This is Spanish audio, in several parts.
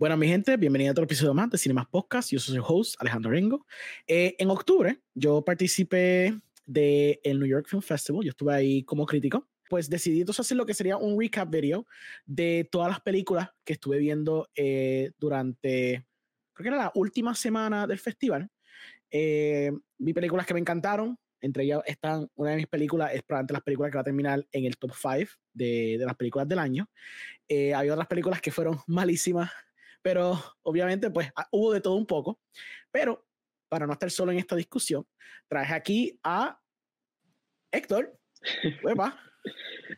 Bueno, mi gente, bienvenido a otro episodio más de Cinemas Podcast. Yo soy su host, Alejandro Rengo. Eh, en octubre, yo participé del New York Film Festival. Yo estuve ahí como crítico. Pues decidí entonces hacer lo que sería un recap video de todas las películas que estuve viendo eh, durante, creo que era la última semana del festival. Eh, vi películas que me encantaron. Entre ellas están, una de mis películas es probablemente las películas que va a terminar en el top 5 de, de, las películas del año. Eh, hay otras películas que fueron malísimas pero obviamente pues ah, hubo de todo un poco. Pero para no estar solo en esta discusión, traje aquí a Héctor. Hueva.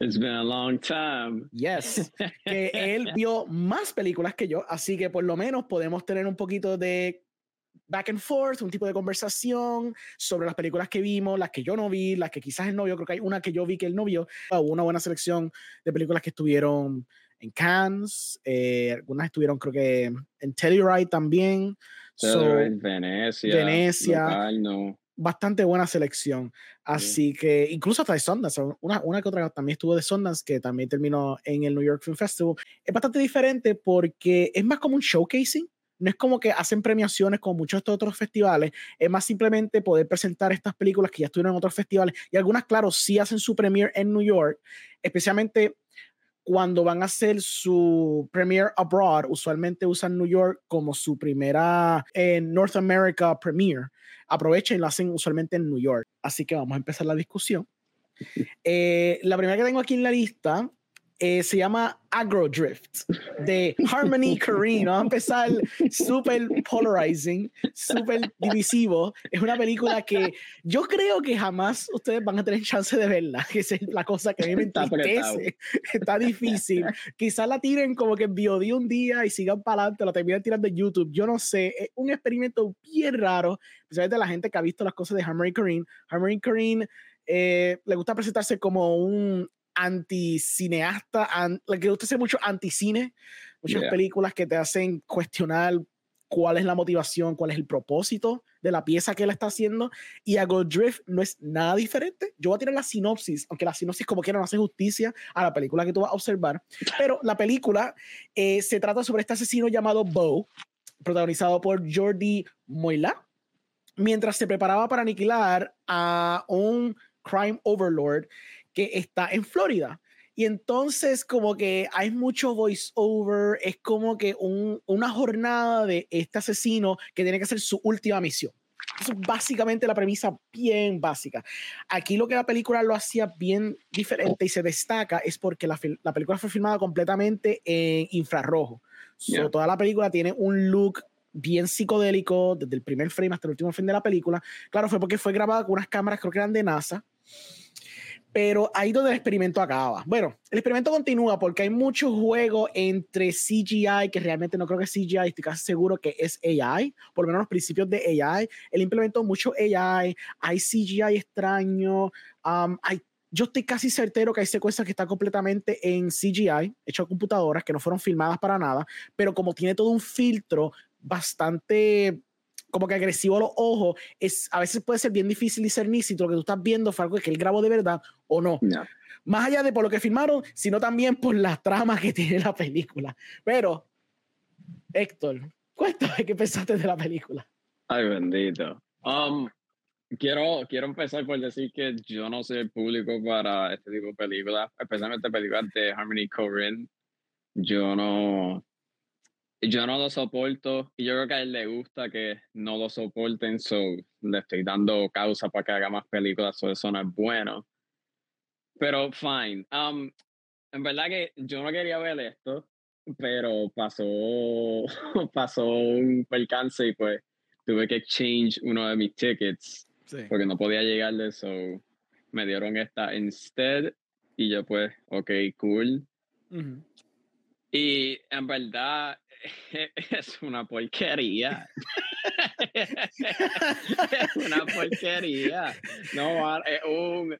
It's been a long time. Yes. Que él vio más películas que yo, así que por lo menos podemos tener un poquito de back and forth, un tipo de conversación sobre las películas que vimos, las que yo no vi, las que quizás él no vio, creo que hay una que yo vi que él no vio. Hubo una buena selección de películas que estuvieron en Cannes, eh, algunas estuvieron creo que en Telluride también. Telluride, Venecia. Venecia. Bastante buena selección. Así que incluso hasta de Sundance, una, una que otra también estuvo de Sundance, que también terminó en el New York Film Festival. Es bastante diferente porque es más como un showcasing. No es como que hacen premiaciones como muchos de estos otros festivales, es más simplemente poder presentar estas películas que ya estuvieron en otros festivales y algunas, claro, sí hacen su premiere en New York, especialmente cuando van a hacer su premiere abroad, usualmente usan New York como su primera en North America premiere. Aprovechen y lo hacen usualmente en New York. Así que vamos a empezar la discusión. Eh, la primera que tengo aquí en la lista eh, se llama Agrodrift de Harmony Korine. Vamos a empezar súper polarizing, súper divisivo. Es una película que yo creo que jamás ustedes van a tener chance de verla, que es la cosa que a mí me entristece. Está difícil. Quizás la tiren como que en VOD un día y sigan para adelante, la terminen tirando de YouTube. Yo no sé. Es un experimento bien raro, especialmente la gente que ha visto las cosas de Harmony Korine. Harmony Korine eh, le gusta presentarse como un anticineasta, an, que gusta hacer mucho anticine, muchas películas que te hacen cuestionar cuál es la motivación, cuál es el propósito de la pieza que él está haciendo. Y a Drift no es nada diferente. Yo voy a tirar la sinopsis, aunque la sinopsis como quiera no hace justicia a la película que tú vas a observar. Pero la película eh, se trata sobre este asesino llamado Bo, protagonizado por Jordi Moila, mientras se preparaba para aniquilar a un crime overlord que está en Florida. Y entonces como que hay mucho voice over, es como que un, una jornada de este asesino que tiene que hacer su última misión. Eso es básicamente la premisa bien básica. Aquí lo que la película lo hacía bien diferente y se destaca es porque la, la película fue filmada completamente en infrarrojo. toda la película tiene un look bien psicodélico desde el primer frame hasta el último frame de la película. Claro, fue porque fue grabada con unas cámaras, creo que eran de NASA pero ahí donde el experimento acaba. Bueno, el experimento continúa porque hay mucho juego entre CGI, que realmente no creo que es CGI, estoy casi seguro que es AI, por lo menos los principios de AI. Él implementó mucho AI, hay CGI extraño, um, hay, yo estoy casi certero que hay secuencias que están completamente en CGI, hechas a computadoras, que no fueron filmadas para nada, pero como tiene todo un filtro bastante como que agresivo a los ojos, es, a veces puede ser bien difícil discernir si lo que tú estás viendo fue algo que él grabó de verdad o no. Más allá de por lo que filmaron, sino también por las tramas que tiene la película. Pero, Héctor, cuéntame qué pensaste de la película. Ay, bendito. Um, quiero, quiero empezar por decir que yo no soy el público para este tipo de películas, especialmente películas de Harmony Korine. Yo no, yo no lo soporto y yo creo que a él le gusta que no lo soporten, so le estoy dando causa para que haga más películas, so eso no es bueno. Pero fine. Um, en verdad que yo no quería ver esto, pero pasó, pasó un percance y pues tuve que exchange uno de mis tickets porque no podía llegarle, so me dieron esta instead y yo pues, ok, cool. Y en verdad es una porquería. es una porquería. No, es un.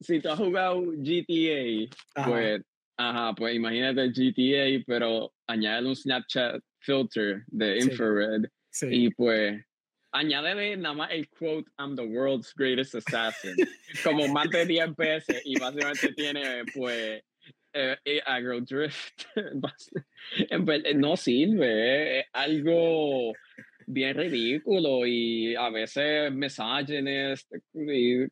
Si tú has jugado GTA, pues, ajá, pues imagínate GTA, pero añade un Snapchat filter de infrared y pues añádele nada más el quote I'm the world's greatest assassin como más de 10 veces y básicamente tiene pues eh, eh, Agrodrift no sirve, es algo bien ridículo y a veces mensajes y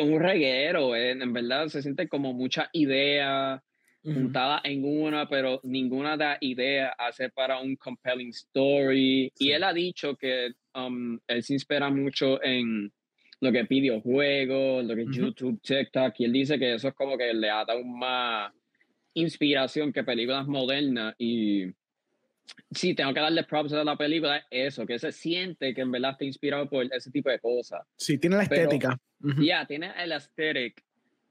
un reguero, en verdad se siente como mucha idea juntada en una, pero ninguna da idea hace para un compelling story. Y él ha dicho que um, él se inspira mucho en lo que es videojuegos, lo que es YouTube, TikTok, y él dice que eso es como que le ha dado más inspiración que películas modernas y sí, tengo que darle props a la película, eso, que se siente que en verdad está inspirado por ese tipo de cosas. Sí, tiene la estética. Ya, tiene el aesthetic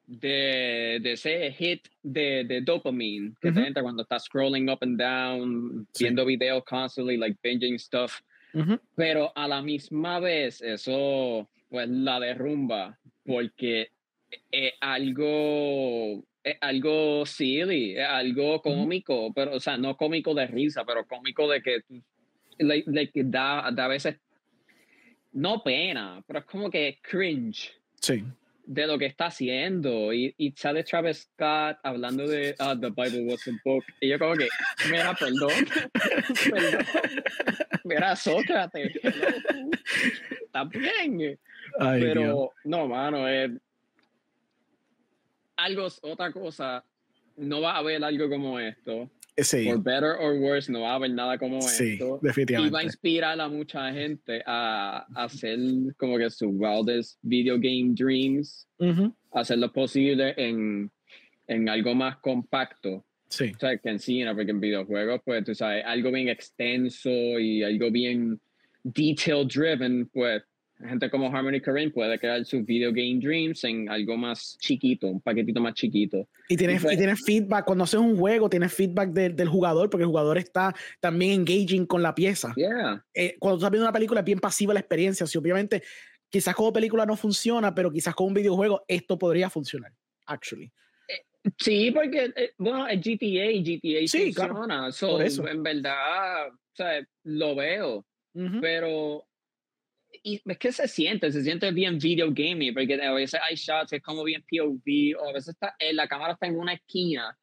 de, de ese hit de, de dopamine que te entra cuando estás scrolling up and down, viendo videos constantly, like binging stuff. Pero a la misma vez, eso pues la derrumba porque es algo es algo silly, es algo cómico, pero, o sea, no cómico de risa, pero cómico de que le, da, da a veces, no pena, pero es como que cringe. Sí de lo que está haciendo. Y, y sale Travis Scott hablando de uh, The Bible was a book. Y yo como que, mira, perdón, perdón. Mira, Sócrates. Está bien. Pero, no, mano, es algo, otra cosa, no va a haber algo como esto. Sí. For better or worse, no va a haber nada como sí, esto. definitivamente. Y va a inspirar a mucha gente a, hacer como que su wildest video game dreams, hacer lo posible en, en algo más compacto. Sí. O sea, que en cine, porque en videojuegos, pues, tú sabes, algo bien extenso y algo bien detail driven, pues gente como Harmony Korine puede crear sus video game dreams en algo más chiquito, un paquetito más chiquito. Y tienes, y, pues feedback, cuando haces un juego, tienes feedback del jugador, porque el jugador está también engaging con la pieza. Yeah. Eh, cuando tú estás viendo una película es bien pasiva la experiencia, si obviamente quizás como película no funciona, pero quizás con un videojuego esto podría funcionar, actually. Sí, porque, eh, bueno, el GTA y GTA sí, funciona. Claro. por eso. En verdad, o sea, lo veo. Pero y es que se siente, se siente bien video gaming, porque a veces hay shots es como bien POV, o a veces está, eh, la cámara está en una esquina,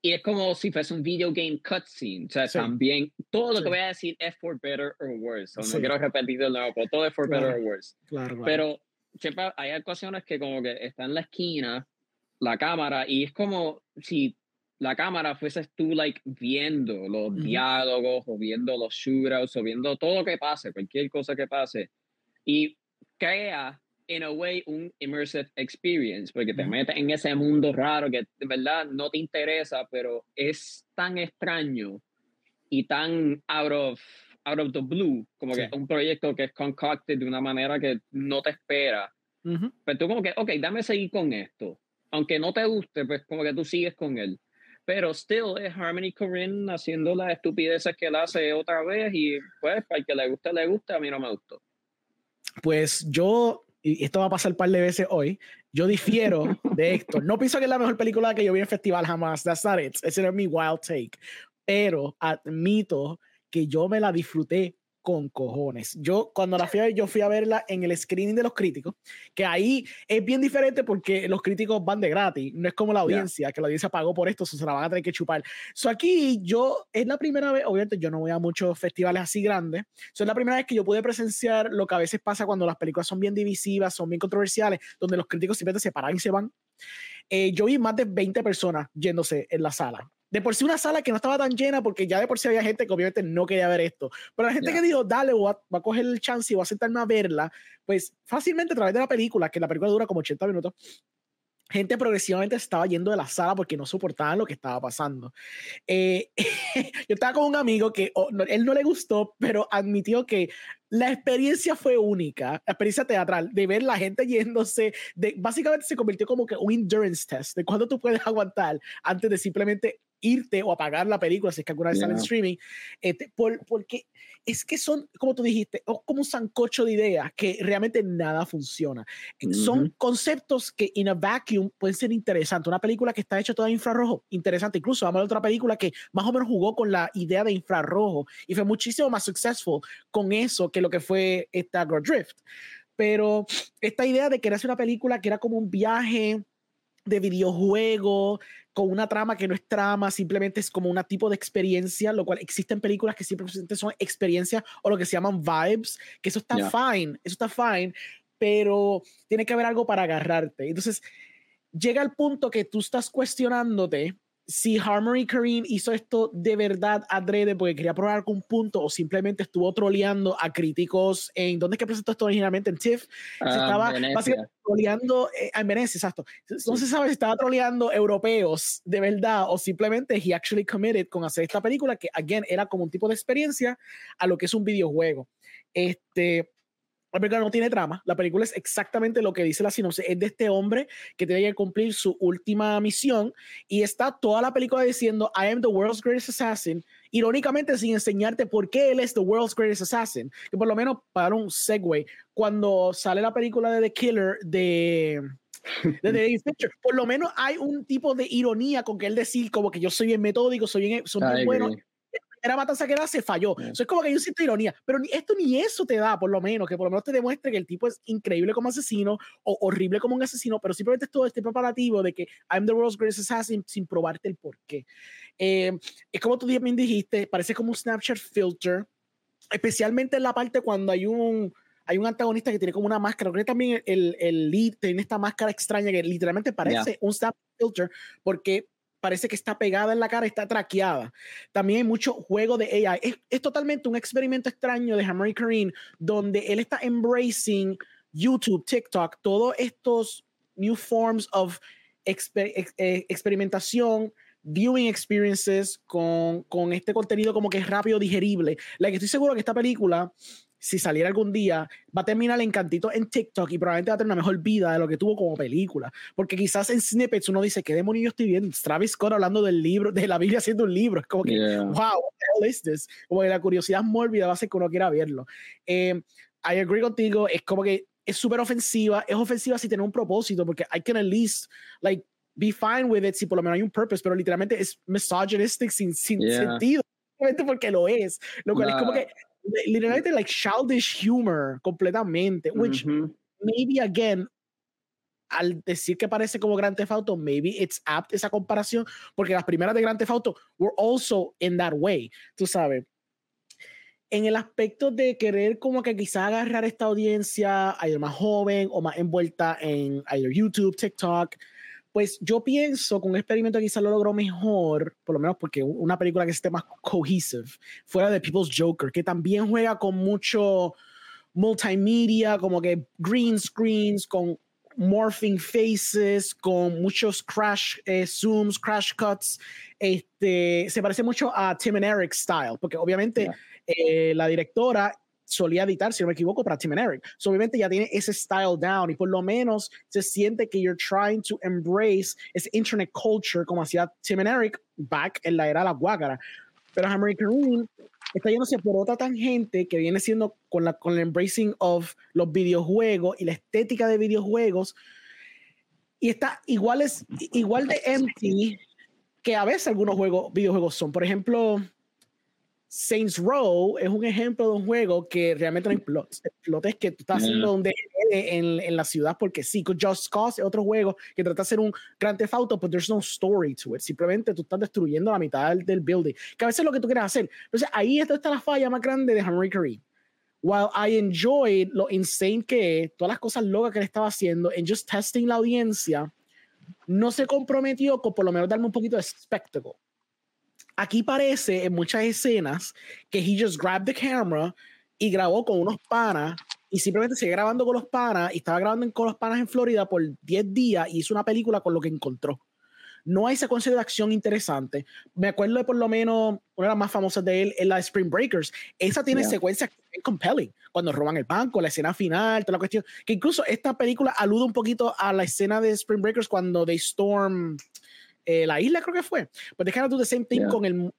y es como si fuese un video game cutscene. O sea, también todo lo que voy a decir es for better or worse. no quiero repetirlo nuevo, pero todo es for better or worse. Claro, Pero siempre hay ocasiones que como que está en la esquina la cámara y es como si la cámara fueses tú like viendo los diálogos o viendo los shootouts o viendo todo lo que pase, cualquier cosa que pase y crea en a way un immersive experience porque te metes en ese mundo raro que de verdad no te interesa pero es tan extraño y tan out of out of the blue como que un proyecto que es concocted de una manera que no te espera. Pero tú como que ok dame seguir con esto. Aunque no te guste pues como que tú sigues con él. Pero still es Harmony Korine haciendo las estupideces que él hace otra vez y pues para el que le guste, le gusta, a mí no me gustó. Pues yo, y esto va a pasar un par de veces hoy, yo difiero de esto. No pienso que es la mejor película que yo vi en festival jamás, that's not it, ese no es mi wild take, pero admito que yo me la disfruté con cojones. Yo cuando la fui a ver, yo fui a verla en el screening de los críticos, que ahí es bien diferente porque los críticos van de gratis, no es como la audiencia, que la audiencia pagó por esto, se la van a tener que chupar. So aquí yo, es la primera vez, obviamente yo no voy a muchos festivales así grandes, so es la primera vez que yo pude presenciar lo que a veces pasa cuando las películas son bien divisivas, son bien controversiales, donde los críticos simplemente se paran y se van. Eh, yo vi más de 20 personas yéndose en la sala de por sí una sala que no estaba tan llena porque ya de por sí había gente que obviamente no quería ver esto. Pero la gente que dijo, dale, va, a coger el chance y va a sentarme a verla, pues fácilmente a través de la película, que la película dura como 80 minutos, gente progresivamente estaba yendo de la sala porque no soportaban lo que estaba pasando. Eh, yo estaba con un amigo que oh, él no le gustó, pero admitió que la experiencia fue única, la experiencia teatral, de ver la gente yéndose, de, básicamente se convirtió como que un endurance test, de cuánto tú puedes aguantar antes de simplemente irte o apagar la película si es que alguna vez sale en streaming, este, por, porque es que son, como tú dijiste, como un sancocho de ideas que realmente nada funciona. Son conceptos que en a vacuum pueden ser interesantes. Una película que está hecha toda en infrarrojo, interesante. Incluso vamos a otra película que más o menos jugó con la idea de infrarrojo y fue muchísimo más successful con eso que lo que fue esta Drift. Pero esta idea de querer hacer una película que era como un viaje de videojuego con una trama que no es trama, simplemente es como un tipo de experiencia, lo cual existen películas que simplemente son experiencias o lo que se llaman vibes, que eso está fine, eso está fine, pero tiene que haber algo para agarrarte. Entonces, llega el punto que tú estás cuestionándote si Harmony Korine hizo esto de verdad adrede porque quería probar algún punto o simplemente estuvo troleando a críticos en ¿dónde es que presentó esto originalmente? En TIFF. Ah, estaba básicamente troleando eh, en Venecia, exacto. No se sabe si estaba troleando europeos de verdad o simplemente he actually committed con hacer esta película que, again, era como un tipo de experiencia a lo que es un videojuego. Este, la película no tiene trama, la película es exactamente lo que dice la sinopsis, es de este hombre que tiene que cumplir su última misión y está toda la película diciendo I am the world's greatest assassin, irónicamente sin enseñarte por qué él es the world's greatest assassin, que por lo menos para un segue, cuando sale la película de The Killer de de David Fincher, por lo menos hay un tipo de ironía con que él decir como que yo soy bien metódico, soy bien, soy bien bueno, era matanza que da se falló. Eso es como que yo siento ironía, pero ni, esto ni eso te da, por lo menos, que por lo menos te demuestre que el tipo es increíble como asesino o horrible como un asesino, pero simplemente es todo este preparativo de que I'm the world's greatest assassin sin probarte el porqué. Eh, es como tú también dijiste, parece como un Snapchat filter, especialmente en la parte cuando hay un hay un antagonista que tiene como una máscara, creo que también el, el lead tiene esta máscara extraña que literalmente parece un Snapchat filter porque parece que está pegada en la cara, está traqueada. También hay mucho juego de AI. Es, totalmente un experimento extraño de Hammer Kareem, donde él está embracing YouTube, TikTok, todos estos new forms of eh, experimentación, viewing experiences con, con este contenido como que es rápido, digerible. La que estoy seguro que esta película si saliera algún día, va a terminar en cantito en TikTok y probablemente va a tener una mejor vida de lo que tuvo como película. Porque quizás en snippets uno dice, ¿qué demonio yo estoy viendo? Travis Scott hablando del libro, de la Biblia haciendo un libro. Es como que, wow, what the hell is this? Como que la curiosidad mórbida va a hacer que uno quiera verlo. Eh, I agree contigo, es como que es súper ofensiva, es ofensiva si tiene un propósito, porque I can at least, like, be fine with it si por lo menos hay un purpose, pero literalmente es misogynistic sin, sin sentido, porque lo es, lo cual es como que literalmente like childish humor completamente, which maybe again al decir que parece como Grand Theft Auto, maybe it's apt esa comparación, porque las primeras de Grand Theft Auto were also in that way, tú sabes. En el aspecto de querer como que quizá agarrar esta audiencia, a más joven o más envuelta en either YouTube, TikTok, pues yo pienso que un experimento quizás lo logró mejor, por lo menos porque una película que esté más cohesive, fuera de People's Joker, que también juega con mucho multimedia, como que green screens, con morphing faces, con muchos crash eh, zooms, crash cuts. Este, se parece mucho a Tim and Eric style, porque obviamente eh, la directora solía editar, si no me equivoco, para Tim and Eric. obviamente ya tiene ese style down y por lo menos se siente que you're trying to embrace ese internet culture como hacía Tim and Eric back en la era de la guácara. Pero Hammer Kareem está yéndose por otra tangente que viene siendo con, la, con el embracing of los videojuegos y la estética de videojuegos. Y está igual, es, igual de empty que a veces algunos juegos, videojuegos son. Por ejemplo, Saints Row es un ejemplo de un juego que realmente no hay plot. es que tú estás haciendo un en, en, la ciudad porque sí. Just Cause es otro juego que trata de hacer un Grand Theft Auto, pero there's no story to it. Simplemente tú estás destruyendo la mitad del, building, que a veces es lo que tú quieres hacer. Entonces ahí está, está la falla más grande de Henry Curry. While I enjoyed lo insane que es, todas las cosas locas que él estaba haciendo en just testing la audiencia, no se comprometió con por lo menos darme un poquito de spectacle Aquí parece en muchas escenas que he just grabbed the camera y grabó con unos panas y simplemente sigue grabando con los panas y estaba grabando con los panas en Florida por 10 días y hizo una película con lo que encontró. No hay secuencia de acción interesante. Me acuerdo de por lo menos una de las más famosas de él es la de Spring Breakers. Esa tiene secuencias compelling. Cuando roban el banco, la escena final, toda la cuestión. Que incluso esta película alude un poquito a la escena de Spring Breakers cuando they storm eh, la isla creo que fue. Pues they kind of do the same thing con, el,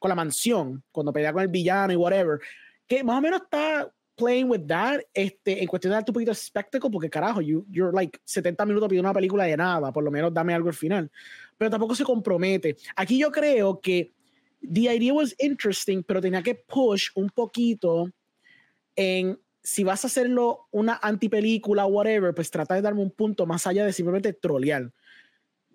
con la mansión, cuando pelea con el villano y whatever. Que más o menos está playing with that este, en cuestión de darte un poquito de espectáculo, porque carajo, you, you're like 70 minutos pidiendo una película de nada, por lo menos dame algo al final. Pero tampoco se compromete. Aquí yo creo que the idea was interesting, pero tenía que push un poquito en si vas a hacerlo una antipelícula, whatever, pues trata de darme un punto más allá de simplemente trolear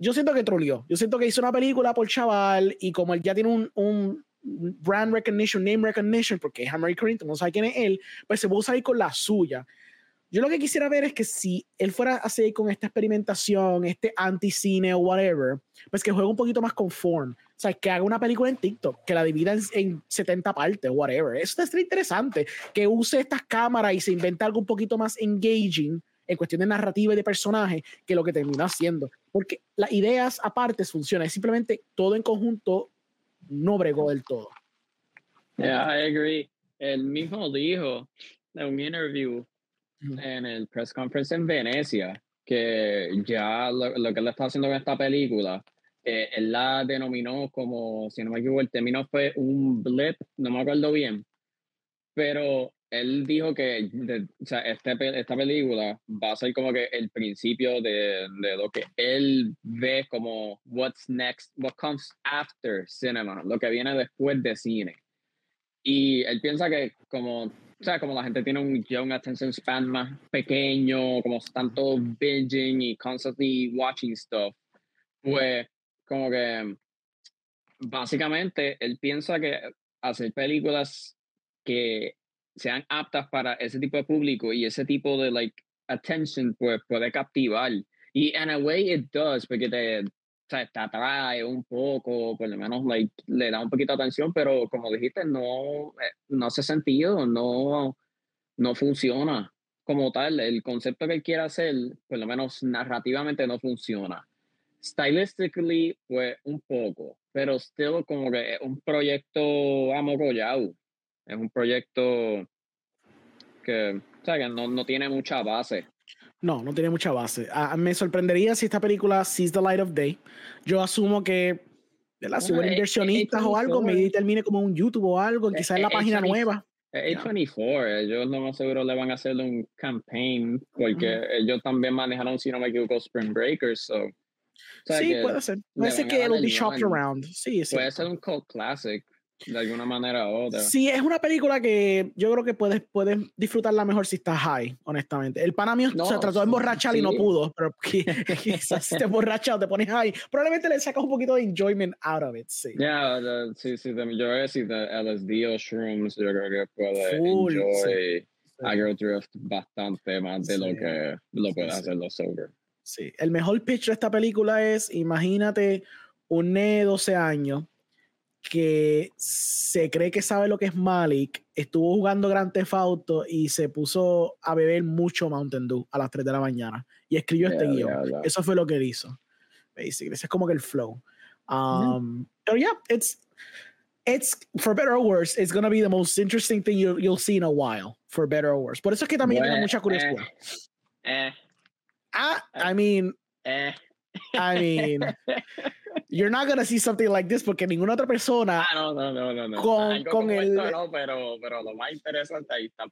yo siento que trolió. Yo siento que hizo una película por chaval y como él ya tiene un, un brand recognition, name recognition, porque es Harry Corinthian, no sabe quién es él, pues se puede salir con la suya. Yo lo que quisiera ver es que si él fuera a seguir con esta experimentación, este anti-cine o whatever, pues que juegue un poquito más con form. O sea, que haga una película en TikTok, que la divida en, 70 partes, whatever. Eso está interesante. Que use estas cámaras y se invente algo un poquito más engaging en cuestión de narrativa y de personaje que lo que termina haciendo. Porque las ideas aparte funcionan, es simplemente todo en conjunto no bregó del todo. Yeah, I agree. El mismo dijo en un interview en el press conference en Venecia que ya lo, que él está haciendo con esta película, eh, él la denominó como, si no me equivoco, el término fue un blip, no me acuerdo bien, pero él dijo que o sea, este, esta película va a ser como que el principio de, de, lo que él ve como what's next, what comes after cinema, lo que viene después de cine. Y él piensa que como, o sea, como la gente tiene un young attention span más pequeño, como están todos binging y constantly watching stuff, pues como que básicamente él piensa que hacer películas que sean aptas para ese tipo de público y ese tipo de like attention pues puede captivar. Y en a way it does porque te, te atrae un poco por lo menos like le da un poquito de atención pero como dijiste no eh, no hace sentido no no funciona. Como tal el concepto que él quiere hacer por lo menos narrativamente no funciona. Stylistically pues un poco pero still como que un proyecto amogollado es un proyecto que, o sea, que no, no, tiene mucha base. No, no tiene mucha base. me sorprendería si esta película Sees the Light of Day. Yo asumo que la si hubiera inversionistas o algo, me termine como un YouTube o algo, quizás en la página nueva. A24, ellos lo más seguro le van a hacer un campaign porque ellos también manejaron, si no me equivoco, Spring Breakers. So, sí, puede ser. Puede ser que it'll be shopped around. Sí, sí. Puede ser un cult classic de alguna manera u otra. Sí, es una película que yo creo que puedes, puedes disfrutarla mejor si estás high, honestamente. El pana mío se trató de emborrachar y no pudo, pero quizás si te emborrachas o te pones high, probablemente le sacas un poquito de enjoyment out of it, sí. Yeah, sí, sí, yo creo que LSD o shrooms, yo creo que puede Full, enjoy Agrodrift bastante más de lo que lo puede hacer los sober. Sí, el mejor pitch de esta película es, imagínate un nene de 12 años que se cree que sabe lo que es Malik, estuvo jugando Grand Theft Auto y se puso a beber mucho Mountain Dew a las 3 de la mañana y escribió este guion. Eso fue lo que él hizo. Basically, ese es como que el flow. Um, Pero yeah, it's it's for better or worse, it's gonna be the most interesting thing you, you'll see in a while, for better or worse. Por eso es que también tengo mucha curiosidad. Eh, eh, ah, I mean, eh. I mean, you're not gonna see something like this porque ninguna otra persona ah, no, no, no, no, no. con, con el no, pero, pero lo más interesante ahí está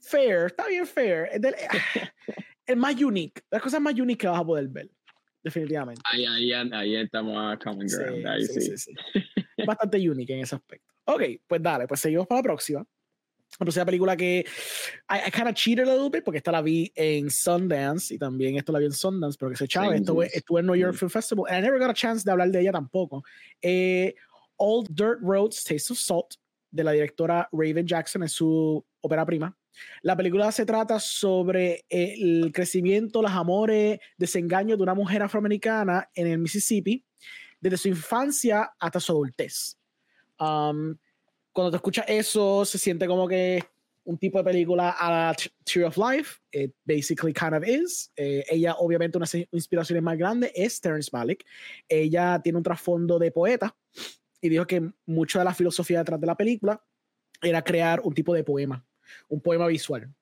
fair está bien fair. El, el más unique. Las cosas más unique que vas a poder ver definitivamente. Ahí, ahí, ahí estamos a common ground sí, ahí sí. sí, sí. bastante unique en ese aspecto. Ok pues dale pues seguimos para la próxima la próxima película que I, I kind of cheated a little bit porque esta la vi en Sundance y también esto la vi en Sundance, pero que se chave, esto estuvo en New York Film Festival and I never got a chance de hablar de ella tampoco. Eh, All Dirt Roads, Taste of Salt, de la directora Raven Jackson, es su ópera prima. La película se trata sobre el crecimiento, los amores, desengaños de una mujer afroamericana en el Mississippi, desde su infancia hasta su adultez. Um, cuando te escuchas eso, se siente como que un tipo de película a la Tree of Life. It basically kind of is. Eh, ella, obviamente, una inspiración más grande es Terrence Malick. Ella tiene un trasfondo de poeta y dijo que mucho de la filosofía detrás de la película era crear un tipo de poema, un poema visual,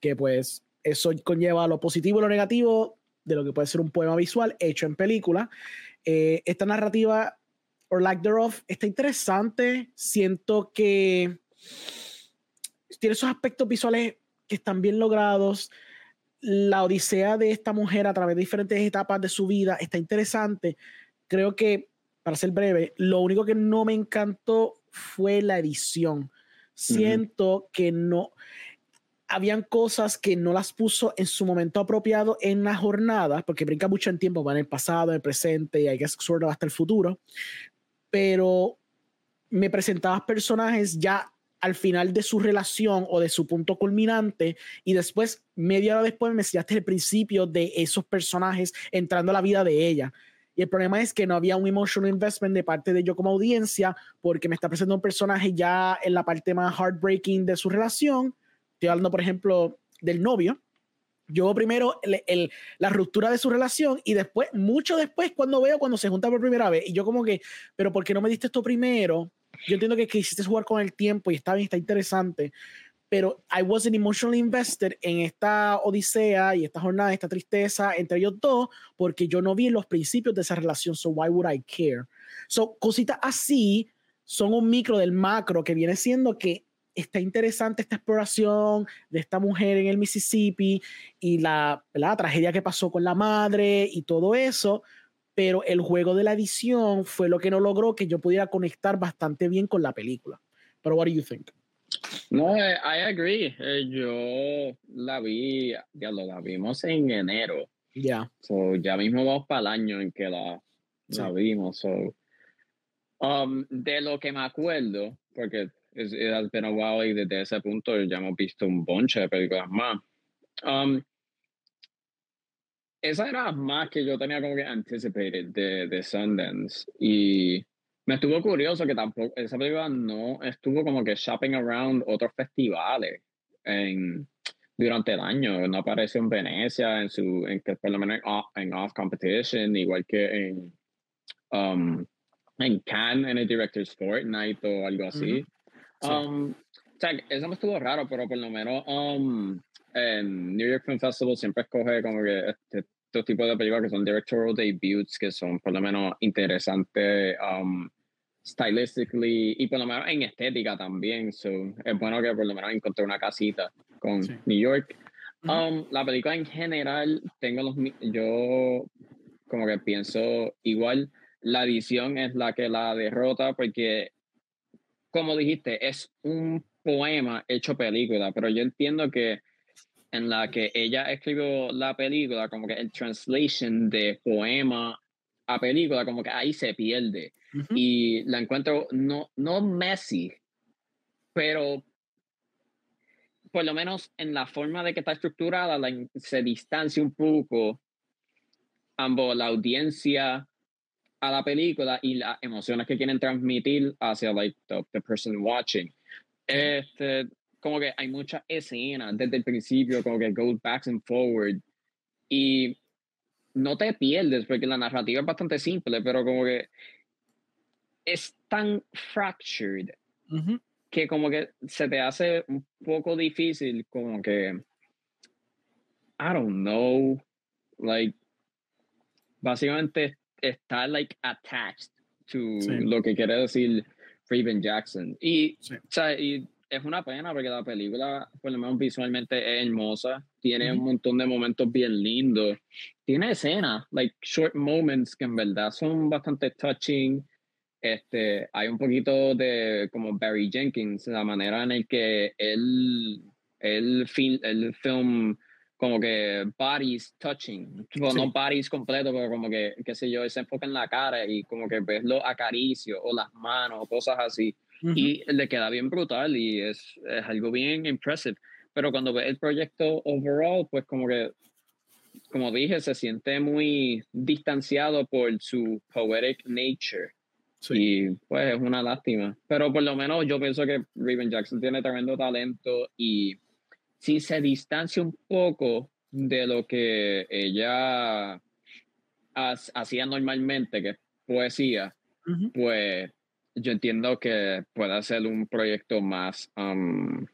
que pues eso conlleva lo positivo y lo negativo de lo que puede ser un poema visual hecho en película. Eh, esta narrativa or Lack Thereof está interesante. Siento que tiene esos aspectos visuales que están bien logrados. La odisea de esta mujer a través de diferentes etapas de su vida está interesante. Creo que, para ser breve, lo único que no me encantó fue la edición. Siento que no. habían cosas que no las puso en su momento apropiado en la jornada, porque brinca mucho en tiempo, va en el pasado, en el presente y hay que sort hasta el futuro, pero me presentabas personajes ya al final de su relación o de su punto culminante y después, media hora después, me enseñaste el principio de esos personajes entrando a la vida de ella. Y el problema es que no había un emotional investment de parte de yo como audiencia porque me está presentando un personaje ya en la parte más heartbreaking de su relación. Estoy hablando, por ejemplo, del novio. Yo primero el, la ruptura de su relación y después, mucho después, cuando veo cuando se junta por primera vez. Y yo como que, pero ¿por qué no me diste esto primero? Yo entiendo que quisiste jugar con el tiempo y está bien, está interesante, pero I wasn't emotionally invested en esta odisea y esta jornada, esta tristeza entre ellos dos, porque yo no vi los principios de esa relación, so why would I care? So, cositas así son un micro del macro que viene siendo que está interesante esta exploración de esta mujer en el Mississippi y la, la tragedia que pasó con la madre y todo eso, pero el juego de la edición fue lo que no logró que yo pudiera conectar bastante bien con la película. Pero, what do you think? No, eh, I, agree. Eh, yo la vi, ya lo la vimos en enero. Ya. So, ya mismo vamos para el año en que la, la vimos. So. Um, de lo que me acuerdo, porque es it has been a while y desde ese punto ya hemos visto un bonche de películas más. Um, esa era más que yo tenía como que anticipated de, de Sundance. Y me estuvo curioso que tampoco, esa película no estuvo como que shopping around otros festivales en, durante el año. No apareció en Venecia, en su, en por lo menos en off, competition, igual que en, um, en Cannes, en el Director's Fortnight o algo así. Um, o sea, eso me estuvo raro, pero por lo menos um, en New York Film Festival siempre escoge como que este, estos tipos de películas que son directorial debuts, que son por lo menos interesantes um, stylistically y por lo menos en estética también. So, es bueno que por lo menos encontré una casita con New York. Um, la película en general, tengo los. Yo como que pienso igual. La edición es la que la derrota porque, como dijiste, es un poema hecho película, pero yo entiendo que en la que ella escribió la película, como que el translation de poema a película, como que ahí se pierde. Y la encuentro no, no messy, pero por lo menos en la forma de que está estructurada, se distancia un poco ambos, la audiencia a la película y las emociones que quieren transmitir hacia like, the, person watching. Este, como que hay muchas escenas desde el principio, como que goes back and forward. Y no te pierdes, porque la narrativa es bastante simple, pero como que es tan fractured que como que se te hace un poco difícil, como que, I don't know, like, básicamente está like attached to lo que quiere decir Raven Jackson. Y, o sea, y es una pena porque la película, por lo menos visualmente, es hermosa. Tiene un montón de momentos bien lindos. Tiene escenas, like short moments, que en verdad son bastante touching. Este, hay un poquito de como Barry Jenkins, la manera en la que él, él, film, el film como que bodies touching, no bodies completo, pero como que, qué sé yo, se enfoca en la cara y como que ves los acaricios o las manos o cosas así y le queda bien brutal y es, es, algo bien impressive. Pero cuando ve el proyecto overall, pues como que, como dije, se siente muy distanciado por su poetic nature. Y pues es una lástima. Pero por lo menos yo pienso que Raven Jackson tiene tremendo talento y si se distancia un poco de lo que ella hacía normalmente, que es poesía, pues yo entiendo que pueda ser un proyecto más um,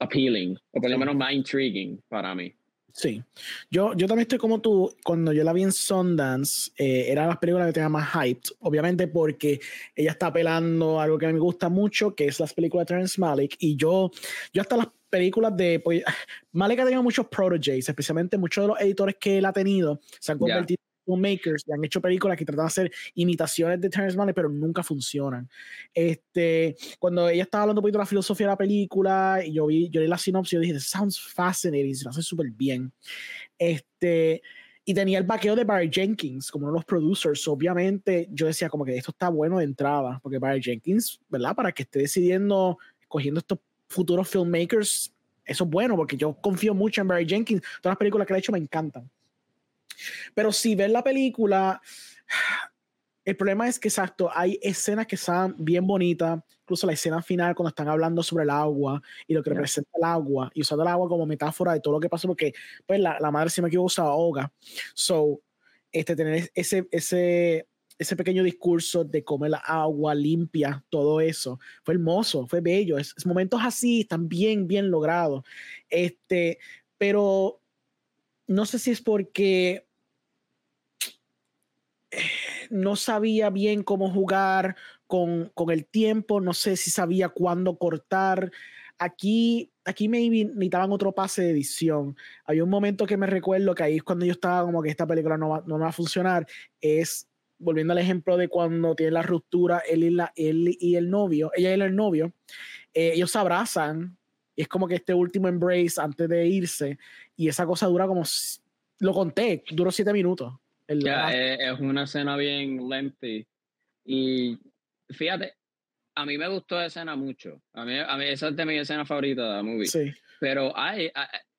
appealing, o por lo menos más intriguing para mí. Sí, yo, yo también estoy como tú, cuando yo la vi en Sundance, eh, era las películas que tenía más hyped, obviamente porque ella está apelando a algo que a mí me gusta mucho, que es las películas de Terrence Malick, y yo, yo hasta las películas de, pues, Malick ha tenido muchos proteges, especialmente muchos de los editores que él ha tenido, se han convertido filmmakers y han hecho películas que tratan de hacer imitaciones de Terrence Malick, pero nunca funcionan. Este, cuando ella estaba hablando un poquito de la filosofía de la película, y yo vi, yo leí la sinopsis, yo dije, sounds fascinating, se lo hace súper bien. Este, y tenía el vaqueo de Barry Jenkins como uno de los producers. Obviamente, yo decía como que esto está bueno de entrada, porque Barry Jenkins, ¿verdad? Para que esté decidiendo, escogiendo estos futuros filmmakers, eso es bueno, porque yo confío mucho en Barry Jenkins. Todas las películas que ha hecho me encantan. Pero si ves la película, el problema es que, exacto, hay escenas que están bien bonitas, incluso la escena final cuando están hablando sobre el agua y lo que representa el agua, y usando el agua como metáfora de todo lo que pasó, porque pues la, la madre, si me equivoco, se ahoga. So, este, tener ese, ese, ese pequeño discurso de cómo el agua limpia todo eso, fue hermoso, fue bello. Es, es momentos así están bien, bien logrados. Este, pero no sé si es porque no sabía bien cómo jugar con, con, el tiempo, no sé si sabía cuándo cortar. Aquí, aquí me necesitaban otro pase de edición. Había un momento que me recuerdo que ahí es cuando yo estaba como que esta película no va, no va a funcionar. Es, volviendo al ejemplo de cuando tiene la ruptura él y, la, él y el novio, ella y el novio, eh, ellos se abrazan. Y es como que este último embrace antes de irse. Y esa cosa dura como, lo conté, duró siete minutos ya, es, es, una escena bien lengthy. Y fíjate, a mí me gustó esa escena mucho. A mí, a mí esa es de mi escena favorita de la movie. Sí. Pero hay,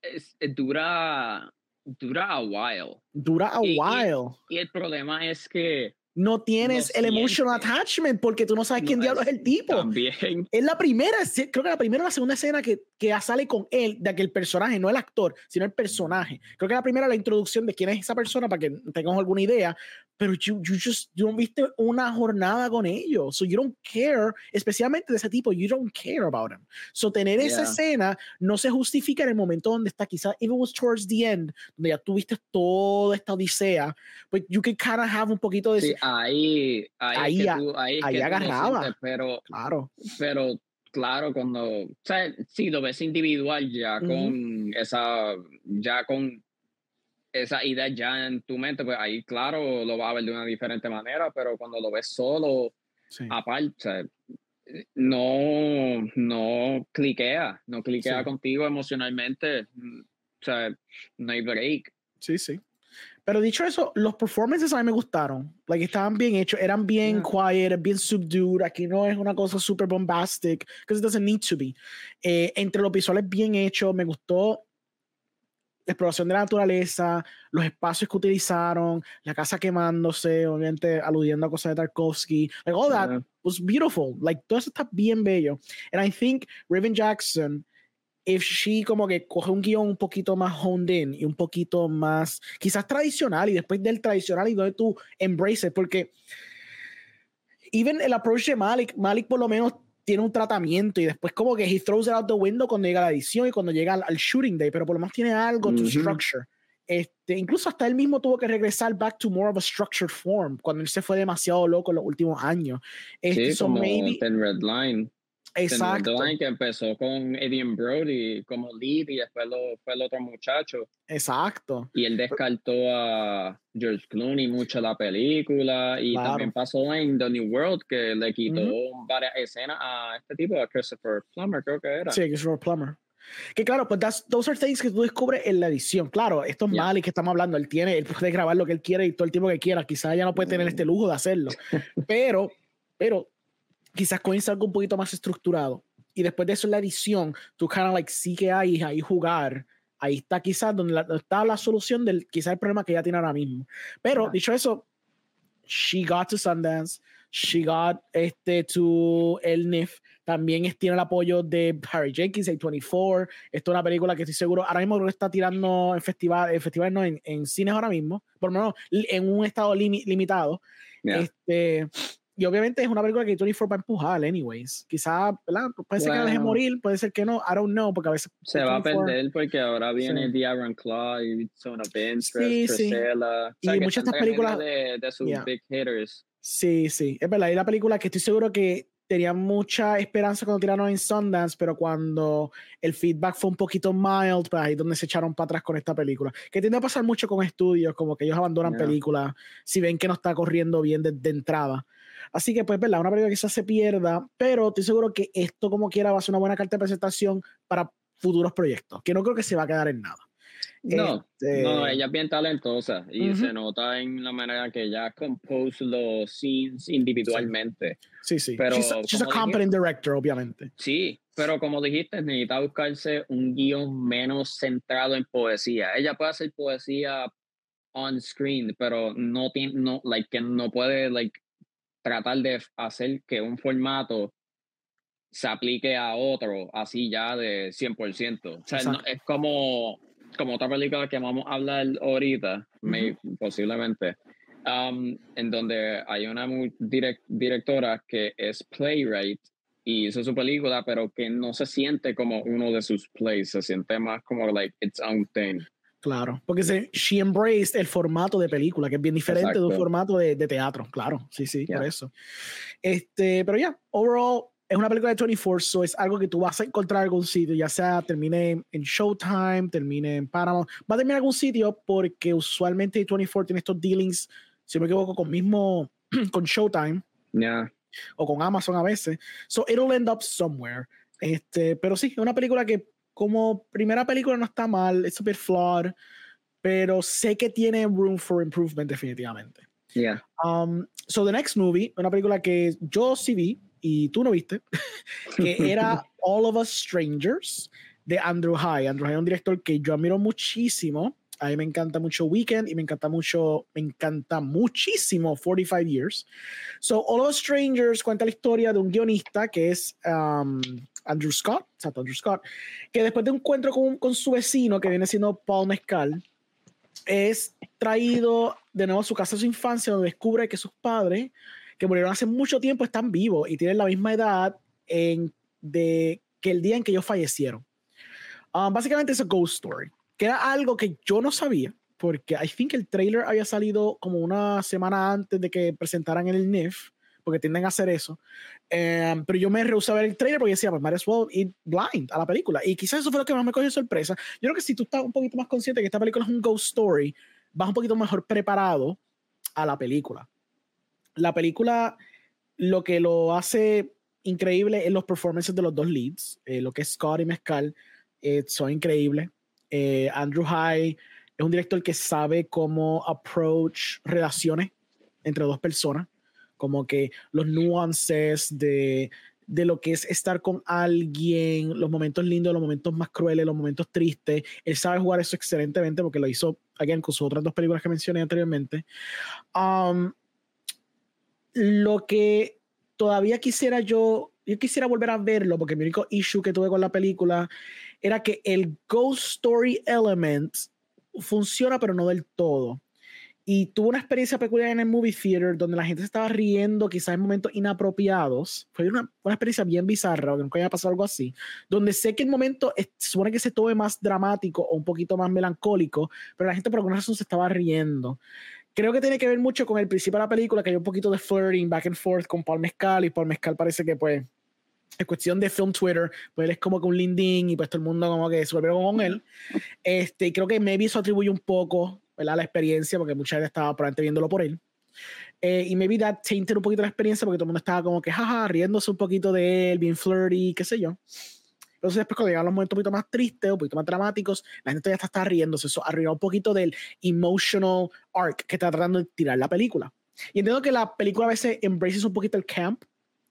es, dura, dura a while. Dura a while. Y, y, el problema es que no tienes el emotional attachment porque tú no sabes quién diablo es el tipo. También. Es la primera, creo que la primera o la segunda escena que, que sale con él, de que el personaje, no el actor, sino el personaje. Creo que la primera la introducción de quién es esa persona para que tengamos alguna idea, pero you, you just, you no viste una jornada con ellos. So you don't care, especialmente de ese tipo, you don't care about him. So tener esa escena no se justifica en el momento donde está, quizás, even was towards the end, donde ya tuviste toda esta odisea, but you can kind of have un poquito de... Sí, ahí, ahí, ahí, ahí, ahí agarraba. pero, claro. pero claro, cuando, o sea, sí, lo ves individual ya con esa, ya con esa idea ya en tu mente, pues ahí claro lo vas a ver de una diferente manera, pero cuando lo ves solo, aparte, no, no cliquea, no cliquea contigo emocionalmente, o sea, no hay break. Sí, sí. Pero dicho eso, los performances a mí me gustaron. Like, estaban bien hechos, eran bien quiet, bien subdued. Aquí no es una cosa super bombastic, because it doesn't need to be. Eh, entre los visuales bien hechos, me gustó la exploración de la naturaleza, los espacios que utilizaron, la casa quemándose, obviamente aludiendo a cosas de Tarkovsky. Like, all that was beautiful. Like, todo eso está bien bello. And I think Raven Jackson if she como que coge un guion un poquito más honed in y un poquito más quizás tradicional y después del tradicional y donde tú embraces porque even el approach de Malik Malik por lo menos tiene un tratamiento y después como que he throws it out the window cuando llega la edición y cuando llega al, shooting day pero por lo menos tiene algo to structure este, incluso hasta él mismo tuvo que regresar back to more of a structured form cuando él se fue demasiado loco en los últimos años. Este, sí, como maybe, Red Line. Exacto. que empezó con Eddie Brody como lead y después lo, fue el otro muchacho. Exacto. Y él descartó a George Clooney mucho la película y también pasó en The New World que le quitó varias escenas a este tipo, a Christopher Plummer creo que era. Sí, Christopher Plummer. Que claro, pues that's, those are things que tú descubres en la edición. Claro, esto es mal y que estamos hablando. Él tiene, él puede grabar lo que él quiere y todo el tiempo que quiera. Quizás ya no puede tener este lujo de hacerlo. pero, pero quizás comienza algo un poquito más estructurado. Y después de eso, en la edición, tú kind of like sí que hay ahí jugar. Ahí está quizás donde está la solución del quizás el problema que ya tiene ahora mismo. Pero dicho eso, she got to Sundance, she got este to el NIF, también tiene el apoyo de Harry Jenkins, A24. Esto es una película que estoy seguro, ahora mismo está tirando en festivales, en, festival, no, en, en, cines ahora mismo, por lo menos en un estado limitado. Este, y obviamente es una película que 24 va a empujar, anyways. Quizá, ¿verdad? Puede ser que la deje morir, puede ser que no, I don't know, porque a veces. Se va a perder porque ahora viene sí. The Iron Claw y Zone of Interest, sí, sí. y muchas de estas películas. De, de sus big hitters. Sí, sí, es verdad. Y la película que estoy seguro que tenían mucha esperanza cuando tiraron en Sundance, pero cuando el feedback fue un poquito mild, pues ahí es donde se echaron para atrás con esta película. Que tiende a pasar mucho con estudios, como que ellos abandonan películas si ven que no está corriendo bien desde entrada. Así que, pues, ¿verdad? Una película quizás se pierda, pero estoy seguro que esto, como quiera, va a ser una buena carta de presentación para futuros proyectos, que no creo que se va a quedar en nada. No, este, no, ella es bien talentosa y se nota en la manera que ella compone los scenes individualmente. Sí, sí. Pero she's, a, competent director, obviamente. Sí, pero como dijiste, necesita buscarse un guion menos centrado en poesía. Ella puede hacer poesía on screen, pero no tiene, no, like, que no puede, like, tratar de hacer que un formato se aplique a otro así ya de 100%. O sea, es como como otra película que vamos a hablar ahorita, posiblemente, um, en donde hay una directora que es playwright y hizo su película, pero que no se siente como uno de sus plays, se siente más como like its own thing. Claro, porque se, she embraced el formato de película, que es bien diferente de un formato de, de, teatro, claro, sí, sí, por eso. Este, pero ya, overall, es una película de 24, so es algo que tú vas a encontrar en algún sitio, ya sea termine en Showtime, termine en Paramount, va a terminar en algún sitio porque usualmente 24 tiene estos dealings, si no me equivoco, con mismo, con Showtime. O con Amazon a veces. So it'll end up somewhere. Este, pero sí, es una película que como primera película no está mal, es super flawed, pero sé que tiene room for improvement definitivamente. Yeah. Um, so the next movie, una película que yo sí vi, y tú no viste, que era All of Us Strangers de Andrew High. Andrew High es un director que yo admiro muchísimo. A mí me encanta mucho Weekend y me encanta mucho, me encanta muchísimo 45 Years. So, All of Strangers cuenta la historia de un guionista que es um, Andrew Scott, exacto, Andrew Scott, que después de un encuentro con, su vecino, que viene siendo Paul Mescal, es traído de nuevo a su casa de su infancia, donde descubre que sus padres que murieron hace mucho tiempo están vivos y tienen la misma edad de, que el día en que ellos fallecieron. Um, básicamente es a ghost story, que era algo que yo no sabía, porque I think el trailer había salido como una semana antes de que presentaran en el NIF, porque tienden a hacer eso. Um, pero yo me rehusé a ver el trailer porque decía, pues might as well ir blind a la película. Y quizás eso fue lo que más me cogió sorpresa. Yo creo que si tú estás un poquito más consciente de que esta película es un ghost story, vas un poquito mejor preparado a la película la película lo que lo hace increíble es los performances de los dos leads, eh, lo que es Scott y Mezcal, eh, son increíbles. Eh, Andrew High es un director que sabe cómo approach relaciones entre dos personas, como que los nuances de, de lo que es estar con alguien, los momentos lindos, los momentos más crueles, los momentos tristes. Él sabe jugar eso excelentemente porque lo hizo, again, con sus otras dos películas que mencioné anteriormente. Um, lo que todavía quisiera yo, yo quisiera volver a verlo, porque mi único issue que tuve con la película era que el ghost story element funciona, pero no del todo. Y tuve una experiencia peculiar en el movie theater donde la gente se estaba riendo, quizás en momentos inapropiados. Fue una, una experiencia bien bizarra, que nunca haya pasado algo así. Donde sé que el momento se supone que se tome más dramático o un poquito más melancólico, pero la gente por alguna razón se estaba riendo creo que tiene que ver mucho con el principio de la película, que hay un poquito de flirting back and forth con Paul Mescal y Paul Mescal parece que pues es cuestión de film Twitter, pues él es como que un lindín y pues todo el mundo como que se con él. Este, creo que maybe eso atribuye un poco ¿verdad? la experiencia, porque mucha gente estaba probablemente viéndolo por él. Eh, y maybe that tainted un poquito la experiencia porque todo el mundo estaba como que jaja, riéndose un poquito de él, bien flirty, qué sé yo. Entonces después cuando llegan los momentos un poquito más tristes, un poquito más dramáticos, la gente ya está, está riéndose. Eso arruinó un poquito del emotional arc que está tratando de tirar la película. Y entiendo que la película a veces embraces un poquito el camp,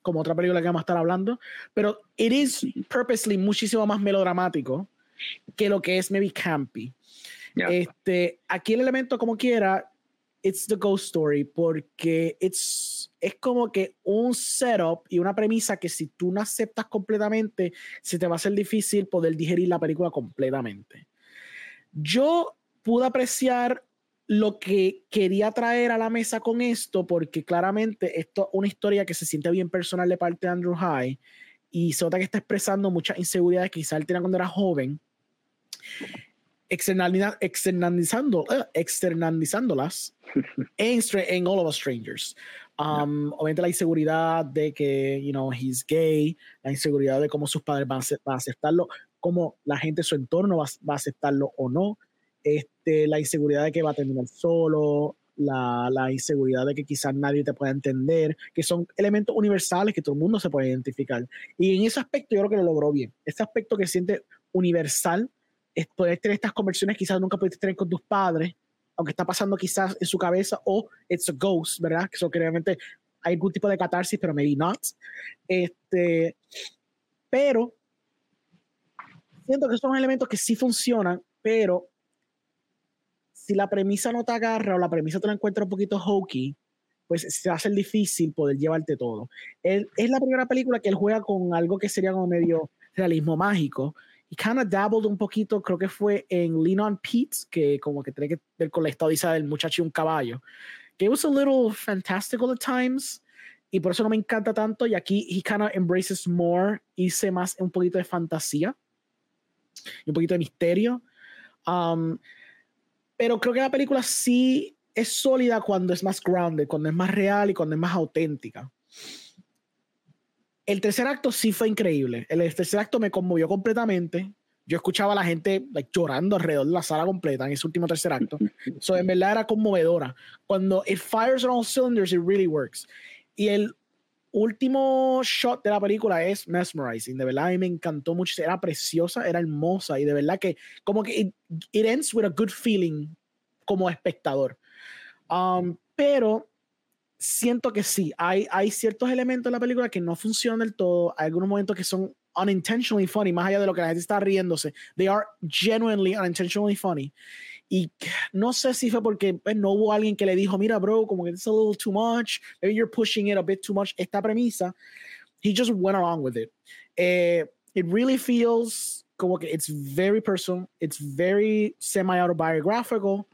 como otra película que vamos a estar hablando, pero it is purposely muchísimo más melodramático que lo que es maybe campy. Este, aquí el elemento como quiera it's the ghost story porque it's, es como que un setup y una premisa que si tú no aceptas completamente, se te va a ser difícil poder digerir la película completamente. Yo pude apreciar lo que quería traer a la mesa con esto, porque claramente esto es una historia que se siente bien personal de parte de Andrew High y se nota que está expresando muchas inseguridades que quizás él tenía cuando era joven externalizando, uh, externalizándolas en, en All of Us Strangers. Um, Obviamente la inseguridad de que, you know, he's gay, la inseguridad de cómo sus padres van a, aceptarlo, cómo la gente de su entorno va, va, a aceptarlo o no, este, la inseguridad de que va a terminar solo, la, la, inseguridad de que quizás nadie te pueda entender, que son elementos universales que todo el mundo se puede identificar. Y en ese aspecto yo creo que lo logró bien. Este aspecto que siente universal es poder tener estas conversiones quizás nunca pudiste tener con tus padres, aunque está pasando quizás en su cabeza, o it's a ghost, ¿verdad? Que eso que realmente hay algún tipo de catarsis, pero maybe not. Este, pero siento que son elementos que sí funcionan, pero si la premisa no te agarra o la premisa te la encuentra un poquito hokey, pues se hace difícil poder llevarte todo. Él, es la primera película que él juega con algo que sería como medio realismo mágico, y kind of dabbled un poquito, creo que fue en Lean on Pete, que como que tiene que ver con la historia del muchacho y un caballo, que was a little fantastical at times, y por eso no me encanta tanto, y aquí he kind of embraces more, hice más un poquito de fantasía, y un poquito de misterio, um, pero creo que la película sí es sólida cuando es más grounded, cuando es más real y cuando es más auténtica el tercer acto sí fue increíble. El tercer acto me conmovió completamente. Yo escuchaba a la gente llorando alrededor de la sala completa en ese último tercer acto. so, en verdad era conmovedora. Cuando it fires on all cylinders, it really works. Y el último shot de la película es mesmerizing. De verdad, a mí me encantó mucho. Era preciosa, era hermosa y de verdad que como que it, ends with a good feeling como espectador. Um, pero siento que sí, hay, hay ciertos elementos en la película que no funcionan del todo, hay algunos momentos que son unintentionally funny, más allá de lo que la gente está riéndose, they are genuinely unintentionally funny. Y no sé si fue porque pues, no hubo alguien que le dijo, mira, bro, como que it's a little too much, maybe you're pushing it a bit too much, esta premisa. He just went along with it. Eh, it really feels como que it's very personal, it's very semi-autobiographical,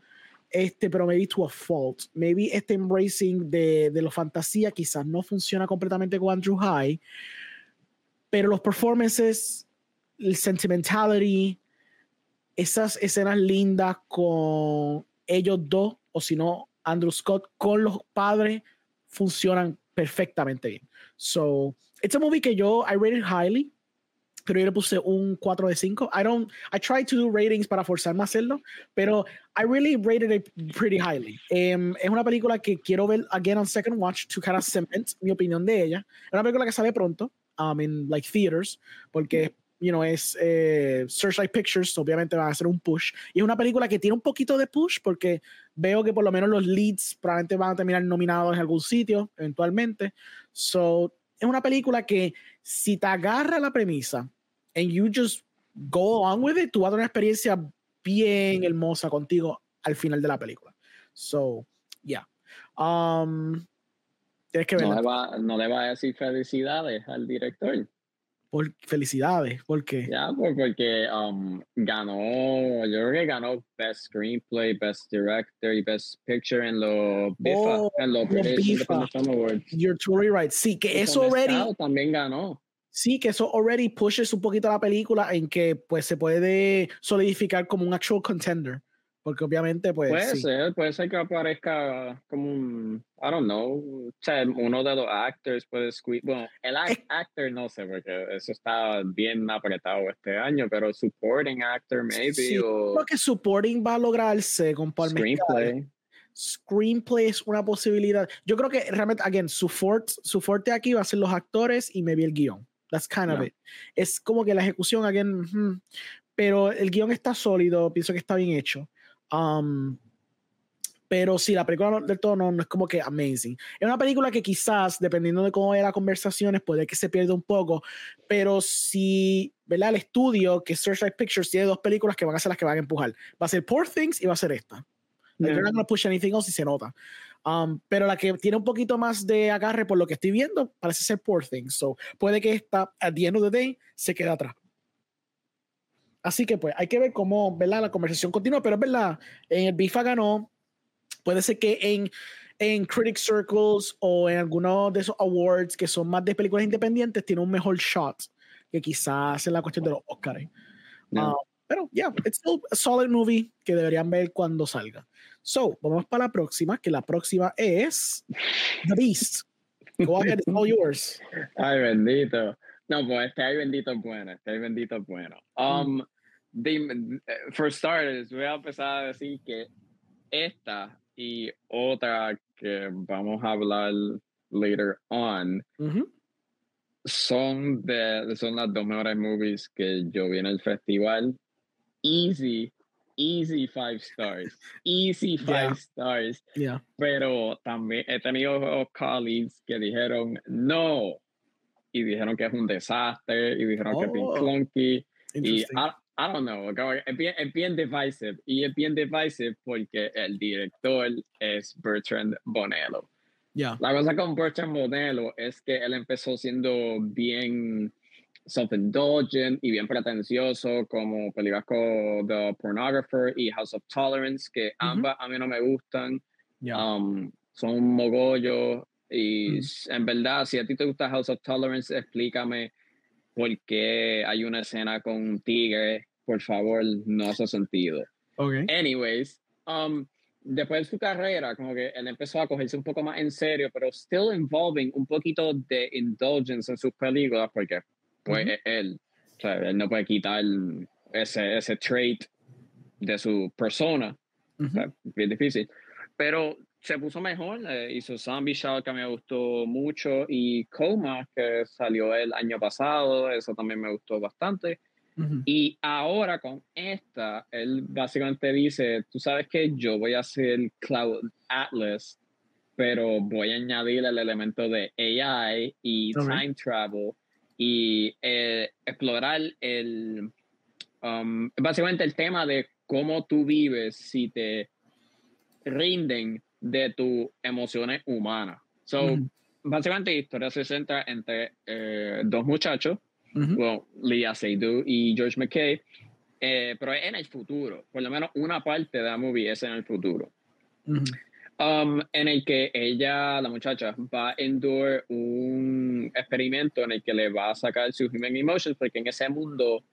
este, pero maybe to a fault. Maybe este embracing de, de la fantasía quizás no funciona completamente con Andrew High, pero los performances, el sentimentality, esas escenas lindas con ellos dos, o si no, Andrew Scott con los padres, funcionan perfectamente bien. So, it's a movie que yo, I rated highly pero yo le puse un 4 de 5. I don't, I try to do ratings para forzarme a hacerlo, pero I really rated it pretty highly. Um, es una película que quiero ver again on second watch to kind of cement mi opinión de ella. Es una película que sale pronto, um, in like theaters, porque you know, es eh, Searchlight Pictures, obviamente va a ser un push. Y es una película que tiene un poquito de push porque veo que por lo menos los leads probablemente van a terminar nominados en algún sitio eventualmente. So, es una película que si te agarra la premisa and you just go on with it, tú vas a tener una experiencia bien hermosa contigo al final de la película. So, yeah. Um, tienes que No le, va, no le va a decir felicidades al director. Por felicidades, ¿por qué? Ya, pues porque um, ganó, yo creo que ganó Best Screenplay, Best Director y Best Picture en los BIFA, oh, en los BIFA. Awards. You're totally right. Sí, que eso already... también ganó. Sí, que eso already pushes un poquito la película en que pues se puede solidificar como un actual contender. Porque obviamente, pues. Puede ser, puede ser que aparezca como un. I don't know. O sea, uno de los actors puede squeeze. Bueno, el actor no sé, porque eso está bien apretado este año, pero supporting actor, maybe. Sí, o... Creo que supporting va a lograrse con Paul Screenplay. Screenplay es una posibilidad. Yo creo que realmente, again, su, su fuerte aquí va a ser los actores y maybe el guion. That's kind of it. Es como que la ejecución, again, pero el guion está sólido, pienso que está bien hecho. Um, pero sí, la película del todo no, es como que amazing. Es una película que quizás, dependiendo de cómo vaya las conversaciones, puede que se pierda un poco. Pero si, ¿verdad? El estudio, que Searchlight Pictures, tiene dos películas que van a ser las que van a empujar. Va a ser Poor Things y va a ser esta. Yeah. They're not going push anything else y se nota. Um, pero la que tiene un poquito más de agarre por lo que estoy viendo, parece ser Poor Things. So, puede que esta, at the end of the day, se quede atrás. Así que pues hay que ver cómo, ¿verdad? La conversación continúa, pero es verdad, en el BIFA ganó, puede ser que en, en Critic Circles o en algunos de esos awards que son más de películas independientes tiene un mejor shot que quizás en la cuestión de los Oscars. Ah, Pero, yeah, it's still a solid movie que deberían ver cuando salga. So, vamos para la próxima, que la próxima es The Beast. Go ahead, it's all yours. Ay, bendito. No, pues este ay bendito es bueno, este ay bendito es bueno. Um, mm. for starters, voy a empezar a decir que esta y otra que vamos a hablar later on son, de, son las dos mejores movies que yo vi en el festival. Easy, easy five stars. Easy five stars. Pero también he tenido colleagues que dijeron no. Y dijeron que es un desastre. Y dijeron que es bien oh, clunky. Y I don't know, es bien, es bien divisive y es bien divisive porque el director es Bertrand Bonello. Yeah. La cosa con Bertrand Bonello es que él empezó siendo bien self-indulgent y bien pretencioso como películas como The Pornographer y House of Tolerance que ambas a mí no me gustan. Um, son un y en verdad si a ti te gusta House of Tolerance explícame porque hay una escena con un tigre, por favor, no hace sentido. Okay. Anyways, um, después de su carrera, como que él empezó a cogerse un poco más en serio, pero still involving un poquito de indulgence en sus películas, porque pues él, o sea, él no puede quitar ese, ese trait de su persona, bien difícil. Pero se puso mejor, eh, hizo Zombie Show que me gustó mucho y Coma que salió el año pasado, eso también me gustó bastante. Y ahora con esta, él básicamente dice, tú sabes que yo voy a hacer Cloud Atlas, pero voy a añadir el elemento de AI y time travel y eh, explorar el, um, básicamente el tema de cómo tú vives si te rinden de tus emociones humanas. So, básicamente la historia se centra entre eh, dos muchachos, well, Leah Seydoux y George McKay, eh, pero en el futuro, por lo menos una parte de la movie es en el futuro. Um, en el que ella, la muchacha, va a endurar un experimento en el que le va a sacar sus human emotions, porque en ese mundo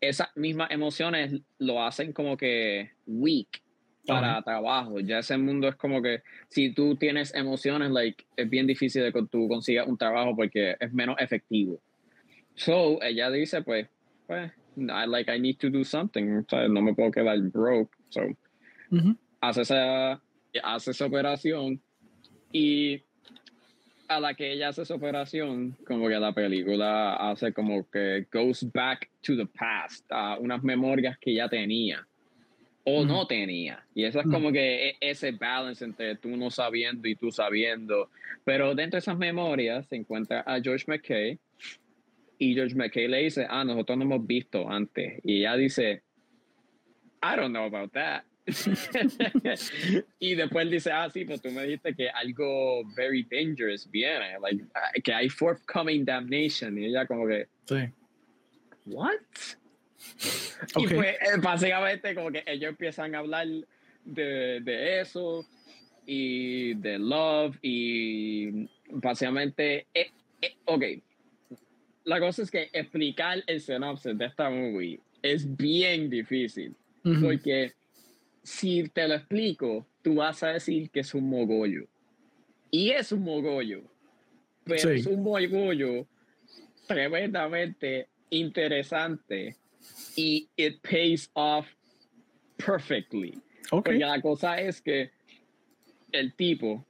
esas mismas emociones lo hacen como que weak para trabajo. Ya ese mundo es como que si tú tienes emociones, like, es bien difícil de que tú consigas un trabajo porque es menos efectivo. So, ella dice, pues, pues, I, like, I need to do something. no me puedo quedar broke. So, hace, esa, hace esa operación y a la que ella hace esa operación, como que la película hace como que goes back to the past, a unas memorias que ya tenía o no tenía. Y eso es como que e, ese balance entre tú no sabiendo y tú sabiendo. Pero dentro de esas memorias se encuentra a George McKay y George McKay le dice, ah, nosotros no hemos visto antes. Y ella dice, I don't know about that. y después dice, ah, sí, pues tú me dijiste que algo very dangerous viene, like, que hay forthcoming damnation. Y ella como que, sí. What? Y pues eh, básicamente como que ellos empiezan a hablar de, de eso y de love y básicamente, eh, eh, ok, la cosa es que explicar el sinopsis de esta movie es bien difícil porque si te lo explico, tú vas a decir que es un mogollo. Y es un mogollo, pero es un mogollo tremendamente interesante y it pays off perfectly. Okay. Porque la cosa es que el tipo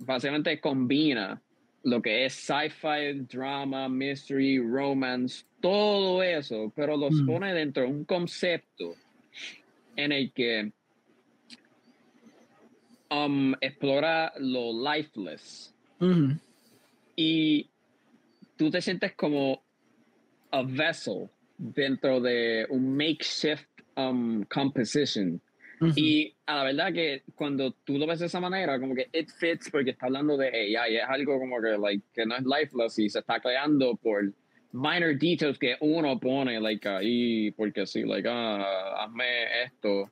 básicamente combina lo que es sci-fi, drama, mystery, romance, todo eso, pero los mm. pone dentro de un concepto en el que um, explora lo lifeless. Y tú te sientes como a vessel dentro de un makeshift um, composition. Y a la verdad que cuando tú lo ves de esa manera, como que it fits porque está hablando de AI, es algo como que, like, que no es lifeless y se está creando por minor details que uno pone, like, ahí, porque sí, like, ah, hazme esto,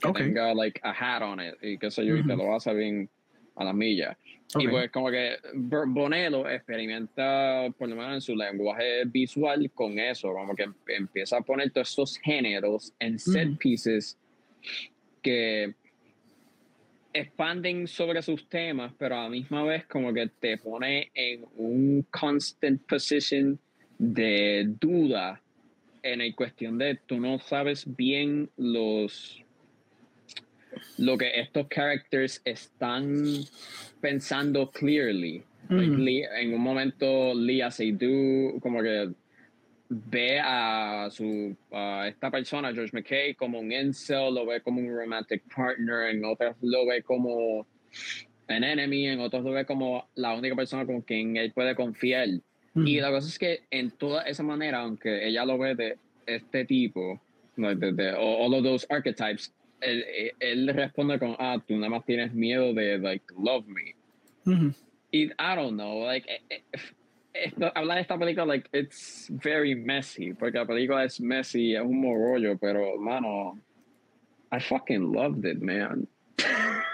que tenga, like, a hat on it, y qué sé yo, y te lo hace bien, a las millas. Y pues como que Bonello experimenta, por lo menos en su lenguaje visual, con eso, como que empieza a poner todos estos géneros en set pieces que expanden sobre sus temas, pero a la misma vez como que te pone en un constant position de duda en el cuestión de tú no sabes bien los lo que estos characters están pensando clearly. en un momento Lia Seydoux como que ve a su a esta persona George McKay como un incel, lo ve como un romantic partner, en otros lo ve como an enemy, en otros lo ve como la única persona con quien él puede confiar. Y la cosa es que en toda esa manera, aunque ella lo ve de este tipo, de, de, all of those archetypes, él, él, responde con, ah, tú nada más tienes miedo de, like, love me. Y I don't know, like, eh, eh, esto, hablar de esta película, like, it's very messy, porque la película es messy, es un morollo, pero, mano, I fucking loved it, man.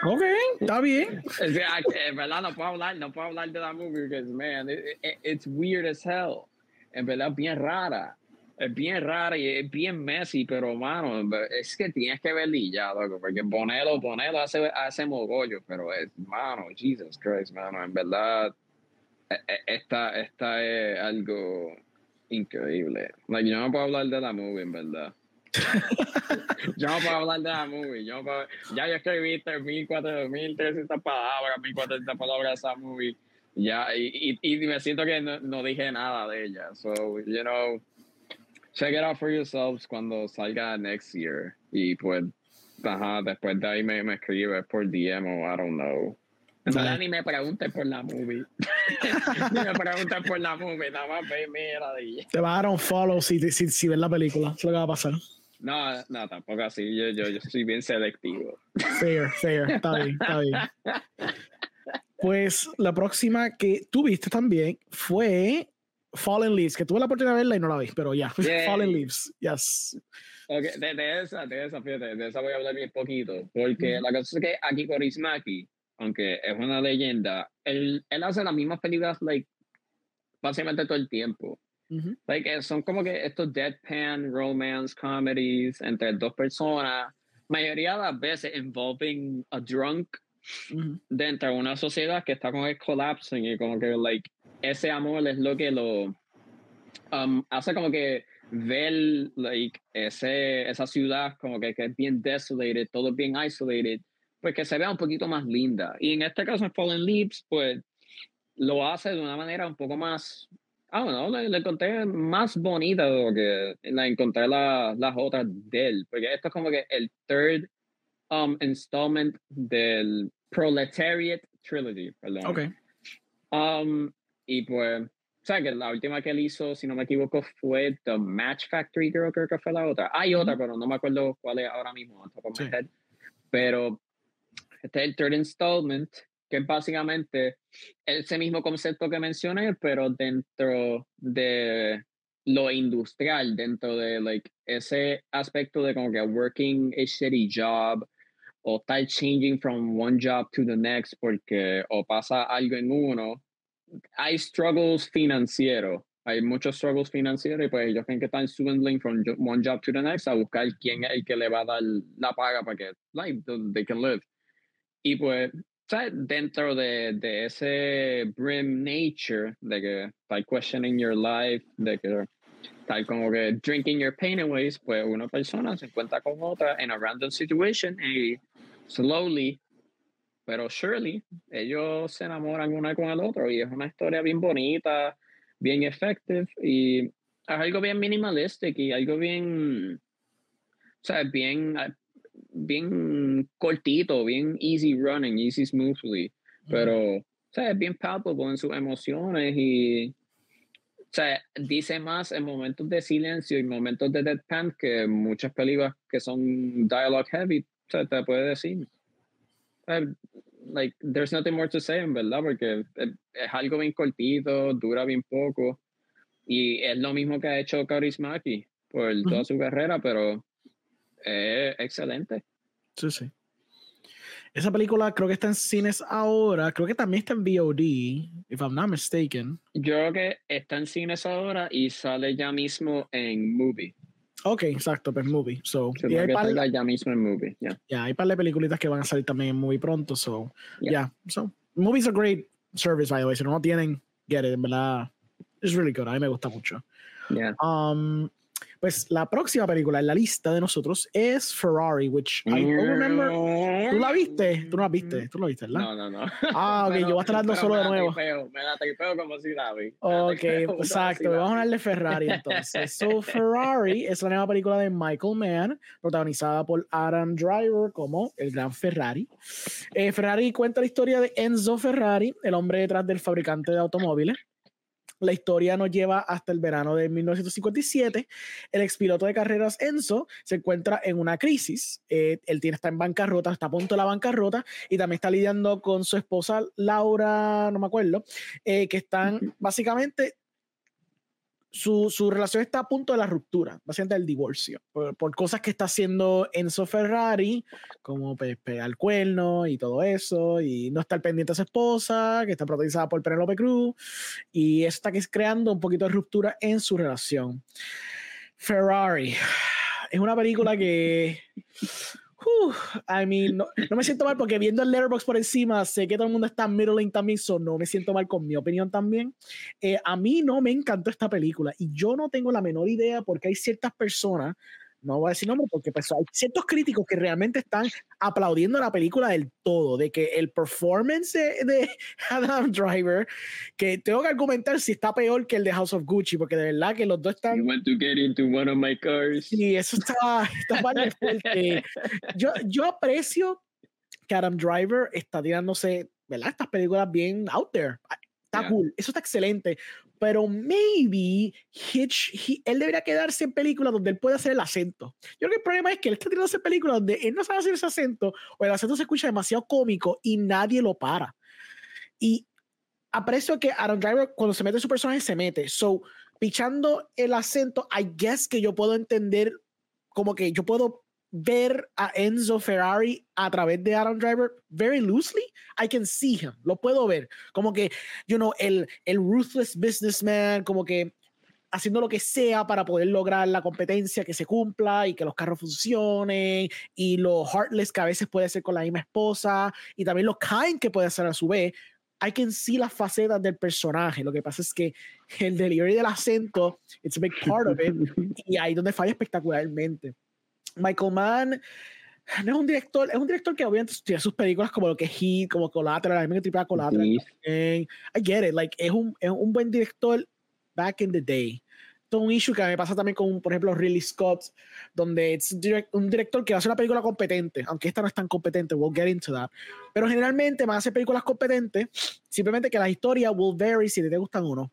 Ok, está bien. Es verdad, no puedo hablar, no puedo hablar de la movie, porque, man, it, it's weird as hell. En verdad, bien rara es bien rara y es bien messy, pero mano, es que tienes que verla ya, loco, porque ponerlo, ponerlo hace, hace mogollo, pero es, mano, Jesus Christ, mano, en verdad, e, e, esta, esta es algo increíble. Like, yo no puedo hablar de la movie, en verdad. yo no puedo hablar de la movie. Yo puedo, ya yo escribí 1.300 palabras, 1.400 palabras de esa movie. Ya, y, y, y, me siento que no, no dije nada de ella. So, you know, check it out for yourselves cuando salga next year. Y pues, ajá, después de ahí me, me escribes por DM o I don't know. En ni me preguntes por la movie. ni me preguntes por la movie, nada más ve, mira Te va a dar un follow si, si, si ves la película. Eso es lo que va a pasar. No, no, tampoco así. Yo, yo, yo soy bien selectivo. Fair, fair. Está bien, está bien. Pues la próxima que tuviste también fue Fallen Leaves, que tuve la oportunidad de verla y no la vi, pero ya. Fallen Leaves, yes. Okay, de, esa, de esa, fíjate, de esa voy a hablar bien poquito, porque la cosa es que aquí Korismaki, aunque es una leyenda, él, él hace las mismas películas, like, básicamente todo el tiempo. like, eh, son como que estos deadpan romance comedies entre dos personas, mayoría de las veces involving a drunk dentro de una sociedad que está como que collapsing y como que, like, ese amor es lo que lo um, hace como que ver like, ese, esa ciudad como que, que, es bien desolated, todo bien isolated, pues que se vea un poquito más linda. Y en este caso en Fallen Leaves, pues lo hace de una manera un poco más, ah, no, le, le, encontré más bonita de lo que la encontré la, las otras de él, porque esto es como que el third um, installment del Proletariat Trilogy, perdón. Okay. Um, y pues, o sea, que la última que él hizo, si no me equivoco, fue The Match Factory, creo, creo que fue la otra. Hay otra, pero no me acuerdo cuál es ahora mismo, sí. Pero este es el third installment, que es básicamente ese mismo concepto que mencioné, pero dentro de lo industrial, dentro de like, ese aspecto de como que working a shitty job, o estar changing from one job to the next porque o pasa algo en uno hay struggles financieros, hay muchos struggles financieros y pues ellos creen que están swindling from one job to the next a buscar quién es el que le va a dar la paga para que like, they can live. Y pues, dentro de, de ese brim nature de que está questioning your life, de que tal como que drinking your pain away, pues una persona se encuentra con otra en a random situation y slowly pero surely ellos se enamoran una con el otro y es una historia bien bonita, bien effective y es algo bien minimalístico y algo bien, o sea, bien, bien cortito, bien easy running, easy smoothly, pero, o sea, es bien palpable en sus emociones y, o sea, dice más en momentos de silencio y momentos de deadpan que muchas películas que son dialogue heavy, o sea, te puede decir like, there's nothing more to say, en verdad, porque es, algo bien cortito, dura bien poco. Y es lo mismo que ha hecho Kaurismäki por toda su carrera, pero es excelente. Sí, sí. Esa película creo que está en cines ahora, creo que también está en VOD, if I'm not mistaken. Yo creo que está en cines ahora y sale ya mismo en movie. Ok, exacto, pues movie. So, y hay par, ya mismo en movie, ya. Yeah. hay par de películas que van a salir también movie pronto, so, yeah. So, movies are great service, by the way. Si no lo tienen, get it, en verdad. It's really good. A mí me gusta mucho. Yeah. Um, pues la próxima película en la lista de nosotros es Ferrari, which I don't remember. ¿Tú la viste? Tú no la viste, tú la viste, ¿verdad? No, no, no. Ah, ok, yo voy a estar hablando solo de nuevo. me la tripeo como si la vi. Ok, exacto. Vamos a hablar de Ferrari entonces. So, Ferrari es la nueva película de Michael Mann, protagonizada por Adam Driver como el gran Ferrari. Eh, Ferrari cuenta la historia de Enzo Ferrari, el hombre detrás del fabricante de automóviles. La historia nos lleva hasta el verano de 1957. El expiloto de carreras Enzo se encuentra en una crisis. Eh, él tiene, está en bancarrota, está a punto de la bancarrota y también está lidiando con su esposa Laura, no me acuerdo, eh, que están básicamente su, su, relación está a punto de la ruptura, básicamente del divorcio, por, cosas que está haciendo Enzo Ferrari, como pues, pegar el cuerno y todo eso, y no estar pendiente a su esposa, que está protagonizada por Penelope Cruz, y eso está creando un poquito de ruptura en su relación. Ferrari es una película que I mean, no, me siento mal porque viendo el letterbox por encima, sé que todo el mundo está middling también, so no me siento mal con mi opinión también. Eh, a mí no me encantó esta película y yo no tengo la menor idea porque hay ciertas personas no voy a decir nombre porque pues, hay ciertos críticos que realmente están aplaudiendo la película del todo, de que el performance de, Adam Driver, que tengo que argumentar si está peor que el de House of Gucci, porque de verdad que los dos están... You want to get into one of my cars. Sí, eso está, está fuerte. Yo, yo aprecio que Adam Driver está tirándose, ¿verdad? Estas películas bien out there. Está cool, eso está excelente, pero maybe Hitch, él debería quedarse en películas donde él puede hacer el acento. Yo creo que el problema es que él está tirando hacer películas donde él no sabe hacer ese acento o el acento se escucha demasiado cómico y nadie lo para. Y aprecio que Aaron Driver cuando se mete su personaje se mete. So, pichando el acento, I guess que yo puedo entender como que yo puedo ver a Enzo Ferrari a través de Aaron Driver very loosely. I can see him, lo puedo ver. Como que, you know, el, el ruthless businessman, como que haciendo lo que sea para poder lograr la competencia que se cumpla y que los carros funcionen y lo heartless que a veces puede ser con la misma esposa y también lo kind que puede ser a su vez. I can see las facetas del personaje. Lo que pasa es que el delivery del acento, it's a big part of it y ahí donde falla espectacularmente. Michael Mann no es un director, es un director que obviamente tiene sus películas como lo que es Heat, como Collateral, a mí me tripa Collateral. I get it, like, es un, es un buen director back in the day. Esto es un issue que me pasa también con, por ejemplo, Ridley Scott, donde es un director que hace una película competente, aunque esta no es tan competente, we'll get into that. Pero generalmente me hace películas competentes, simplemente que las historias will vary si te gustan o no.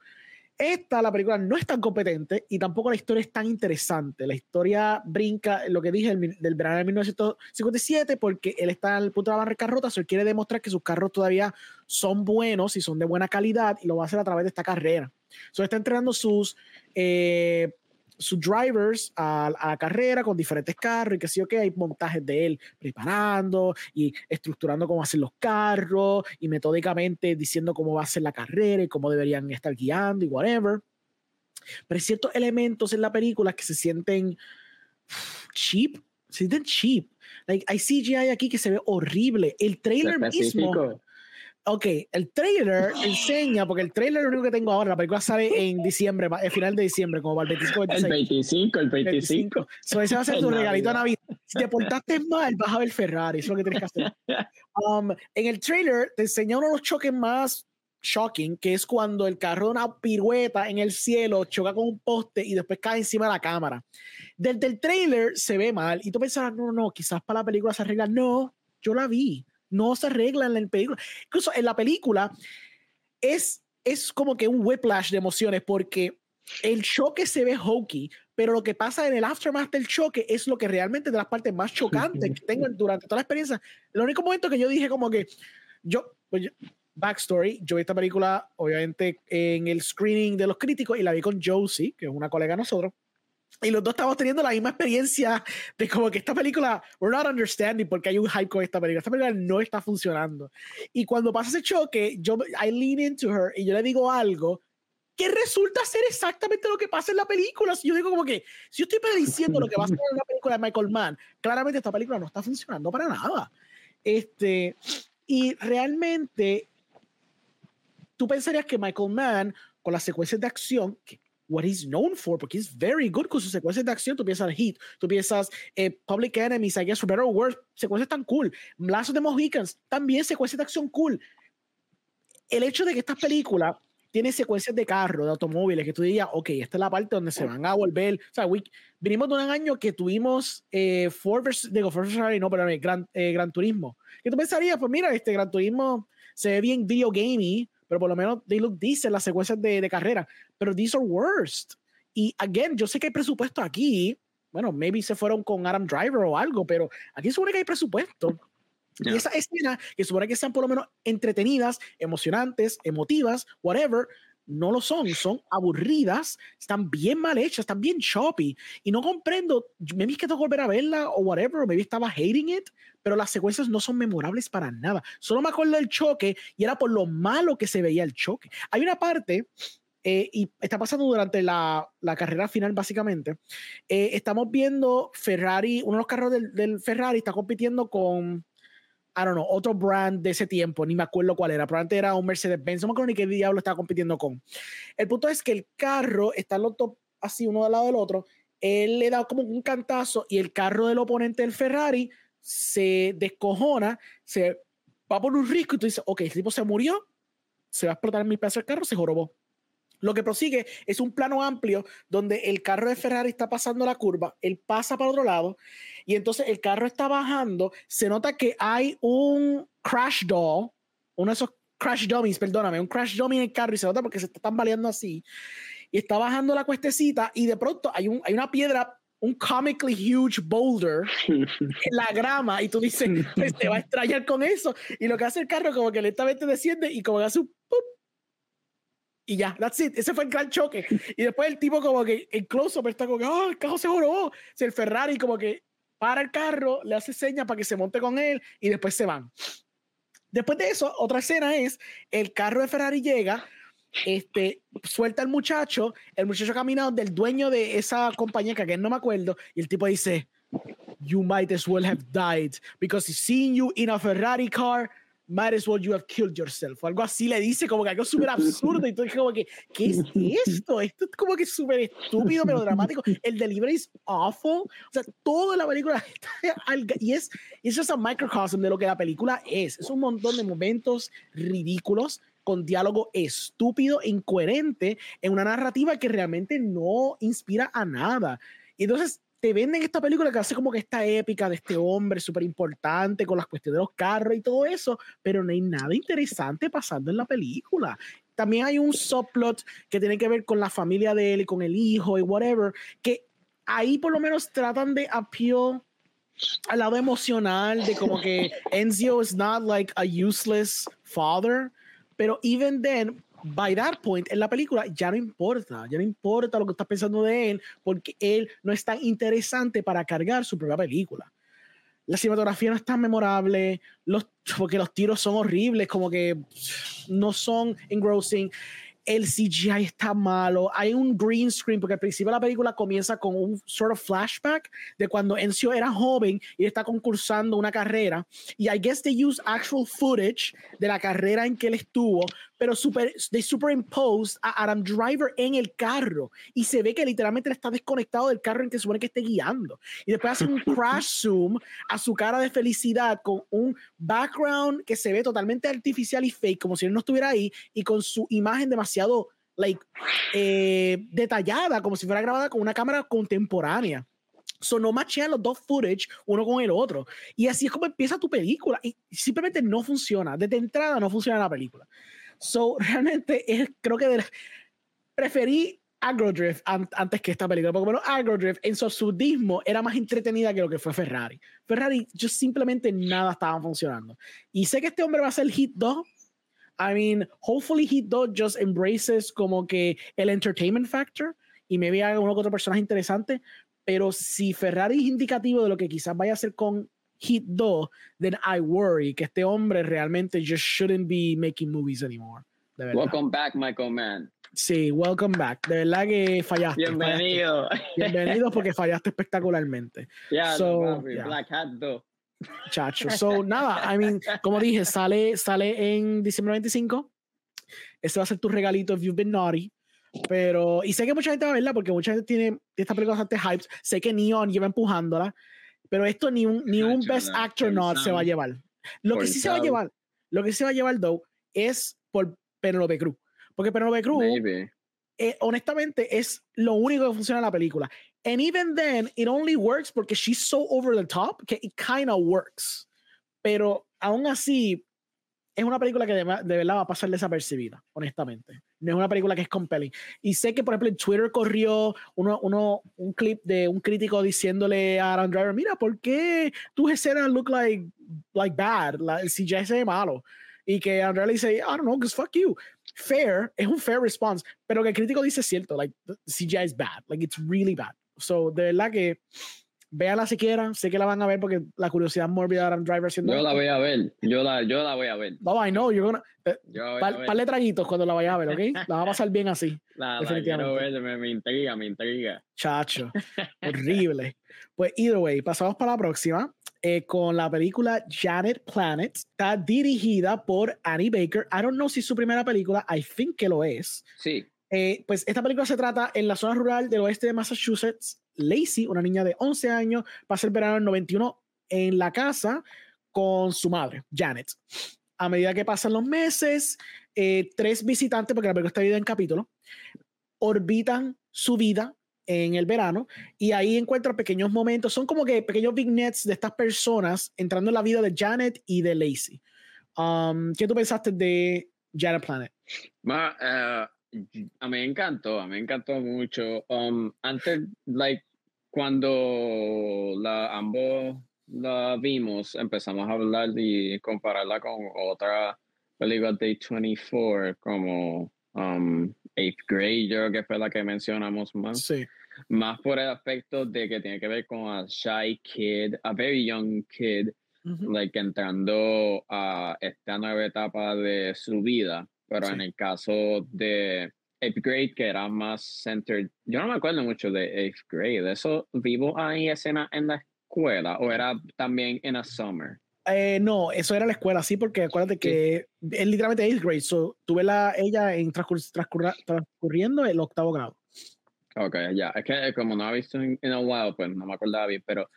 Esta, la película, no es tan competente y tampoco la historia es tan interesante. La historia brinca, lo que dije, del verano de 1957, porque él está al punto de la bancarrota, se quiere demostrar que sus carros todavía son buenos y son de buena calidad y lo va a hacer a través de esta carrera. So, está entrenando sus eh, sus drivers a, la carrera con diferentes carros y que sí o que hay montajes de él preparando y estructurando cómo hacen los carros y metódicamente diciendo cómo va a ser la carrera y cómo deberían estar guiando y whatever. Pero hay ciertos elementos en la película que se sienten cheap, se sienten cheap. Like, hay CGI aquí que se ve horrible. El trailer mismo Ok, el trailer enseña, porque el trailer es lo único que tengo ahora, la película sale en diciembre, el final de diciembre, como para el 25, El 25, el 25. So, ese va a ser tu regalito de Navidad. Si te portaste mal, vas a ver Ferrari, eso es lo que tienes que hacer. Um, en el trailer te enseña uno de los choques más shocking, que es cuando el carro da una pirueta en el cielo, choca con un poste y después cae encima de la cámara. Desde el trailer se ve mal y tú pensabas, no, no, no, quizás para la película se arregla. No, yo la vi no se arregla en la película. Incluso en la película es, es como que un whiplash de emociones porque el choque se ve hokey, pero lo que pasa en el aftermath del choque es lo que realmente de las partes más chocantes que tengo durante toda la experiencia. El único momento que yo dije como que yo, pues backstory, yo vi esta película obviamente en el screening de los críticos y la vi con Josie, que es una colega de nosotros. Y los dos estamos teniendo la misma experiencia de como que esta película, we're not understanding porque hay un hype con esta película. Esta película no está funcionando. Y cuando pasa ese choque, yo, I lean into her y yo le digo algo que resulta ser exactamente lo que pasa en la película. Si yo digo como que, si yo estoy prediciendo lo que va a ser en la película de Michael Mann, claramente esta película no está funcionando para nada. Este, y realmente, tú pensarías que Michael Mann, con las secuencias de acción, que what he's known for, porque he's very good con sus secuencias de acción. Tú piensas Heat, tú piensas eh, Public Enemies, I guess, for better or worse, secuencias tan cool. Lazos de Mohicans, también secuencias de acción cool. El hecho de que estas películas tienen secuencias de carro, de automóviles, que tú dirías, ok, esta es la parte donde se van a volver. O sea, we, vinimos de un año que tuvimos eh, Ford versus, digo, Ford versus, no, pero Gran, eh, Gran Turismo. Que tú pensarías, pues mira, este Gran Turismo se ve bien video gamey, pero por lo menos they look decent las secuencias de, de carrera, pero these are worst. Y again, yo sé que hay presupuesto aquí, bueno, maybe se fueron con Adam Driver o algo, pero aquí supone que hay presupuesto. Y esa escena, que supone que sean por lo menos entretenidas, emocionantes, emotivas, whatever, no lo son, son aburridas, están bien mal hechas, están bien choppy. Y no comprendo, me vi que tengo que volver a verla o whatever, o maybe estaba hating it, pero las secuencias no son memorables para nada. Solo me acuerdo del choque y era por lo malo que se veía el choque. Hay una parte, eh, y está pasando durante la, la carrera final básicamente, eh, estamos viendo Ferrari, uno de los carros del, del Ferrari está compitiendo con I don't know, otro brand de ese tiempo, ni me acuerdo cuál era, probablemente era un Mercedes-Benz, no me acuerdo qué diablo estaba compitiendo con. El punto es que el carro está los dos así uno al lado del otro, él le da como un cantazo y el carro del oponente del Ferrari se descojona, se va por un risco y tú dices, ok, el tipo se murió, se va a explotar en mi pedazo el carro, se jorobó. Lo que prosigue es un plano amplio donde el carro de Ferrari está pasando la curva, él pasa para otro lado y entonces el carro está bajando. Se nota que hay un crash doll, uno de esos crash dummies, perdóname, un crash dummy en el carro y se nota porque se están baleando así. Y está bajando la cuestecita y de pronto hay, un, hay una piedra un comically huge boulder en la grama y tú dices, pues te va a extrañar con eso. Y lo que hace el carro como que lentamente desciende y como que hace un y ya, that's it. Ese fue el gran choque. Y después el tipo como que el close-up está como que, oh, el carro se joró. el Ferrari como que para el carro, le hace señas para que se monte con él y después se van. Después de eso, otra escena es, el carro de Ferrari llega, este, suelta al muchacho, el muchacho caminado del dueño de esa compañía que no me acuerdo, y el tipo dice, you might as well have died because seeing you in a Ferrari car might as well you have killed yourself. O algo así le dice, como que algo súper absurdo. Y tú como que, ¿qué es esto? Esto es como que súper estúpido, pero dramático. El delivery es awful. O sea, toda la película está y es, es just a microcosm de lo que la película es. Es un montón de momentos ridículos con diálogo estúpido, incoherente, en una narrativa que realmente no inspira a nada. Y entonces te venden esta película que hace como que esta épica de este hombre súper importante con las cuestiones de los carros y todo eso, pero no hay nada interesante pasando en la película. También hay un subplot que tiene que ver con la familia de él y con el hijo y whatever, que ahí por lo menos tratan de appeal al lado emocional de como que Enzio is not like a useless father, pero even then by that point en la película ya no importa, ya no importa lo que estás pensando de él, porque él no es tan interesante para cargar su propia película. La cinematografía no es tan memorable, los, porque los tiros son horribles, como que no son engrossing el CGI está malo, hay un green screen, porque al principio la película comienza con un sort of flashback de cuando Encio era joven y está concursando una carrera, y I guess they use actual footage de la carrera en que él estuvo, pero super, they superimposed a Adam Driver en el carro, y se ve que literalmente está desconectado del carro en que se supone que esté guiando, y después hacen un crash zoom a su cara de felicidad con un background que se ve totalmente artificial y fake, como si él no estuviera ahí, y con su imagen demasiado like, eh, detallada, como si fuera grabada con una cámara contemporánea. So no machean los dos footage uno con el otro. Y así es como empieza tu película. Y simplemente no funciona. Desde entrada no funciona la película. So realmente es, creo que preferí Agrodrift antes que esta película. Porque bueno, Agrodrift en su absurdismo era más entretenida que lo que fue Ferrari. Ferrari, yo simplemente nada estaba funcionando. Y sé que este hombre va a ser Hit 2 I mean, hopefully he does just embraces como que el entertainment factor y me vea uno que otro personaje interesante, pero si Ferrari es indicativo de lo que quizás vaya a hacer con Hit 2, then I worry que este hombre realmente just shouldn't be making movies anymore. Welcome back, Michael Mann. Sí, welcome back. De verdad que fallaste. Bienvenido. Bienvenido porque fallaste espectacularmente. Yeah, so, Black Hat 2. Chacho. So, nada, I mean, como dije, sale, sale en diciembre 25. Ese va a ser tu regalito if you've been naughty. Pero, y sé que mucha gente va a verla porque mucha gente tiene esta película bastante hype. Sé que Neon lleva empujándola, pero esto ni un, ni un Best Actor Not se va a llevar. Lo que sí se va a llevar, lo que sí se va a llevar, though, es por Penelope Cruz. Porque Penelope Cruz, eh, honestamente, es lo único que funciona en la película. And even then, it only works porque she's so over the top que it kind of works. Pero aún así, es una película que de, de, verdad va a pasar desapercibida, honestamente. No es una película que es compelling. Y sé que, por ejemplo, en Twitter corrió uno, uno, un clip de un crítico diciéndole a Adam Driver, mira, ¿por qué tus escenas look like, like bad? La, el CGI se ve malo. Y que Andrea le dice, I don't know, because fuck you. Fair, es un fair response, pero que el crítico dice cierto, like, CGI is bad, like, it's really bad. So, de verdad que véala si quieran, sé que la van a ver porque la curiosidad mórbida de Adam Driver siendo. Yo la voy a ver, yo la, yo la voy a ver. No, I know, you're gonna. Eh, par, traguitos cuando la vayas a ver, ¿ok? la va a pasar bien así. La, definitivamente. La ver, me, intriga, me intriga. Chacho, horrible. Pues, either way, pasamos para la próxima. Eh, con la película Janet Planet. Está dirigida por Annie Baker. I don't know si es su primera película, I think que lo es. Sí. Eh, pues esta película se trata en la zona rural del oeste de Massachusetts. Lacey, una niña de 11 años, pasa el verano del 91 en la casa con su madre, Janet. A medida que pasan los meses, eh, tres visitantes, porque la película está dividida en capítulos, orbitan su vida en el verano y ahí encuentran pequeños momentos, son como que pequeños vignettes de estas personas entrando en la vida de Janet y de Lacey. Um, ¿Qué tú pensaste de Janet Planet? Ma, a mí me encantó, a mí me encantó mucho. Um, antes, like, cuando la, ambos la vimos, empezamos a hablar y compararla con otra película de 24, como um, Eighth Grade, yo creo que fue la que mencionamos más. Sí. Más por el aspecto de que tiene que ver con a shy kid, a very young kid, like entrando a esta nueva etapa de su vida pero en el caso de Eighth Grade, que era más centered, yo no me acuerdo mucho de Eighth Grade, ¿eso vivo ahí escena en la escuela o era también en a summer? Eh, no, eso era la escuela, sí, porque acuérdate que es literalmente eighth grade, so tuve la, ella en transcurriendo el octavo grado. Ok, ya, es que como no he visto en, un while, pues no me acordaba bien, pero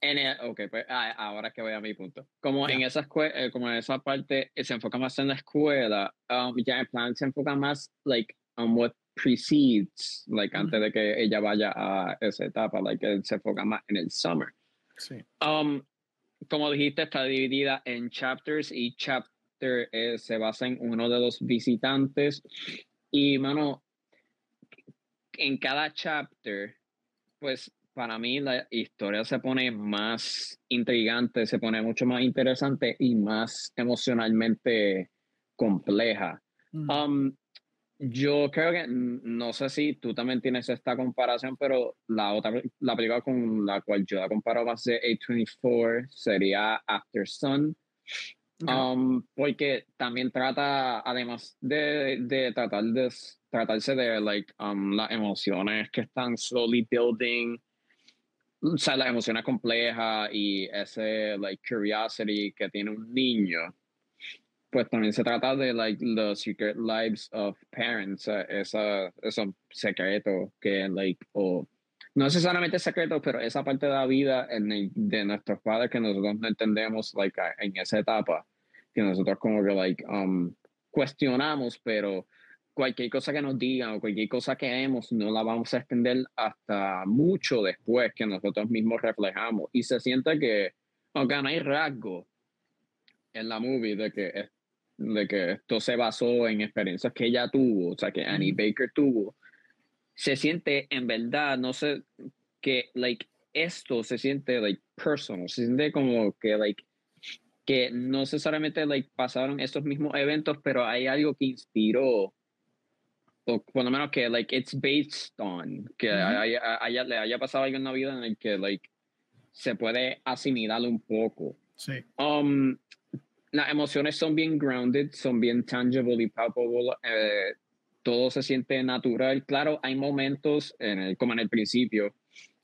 en el, ok, pues ah, ahora que voy a mi punto. Como en esa eh, como en esa parte eh, se enfoca más en la escuela, um, ya en plan se enfoca más, like, on what precedes, like, antes de que ella vaya a esa etapa, like, se enfoca más en el summer. Sí. Um, como dijiste, está dividida en chapters y chapter eh, se basa en uno de los visitantes. Y, mano, en cada chapter, pues para mí la historia se pone más intrigante, se pone mucho más interesante y más emocionalmente compleja. Um, yo creo que, no sé si tú también tienes esta comparación, pero la otra, la película con la cual yo la comparo más de A24 sería After Sun. Um, porque también trata, además de, de tratar de tratarse de like, um, las emociones que están slowly building, o sea, las emociones complejas y ese like curiosity que tiene un niño, pues también se trata de like the secret lives of parents, esa, esos secretos que like, o no necesariamente secretos, pero esa parte de la vida en de nuestros padres que nosotros no entendemos like en esa etapa, que nosotros como que like um, cuestionamos, pero cualquier cosa que nos digan o cualquier cosa que hagamos no la vamos a extender hasta mucho después que nosotros mismos reflejamos. Y se siente que, aunque no hay rasgo en la movie de que, de que esto se basó en experiencias que ella tuvo, o sea, que Annie Baker tuvo, se siente en verdad, no sé, que, like, esto se siente, like, personal, se siente como que, like, que no necesariamente, like, pasaron estos mismos eventos, pero hay algo que inspiró o por lo menos que, like, it's based on, que haya, haya, le haya pasado algo en la vida en el que, like, se puede asimilar un poco. Sí. Um, las emociones son bien grounded, son bien tangible y palpable. Eh, todo se siente natural. Claro, hay momentos, en el, como en el principio,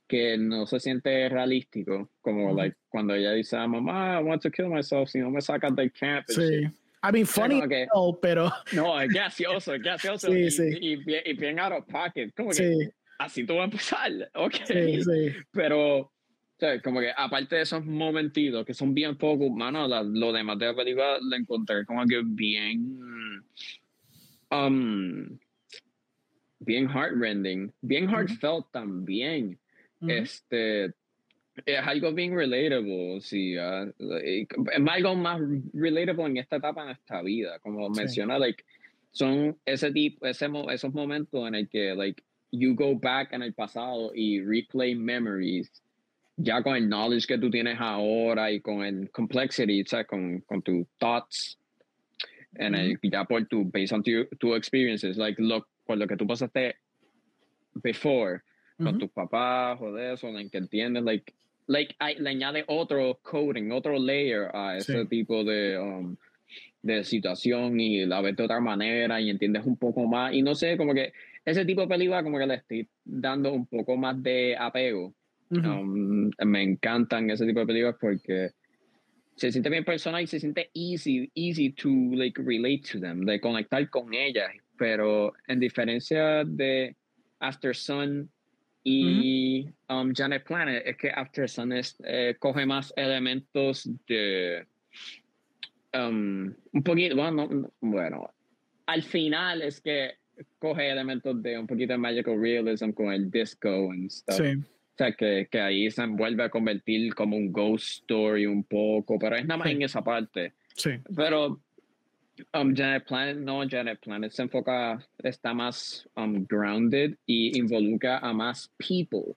que no se siente realístico, como like, cuando ella dice a mamá, I want to kill myself, si no me sacan del camp. Sí. I mean, funny, que, no, pero... No, es gracioso, es gracioso. Sí, y, sí. Y, bien, y, bien out of pocket. Como sí. que así tú vas a empezar, ok. Sí, sí. Pero, o sea, como que aparte de esos momentitos que son bien poco, mano, la, lo demás de la película lo encontré como que bien... Um, bien heartrending, bien heartfelt también. Este, es algo bien relatable, sí. Uh, es algo más relatable en esta etapa de nuestra vida, como Sí. menciona, like, son ese tipo, ese, mo- esos momentos en el que, like, you go back en el pasado y replay memories, ya con el knowledge que tú tienes ahora y con el complexity, o sea, con, con tus thoughts, en el, ya por tu, based on tu, tu experiences, like, lo, por lo que tú pasaste before, con Ujú. tus papás o de eso, en que entiendes, like, like hay- le añade otro coding, otro layer a ese Sí. tipo de, um, de situación y la ves de otra manera y entiendes un poco más. Y no sé, como que ese tipo de película como que le estoy dando un poco más de apego. Ujú. Um, me encantan ese tipo de películas porque se siente bien personal y se siente easy, easy to like relate to them, de conectar con ellas. Pero en diferencia de After Sun y um, Janet Planet, es que After Sun es, eh, coge más elementos de um, un poquito, bueno, no- bueno, al final es que coge elementos de un poquito de magical realism con el disco and stuff. Sí. Sea, que, que ahí se vuelve a convertir como un ghost story un poco, pero es nada más Sí. en esa parte. Sí. Pero um, Janet Planet, no, Janet Planet se enfoca, está más um, grounded y involucra a más people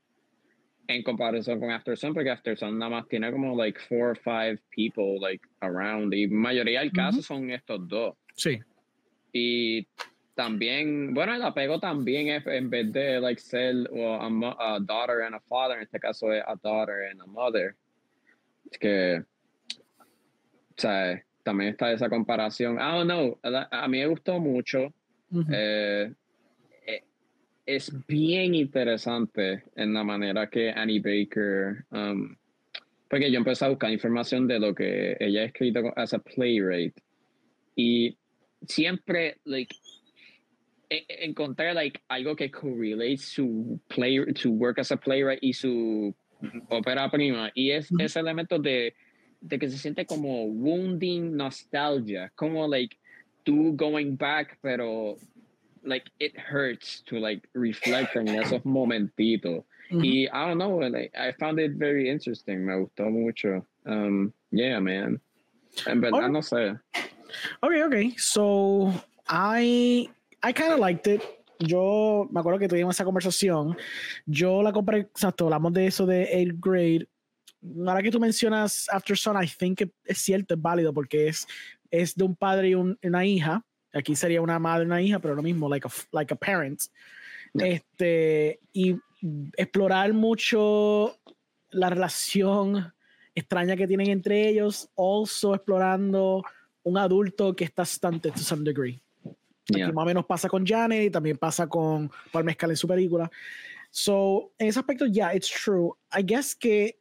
en comparación con After Sun, porque After Sun nada más tiene como like four or five people like around y mayoría del caso son estos dos. Sí. Y también, bueno, el apego también es en vez de like ser well, a, a daughter and a father, en este caso es a daughter and a mother. Es que, o sea, también está esa comparación. I don't know, a, a mí me gustó mucho. Ujú. Eh, eh, es bien interesante en la manera que Annie Baker, um, porque yo empecé a buscar información de lo que ella ha escrito as a playwright y siempre, like, e- e- encontré like algo que correlate su play to work as a playwright y su ópera prima. Y es ese elemento de, de que se siente como wounding nostalgia como like tú going back pero like it hurts to like reflect en esos momentitos. Y I don't know like, I found it very interesting. Me gustó mucho. Um, yeah man. En verdad Alright. no sé. Okay, okay. So I I kind of liked it. Yo me acuerdo que tuvimos esa conversación. Yo la compré, exacto, hablamos de eso de 8th grade. Ahora que tú mencionas After Sun, I think que es cierto, es válido porque es, es de un padre y un- una hija. Aquí sería una madre y una hija, pero lo mismo, like a, like a parent. Yeah. Este, y explorar mucho la relación extraña que tienen entre ellos, also explorando un adulto que está stunted to some degree. Yeah. Que más o menos pasa con Janet y también pasa con Paul Mescal en su película. So, en ese aspecto, yeah, it's true. I guess que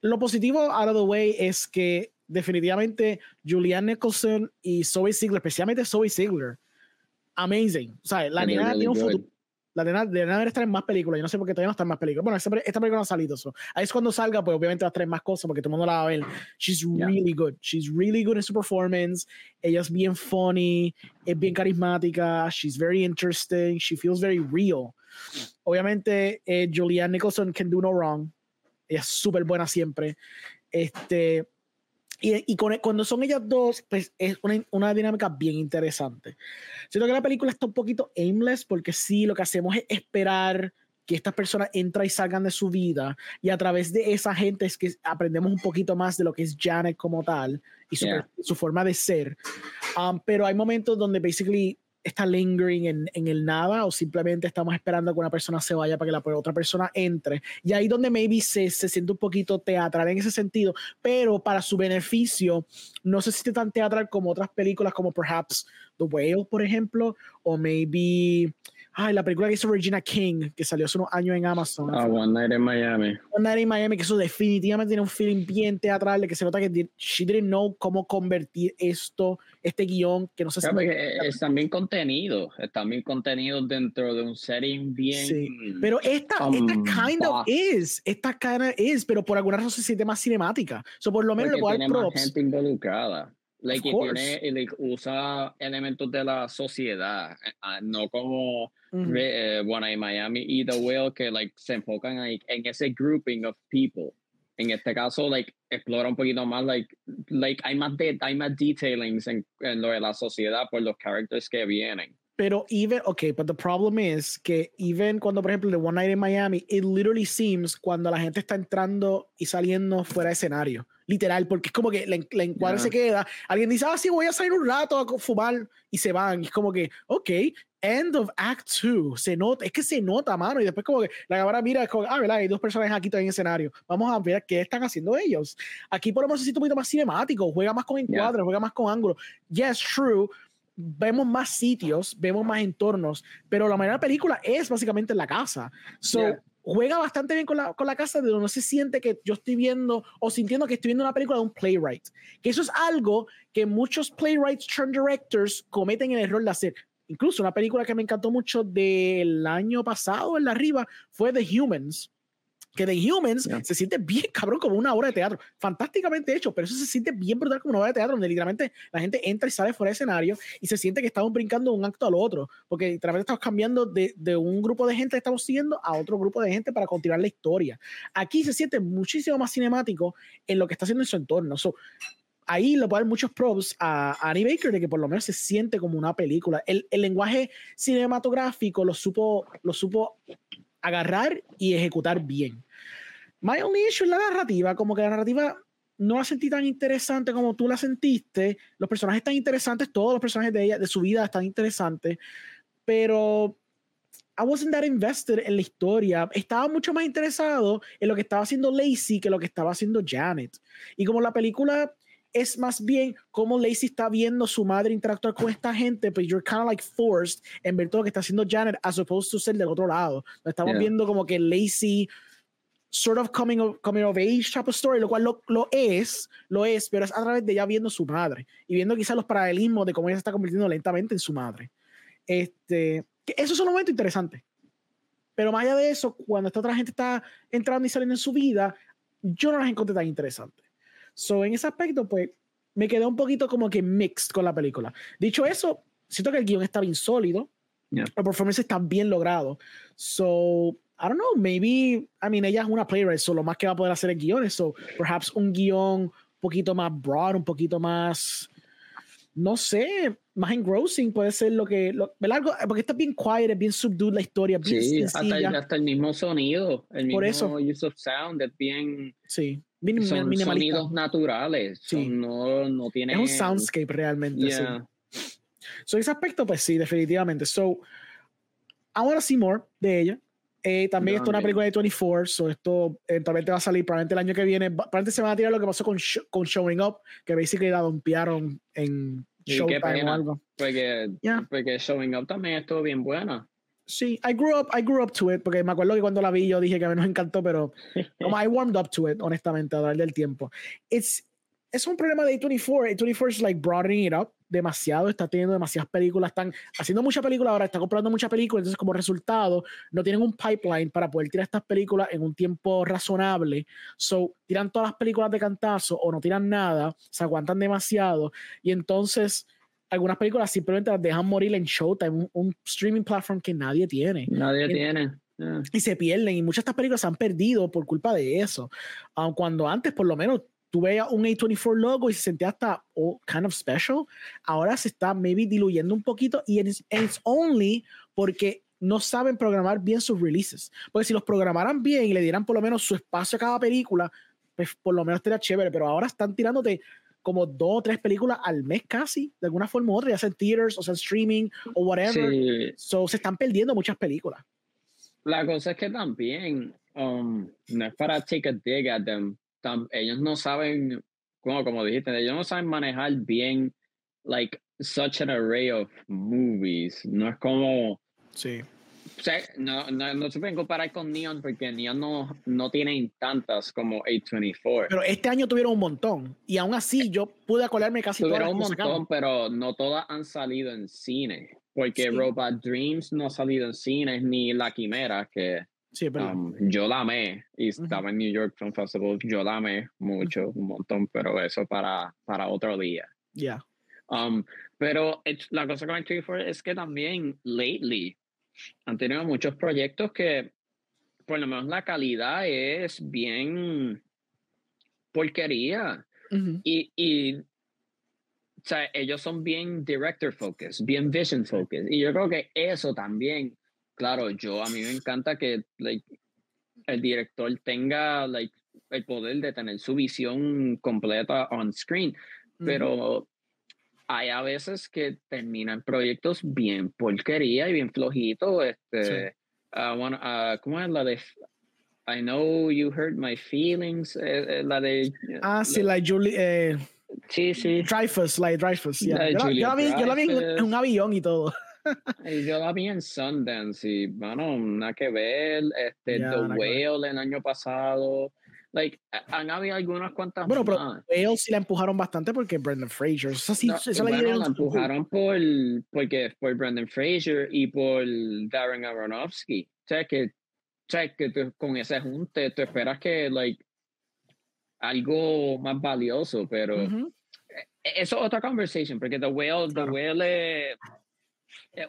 lo positivo out of the way es que definitivamente Julianne Nicholson y Zoe Ziegler, especialmente Zoe Ziegler, amazing. O sea, la nena really tiene un good. futuro. La nena debería estar en más películas. Yo no sé por qué todavía no está en más películas. Bueno, esta, esta película no ha salido. So. Ahí es cuando salga, pues obviamente va a traer más cosas porque todo el mundo la va a ver. She's Yeah. really good. She's really good in su performance. Ella es bien funny, es bien carismática. She's very interesting. She feels very real. Obviamente, eh, Julianne Nicholson can do no wrong. Ella es súper buena siempre. Este, y, y con- cuando son ellas dos, pues es una, una dinámica bien interesante. Siento que la película está un poquito aimless porque sí, lo que hacemos es esperar que estas personas entran y salgan de su vida y a través de esa gente es que aprendemos un poquito más de lo que es Janet como tal y su, Yeah. su forma de ser. Um, pero hay momentos donde basically está lingering en, en, el nada o simplemente estamos esperando que una persona se vaya para que la otra persona entre. Y ahí donde maybe se, se siente un poquito teatral en ese sentido, pero para su beneficio no se siente tan teatral como otras películas como perhaps The Whale, por ejemplo, o maybe Ay, la película que hizo Regina King, que salió hace unos años en Amazon. Ah, One Night in Miami. One Night in Miami, que eso definitivamente tiene un feeling bien teatral, de que se nota que she didn't know cómo convertir esto, este guion, que no sé claro, si... Es también contenido, es también contenido dentro de un setting bien... Sí, pero esta, um, esta kind of is, esta kind of is, pero por alguna razón se siente más cinemática. So, por lo menos le puedo dar props. gente involucrada. Like, tiene, like, usa elementos de la sociedad, uh, no como mm -hmm. eh, One Eye Miami y The Whale que like, se enfocan like, en ese grouping of people. En este caso, like, explora un poquito más, like, like hay más, de, hay más detailings en, en lo de la sociedad por los characters que vienen. Pero even, okay, but the problem is que even cuando, por ejemplo, The One Night in Miami, it literally seems cuando la gente está entrando y saliendo fuera de escenario. Literal, porque es como que la, la encuadre yeah. se queda. Alguien dice, ah, sí, voy a salir un rato a fumar y se van. Y es como que, ok, end of act two. Se nota, es que se nota, mano. Y después, como que la cámara mira, es como, ah, ¿verdad? Hay dos personajes aquí todavía en escenario. Vamos a ver qué están haciendo ellos. Aquí, por lo menos, se siente un poquito más cinemático. Juega más con encuadres, yeah. juega más con ángulos. Yes, true vemos más sitios, vemos más entornos, pero la manera de la película es básicamente en la casa. So, yeah. Juega bastante bien con la, con la casa de donde se siente que yo estoy viendo o sintiendo que estoy viendo una película de un playwright. Que eso es algo que muchos playwrights turn directors cometen el error de hacer. Incluso una película que me encantó mucho del año pasado en la arriba fue The Humans que The Humans yeah. se siente bien cabrón como una obra de teatro, fantásticamente hecho, pero eso se siente bien brutal como una obra de teatro, donde literalmente la gente entra y sale fuera de escenario y se siente que estamos brincando de un acto al otro, porque literalmente estamos cambiando de, de, un grupo de gente que estamos siguiendo a otro grupo de gente para continuar la historia. Aquí se siente muchísimo más cinemático en lo que está haciendo en su entorno. So, ahí le puedo dar muchos props a Annie Baker de que por lo menos se siente como una película. El, el lenguaje cinematográfico lo supo, lo supo agarrar y ejecutar bien. My only issue es la narrativa, como que la narrativa no la sentí tan interesante como tú la sentiste. Los personajes están interesantes, todos los personajes de ella, de su vida están interesantes, pero I wasn't that invested en la historia. Estaba mucho más interesado en lo que estaba haciendo Lacey que lo que estaba haciendo Janet. Y como la película es más bien cómo Lacey está viendo su madre interactuar con esta gente, pero you're kind of like forced en ver todo lo que está haciendo Janet as opposed to ser del otro lado. Estamos yeah. viendo como que Lacey sort of coming of, coming of age type of story, lo cual lo, lo, es, lo es, pero es a través de ella viendo su madre y viendo quizás los paralelismos de cómo ella se está convirtiendo lentamente en su madre. Este, que eso es un momento interesante. Pero más allá de eso, cuando esta otra gente está entrando y saliendo en su vida, yo no las encontré tan interesantes. So, en ese aspecto, pues, me quedé un poquito como que mixed con la película. Dicho eso, siento que el guion está bien sólido. Yeah. El performance está bien logrado. So, I don't know, maybe, I mean, ella es una playwright, so lo más que va a poder hacer es guiones. So, perhaps un guion un poquito más broad, un poquito más, no sé, más engrossing puede ser lo que, lo, ¿verdad? Porque está bien quiet, es bien subdued la historia. Bien sí, hasta el, hasta el, mismo sonido, el mismo eso. use of sound es bien. Sí Minim, son sonidos naturales. Sí. Son, no, no tiene... Es un soundscape realmente. Yeah. Sí. So, ese aspecto, pues sí, definitivamente. So, I want to see more de ella. Eh, también no, esto es una película de 24, so esto eventualmente va a salir probablemente el año que viene. Probablemente se va a tirar lo que pasó con, con Showing Up, que basically la dompearon en Showtime o algo. Porque, yeah. porque Showing Up también estuvo bien buena. Sí, I grew up, I grew up to it, porque me acuerdo que cuando la vi yo dije que a mí nos encantó, pero como I warmed up to it, honestamente, a darle el tiempo. It's, es un problema de A24. A24 es like broadening it up demasiado, está teniendo demasiadas películas, están haciendo mucha película ahora, está comprando mucha película, entonces como resultado no tienen un pipeline para poder tirar estas películas en un tiempo razonable. So, tiran todas las películas de cantazo o no tiran nada, se aguantan demasiado y entonces algunas películas simplemente las dejan morir en Showtime, un, un streaming platform que nadie tiene. Nadie y, tiene. Yeah. Y se pierden, y muchas de estas películas se han perdido por culpa de eso. Um, cuando antes, por lo menos, tú veías un A24 logo y se sentía hasta oh, kind of special. Ahora se está maybe diluyendo un poquito y it's, it's only porque no saben programar bien sus releases. Porque si los programaran bien y le dieran por lo menos su espacio a cada película, pues por lo menos estaría chévere. Pero ahora están tirándote como dos o tres películas al mes casi, de alguna forma u otra, ya sea en theaters, o sea en streaming, o whatever. Sí. So, se están perdiendo muchas películas. La cosa es que también, um, no es para take a dig at them, ellos no saben, como, como dijiste, ellos no saben manejar bien, like, such an array of movies. No es como... Sí o sea, no, no, no, se pueden comparar con Neon porque Neon no, no tienen tantas como A24. Pero este año tuvieron un montón y aún así yo pude acordarme casi tuvieron un montón, pero no todas han salido en cine. Porque Robot Dreams no ha salido en cine ni La Quimera, que sí, um, yo la amé y estaba en New York Film Festival. Yo la amé mucho, un montón, pero eso para, para otro día. Ya. Um, pero la cosa con A24 es que también, lately, han tenido muchos proyectos que por lo menos la calidad es bien porquería. Y, y o sea, ellos son bien director focus, bien vision focus. Y yo creo que eso también, claro, yo a mí me encanta que like, el director tenga like, el poder de tener su visión completa on screen, pero hay a veces que terminan proyectos bien porquería y bien flojito. Este, uh, uh, ¿Cómo es la de I know you hurt my feelings? Eh, eh, la de. Ah, sí, la de Julie. Eh, sí, sí. Dreyfus, la de Dreyfus. yo, la vi, yo, la vi, en un avión y todo. Yo la vi en Sundance y, bueno, nada que ver. Este, The Whale el año pasado. Like, han habido algunas cuantas. Bueno, pero ellos sí la empujaron bastante porque Brendan Fraser. Eso sí, bueno, la, empujaron por, porque, por Brendan Fraser y por Darren Aronofsky. O sea, que, o sea, que con ese junte tú esperas que, like, algo más valioso, pero e, eso es otra conversation, porque The Whale, The Whale es,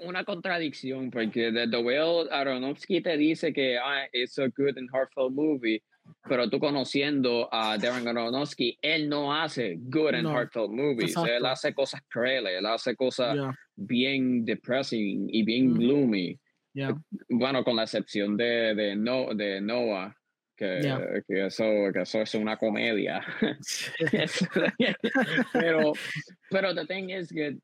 una contradicción, porque The, Whale, Aronofsky te dice que ah, it's a good and heartfelt movie, pero tú conociendo a Darren Aronofsky, él no hace good and heartfelt movies. Él hace cosas crueles, él hace cosas bien depressing y bien mm. gloomy. Bueno, con la excepción de, de, no, de Noah, que, que, eso, que eso es una comedia. pero, pero the thing is que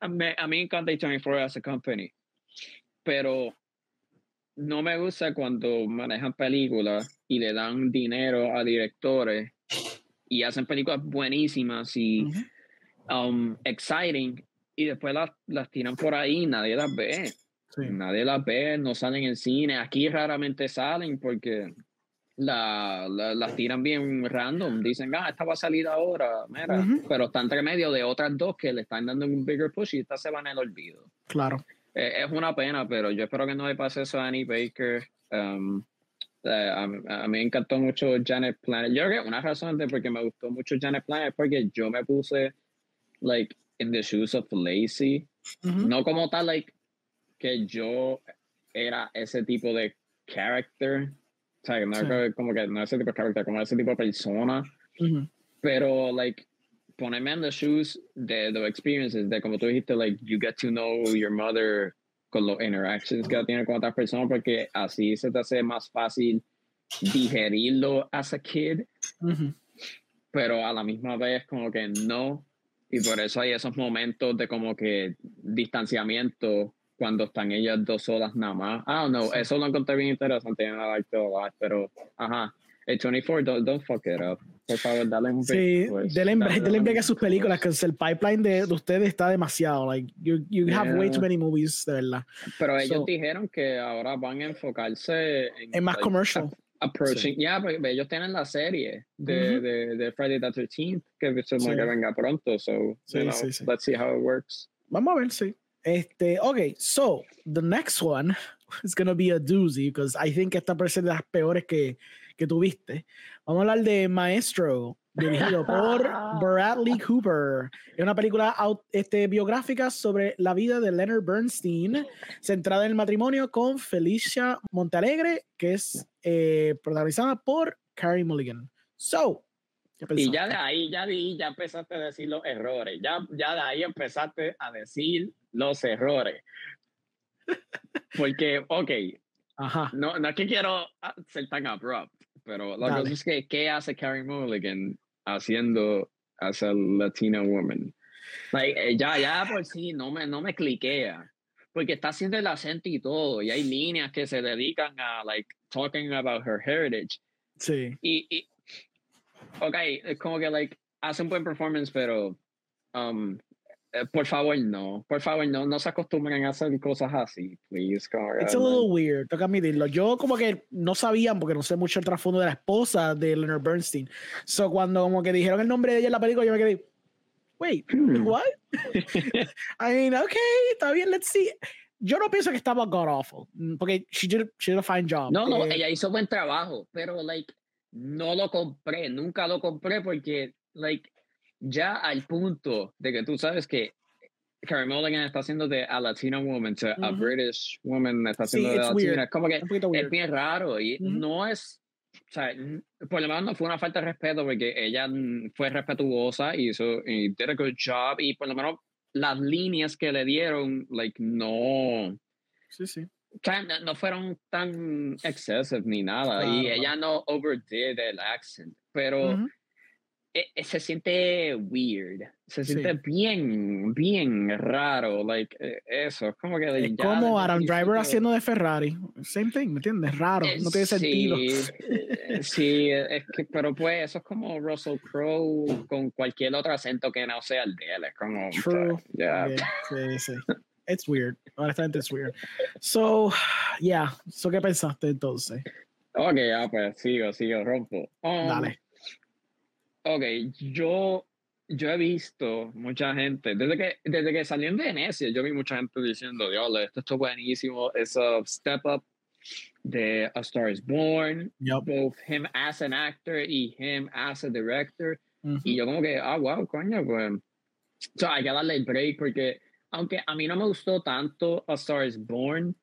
a mí, a mí me encanta 24 as a company, pero no me gusta cuando manejan películas y le dan dinero a directores y hacen películas buenísimas y um, exciting y después las, las tiran por ahí y nadie las ve. Nadie las ve, no salen en cine. Aquí raramente salen porque la, las tiran bien random. Dicen, ah, esta va a salir ahora, mira. Pero está entre medio de otras dos que le están dando un bigger push y esta se van en el olvido. Claro. Eh, es una pena, pero yo espero que no le pase eso a Annie Baker. Um, eh, a, mí me encantó mucho Janet Planet. Yo creo que una razón de por qué me gustó mucho Janet Planet es porque yo me puse, like, in the shoes of Lacey. No como tal, like, que yo era ese tipo de character. No como que no ese tipo de character, como ese tipo de persona. Pero, like, ponerme en the shoes de the experiences, de como tú dijiste, like, you get to know your mother con los interactions que tiene con otras personas, porque así se te hace más fácil digerirlo as a kid, pero a la misma vez como que no, y por eso hay esos momentos de como que distanciamiento cuando están ellas dos solas nada más. Ah, no, eso lo encontré bien interesante en la pero ajá, el 24, don't, don't fuck it up. Por favor, dale un Sí, pues, denle, a sus películas, que el pipeline de, de, ustedes está demasiado. Like, you, you have way too many movies, de verdad. Pero ellos dijeron que ahora van a enfocarse en, en más commercial. Approaching, ya, yeah, ellos tienen la serie de, de, de, Friday the 13th que se sí. que venga pronto. So, sí, you know, let's see how it works. Vamos a ver, sí. Este, ok, so the next one is going to be a doozy because I think esta ser de las peores que, que tuviste. Vamos a hablar de Maestro, dirigido por Bradley Cooper. Es una película este, biográfica sobre la vida de Leonard Bernstein, centrada en el matrimonio con Felicia Montalegre, que es eh, protagonizada por Carrie Mulligan. So, y ya de ahí, ya de ya empezaste a decir los errores. Ya, ya de ahí empezaste a decir los errores. Porque, ok, Ajá. No, no es que quiero ser tan abrupt, pero la cosa es que, ¿qué hace Carrie Mulligan haciendo as a Latina woman. Like, eh, ya, ya por sí no me, no me cliquea. Porque está haciendo el acento y todo. Y hay líneas que se dedican a, like, talking about her heritage. Sí. Y, y ok, es como que, like, hace un buen performance, pero um, eh, por favor, no. Por favor, no, no se acostumbren a hacer cosas así, please. It's a little weird, toca admitirlo. Yo como que no sabían, porque no sé mucho el trasfondo de la esposa de Leonard Bernstein. So cuando como que dijeron el nombre de ella en la película, yo me quedé, wait, hmm. what? I mean, okay, está bien, let's see. Yo no pienso que estaba god awful, porque she did, she did a fine job. No, no, eh, ella hizo buen trabajo, pero like, no lo compré, nunca lo compré porque, like, ya al punto de que tú sabes que Carey Mulligan está haciendo de a Latina woman, a British woman está haciendo de Latina, como que es bien raro y no es, o sea, por lo menos no fue una falta de respeto porque ella fue respetuosa y hizo, y did a good job y por lo menos las líneas que le dieron, like, no. Sí, sí. no, fueron tan excessive ni nada y ella no overdid el accent, pero se siente weird, se siente bien, bien raro, like, e, eso, como que... Es como Adam Driver haciendo de Ferrari, same thing, ¿me entiendes? Raro, no tiene sentido. Eh, sí, es que, pero pues eso es como Russell Crowe con cualquier otro acento que no sea el de él, es como... True, yeah. sí, sí. It's weird, honestamente it's weird. So, yeah, so ¿qué pensaste entonces? Ok, ah, pues sigo, sigo, rompo. Um, Dale Ok, yo, yo he visto mucha gente, desde que, desde que salí en Venecia, yo vi mucha gente diciendo, Dios, esto está buenísimo, es a step up de A Star is Born, both him as an actor y him as a director. Y yo como que, ah, wow, coño, pues, so, hay que darle el break porque, aunque a mí no me gustó tanto A Star is Born,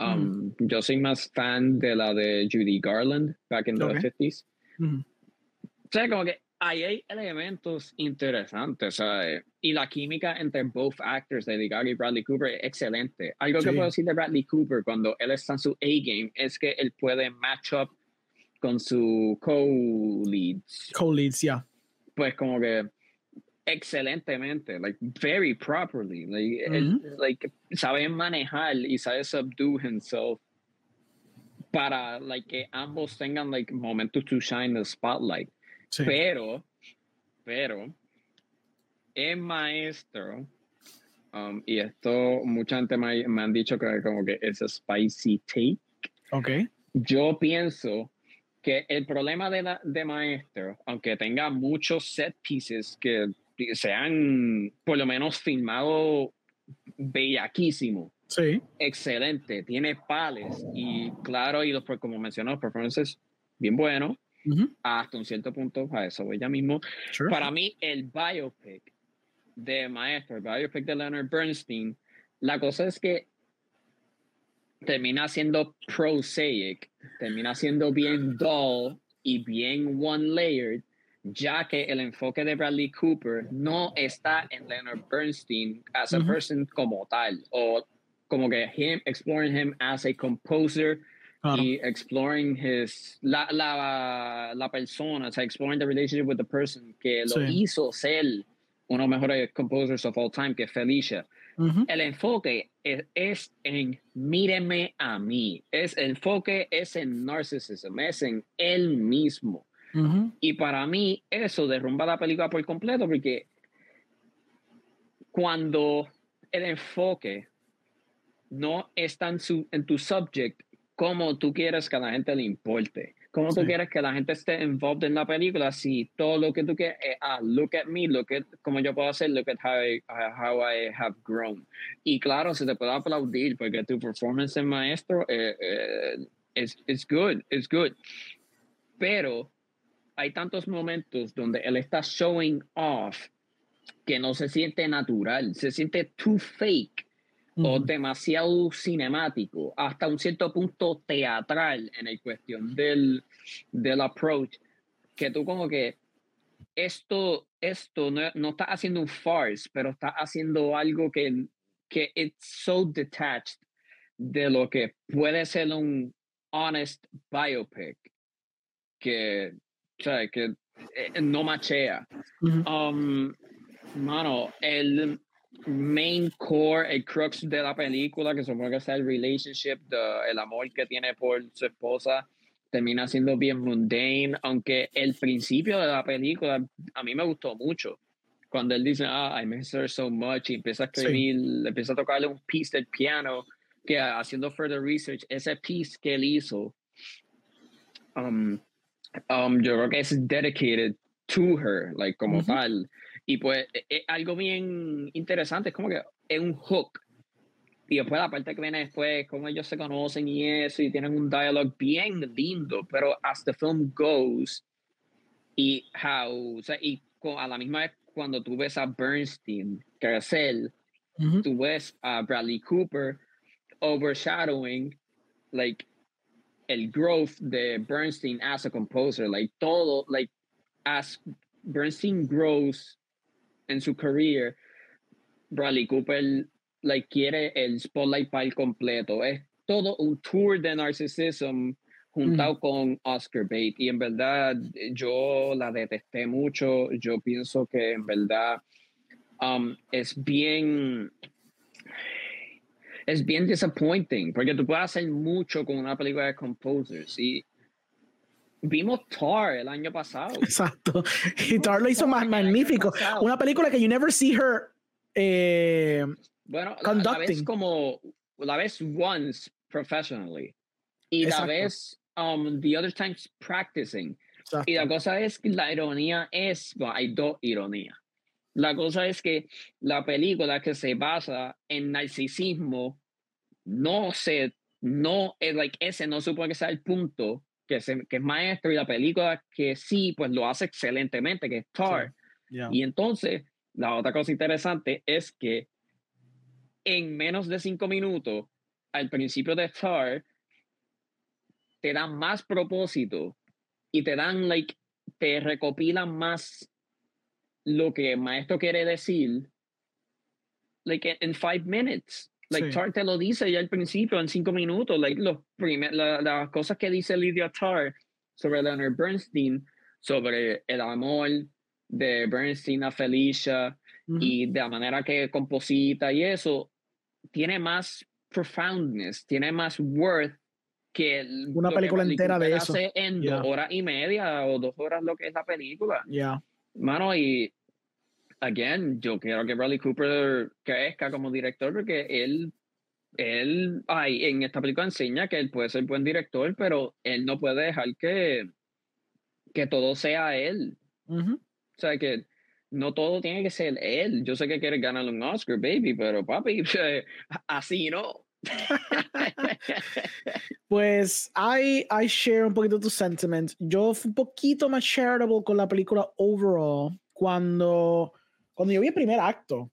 um, yo soy más fan de la de Judy Garland, back in the 50s. O sea, como que ahí hay elementos interesantes, ¿sabes? Y la química entre both actors de DiCaprio y Bradley Cooper es excelente. Algo que puedo decir de Bradley Cooper cuando él está en su A-game es que él puede match up con su co-leads. Co-leads, ya. Pues como que excelentemente, like very properly. Like, él, like sabe manejar y sabe subdue himself para like que ambos tengan like momentos to shine the spotlight. Pero, pero, es maestro, um, y esto mucha gente me, me, han dicho que como que es spicy take. Ok. Yo pienso que el problema de, la, de maestro, aunque tenga muchos set pieces que sean por lo menos filmado bellaquísimo. Sí. Excelente, tiene pales y claro, y los, como mencionó, los performances bien buenos hasta un cierto punto, a eso voy ya mismo. Para mí, el biopic de Maestro, el biopic de Leonard Bernstein, la cosa es que termina siendo prosaic, termina siendo bien dull y bien one-layered, ya que el enfoque de Bradley Cooper no está en Leonard Bernstein as a person como tal, o como que him, exploring him as a composer, y exploring his la, la, la, persona, o sea, exploring the relationship with the person que lo hizo ser uno de los mejores composers of all time, que es Felicia. El enfoque es, en míreme a mí. Es el enfoque es en narcissism, es en él mismo. Y para mí eso derrumba la película por completo porque cuando el enfoque no está en, su, en tu subject, cómo tú quieres que a la gente le importe, cómo tú quieres que la gente esté involved en la película, si todo lo que tú quieres es, ah, look at me, look at, como yo puedo hacer, look at how I, how I have grown. Y claro, se te puede aplaudir porque tu performance en maestro eh, eh, es es good, es good. Pero hay tantos momentos donde él está showing off que no se siente natural, se siente too fake o demasiado cinemático, hasta un cierto punto teatral en el cuestión del, del approach, que tú como que esto, esto no, no está haciendo un farce, pero está haciendo algo que, que it's so detached de lo que puede ser un honest biopic, que, o sea, que eh, no machea. um, mano, el main core, el crux de la película, que supongo que es el relationship, el amor que tiene por su esposa, termina siendo bien mundane, aunque el principio de la película a mí me gustó mucho. Cuando él dice, ah, I miss her so much, y empieza a escribir, empieza a tocarle un piece del piano, que haciendo further research, ese piece que él hizo, um, um, yo creo que es dedicated to her, like como tal. Y pues es e, algo bien interesante, es como que es un hook. Y después la parte que viene después, cómo ellos se conocen y eso, y tienen un dialogue bien lindo, pero as the film goes, y how, o sea, y a la misma vez cuando tú ves a Bernstein crecer, tú ves a Bradley Cooper overshadowing, like, el growth de Bernstein as a composer, like, todo, like, as Bernstein grows in su career, Bradley Cooper like, quiere el spotlight para el completo. Es todo un tour de narcissism juntado con Oscar Bate. Y en verdad, yo la detesté mucho. Yo pienso que en verdad um, es bien. Es bien disappointing, porque tú puedes hacer mucho con una película de composers. Y vimos Tar el año pasado. Exacto. Y Tar lo hizo más magnífico. Una película que you never see her. Eh, bueno, la, vez como, la vez once professionally y la vez um, the other times practicing. Y la cosa es que la ironía es, bueno, hay dos ironías. La cosa es que la película que se basa en narcisismo no se, no es like ese no supone que sea el punto que, se, que es maestro y la película que sí, pues lo hace excelentemente, que es Tar. Y entonces, la otra cosa interesante es que en menos de cinco minutos, al principio de Star, te dan más propósito y te dan, like, te recopilan más lo que el maestro quiere decir, like, en five minutes. Like, Tar te lo dice ya al principio, en cinco minutos, like, los las cosas que dice Lydia Tar sobre Leonard Bernstein, sobre el amor de Bernstein a Felicia, y de la manera que composita y eso, tiene más profoundness, tiene más worth que una película entera de eso. En dos horas y media o dos horas lo que es la película. Ya. Mano, y again, yo quiero que Bradley Cooper crezca como director porque él, él, ay, en esta película enseña que él puede ser buen director, pero él no puede dejar que, que todo sea él. O sea, que no todo tiene que ser él. Yo sé que quiere ganar un Oscar, baby, pero papi, así no. pues I, I share un poquito tu sentiment. Yo fui un poquito más charitable con la película overall cuando, cuando yo vi el primer acto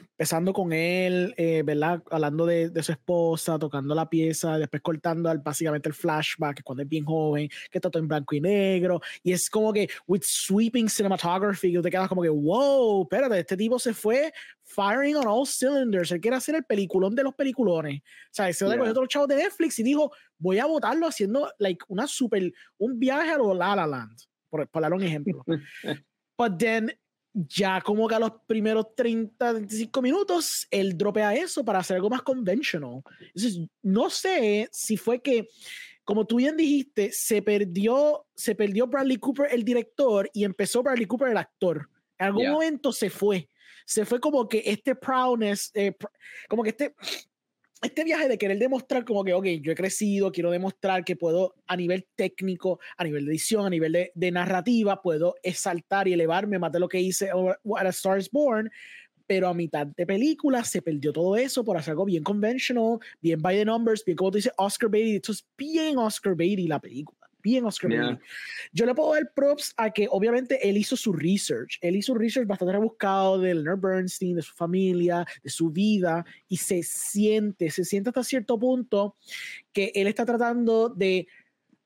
empezando con él, eh, ¿verdad? Hablando de, de, su esposa, tocando la pieza, después cortando al, básicamente el flashback, cuando es bien joven, que está todo en blanco y negro, y es como que, with sweeping cinematography, que te quedas como que, wow, espérate, este tipo se fue firing on all cylinders, él quiere hacer el peliculón de los peliculones, o sea, se yeah. otro chavo de Netflix y dijo, voy a votarlo haciendo, like, una super, un viaje a lo La La Land, por, por dar un ejemplo. But then ya como que a los primeros 30, 25 minutos, él dropea eso para hacer algo más conventional. Entonces, no sé si fue que, como tú bien dijiste, se perdió, se perdió Bradley Cooper, el director, y empezó Bradley Cooper, el actor. En algún momento se fue. Se fue como que este proudness, eh, como que este este viaje de querer demostrar como que, ok, yo he crecido, quiero demostrar que puedo a nivel técnico, a nivel de edición, a nivel de, de narrativa, puedo exaltar y elevarme más de lo que hice a Star is Born, pero a mitad de película se perdió todo eso por hacer algo bien conventional, bien by the numbers, bien como tú dices, Oscar Beatty, esto es bien Oscar Beatty la película bien Oscar Yo le puedo dar props a que obviamente él hizo su research. Él hizo research bastante rebuscado de Leonard Bernstein, de su familia, de su vida, y se siente, se siente hasta cierto punto que él está tratando de,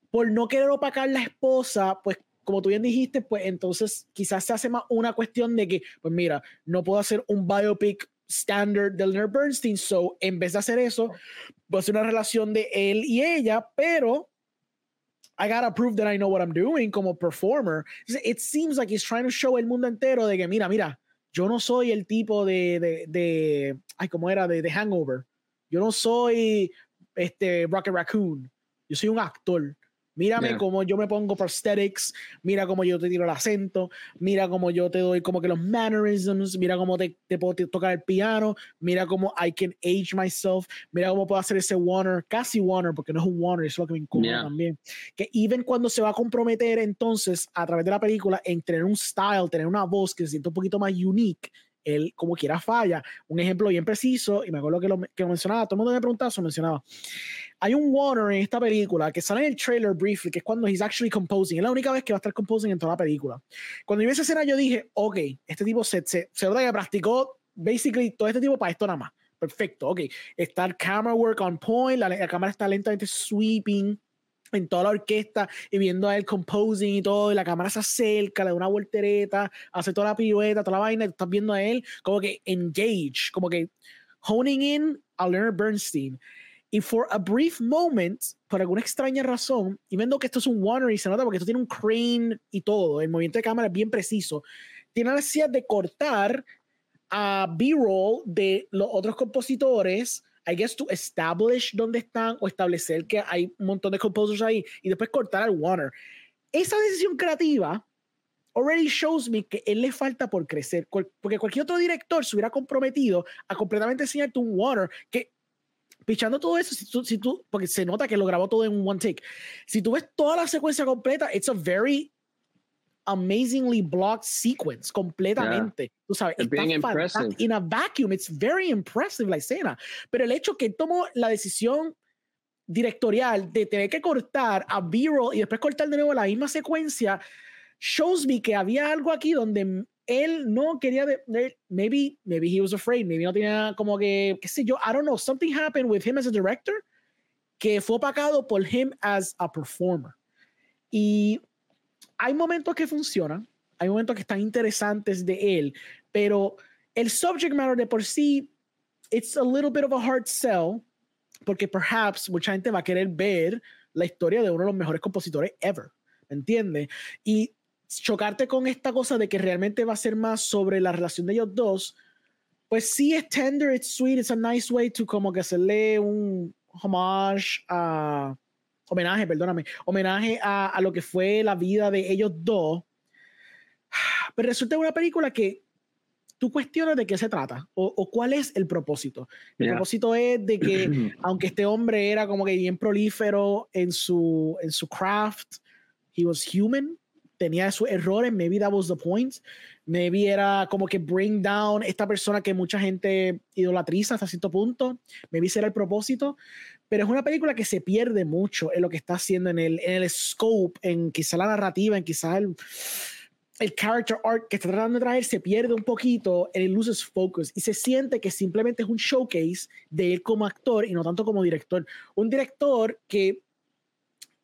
por no querer opacar la esposa, pues como tú bien dijiste, pues entonces quizás se hace más una cuestión de que, pues mira, no puedo hacer un biopic standard de Leonard Bernstein, so en vez de hacer eso, voy a hacer una relación de él y ella, pero I gotta prove that I know what I'm doing como performer. It seems like he's trying to show el mundo entero de que, mira, mira, yo no soy el tipo de, de, de ay, ¿cómo era? De, de Hangover. Yo no soy este Rocket Raccoon. Yo soy un actor. Mírame cómo yo me pongo prosthetics, mira cómo yo te tiro el acento, mira cómo yo te doy como que los mannerisms, mira cómo te, te puedo tocar el piano, mira cómo I can age myself, mira cómo puedo hacer ese Warner, casi Warner, porque no es un Warner, eso es lo que me incomoda también. Que even cuando se va a comprometer entonces a través de la película en tener un style, tener una voz que se siente un poquito más unique, él como quiera falla. Un ejemplo bien preciso, y me acuerdo que lo, que mencionaba, todo el mundo me preguntaba, eso mencionaba. Hay un Warner en esta película que sale en el trailer briefly, que es cuando he's actually composing. Es la única vez que va a estar composing en toda la película. Cuando vi esa escena, yo dije, ok, este tipo se, se, se nota que practicó basically todo este tipo para esto nada más. Perfecto, ok. Está el camera work on point, la, la cámara está lentamente sweeping en toda la orquesta y viendo a él composing y todo, y la cámara se acerca, le da una voltereta, hace toda la pirueta, toda la vaina, y tú estás viendo a él como que engage, como que honing in a Leonard Bernstein. Y for a brief moment, por alguna extraña razón, y viendo que esto es un Warner y se nota porque esto tiene un crane y todo, el movimiento de cámara es bien preciso, tiene la necesidad de cortar a B-roll de los otros compositores I guess, to establish dónde están o establecer que hay un montón de composers ahí y después cortar al Warner. Esa decisión creativa already shows me que él le falta por crecer, porque cualquier otro director se hubiera comprometido a completamente enseñarte un Warner que pichando todo eso, si tú, si tú, porque se nota que lo grabó todo en one take. Si tú ves toda la secuencia completa, it's a very amazingly blocked sequence completamente. Yeah. Tú sabes, it's being impressive. In a vacuum, it's very impressive la escena. Pero el hecho que tomó la decisión directorial de tener que cortar a B-roll y después cortar de nuevo la misma secuencia shows me que había algo aquí donde él no quería de, maybe maybe he was afraid maybe no tenía como que qué sé yo I don't know something happened with him as a director que fue opacado por him as a performer y hay momentos que funcionan, hay momentos que están interesantes de él, pero el subject matter de por sí, it's a little bit of a hard sell, porque perhaps mucha gente va a querer ver la historia de uno de los mejores compositores ever, ¿me entiendes? Y chocarte con esta cosa de que realmente va a ser más sobre la relación de ellos dos, pues sí es tender, it's sweet, it's a nice way to como que hacerle un homage a homenaje, perdóname, homenaje a, a, lo que fue la vida de ellos dos. Pero resulta una película que tú cuestionas de qué se trata o, o cuál es el propósito. El propósito es de que, aunque este hombre era como que bien prolífero en su, en su craft, he was human, tenía sus errores, maybe that was the point. Maybe era como que bring down esta persona que mucha gente idolatriza hasta cierto punto. Maybe ese era el propósito pero es una película que se pierde mucho en lo que está haciendo, en el, en el scope, en quizá la narrativa, en quizá el, el character art que está tratando de traer, se pierde un poquito, el loses focus y se siente que simplemente es un showcase de él como actor y no tanto como director. Un director que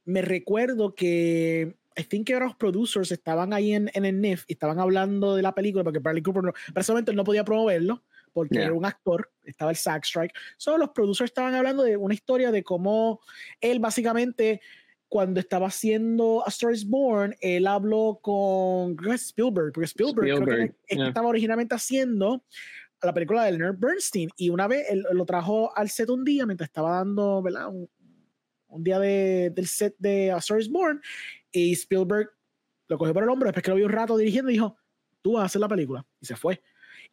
me recuerdo que I think que los producers estaban ahí en, en el NIF y estaban hablando de la película porque Bradley Cooper no, personalmente no podía promoverlo porque era un actor, estaba el SAG Strike. Solo los producers estaban hablando de una historia de cómo él básicamente cuando estaba haciendo A Star is Born, él habló con Spielberg, porque Spielberg, estaba originalmente haciendo la película de Leonard Bernstein y una vez él, lo trajo al set un día mientras estaba dando, ¿verdad? Un, un día de, del set de A Star is Born y Spielberg lo cogió por el hombro después que lo vio un rato dirigiendo dijo, tú vas a hacer la película y se fue.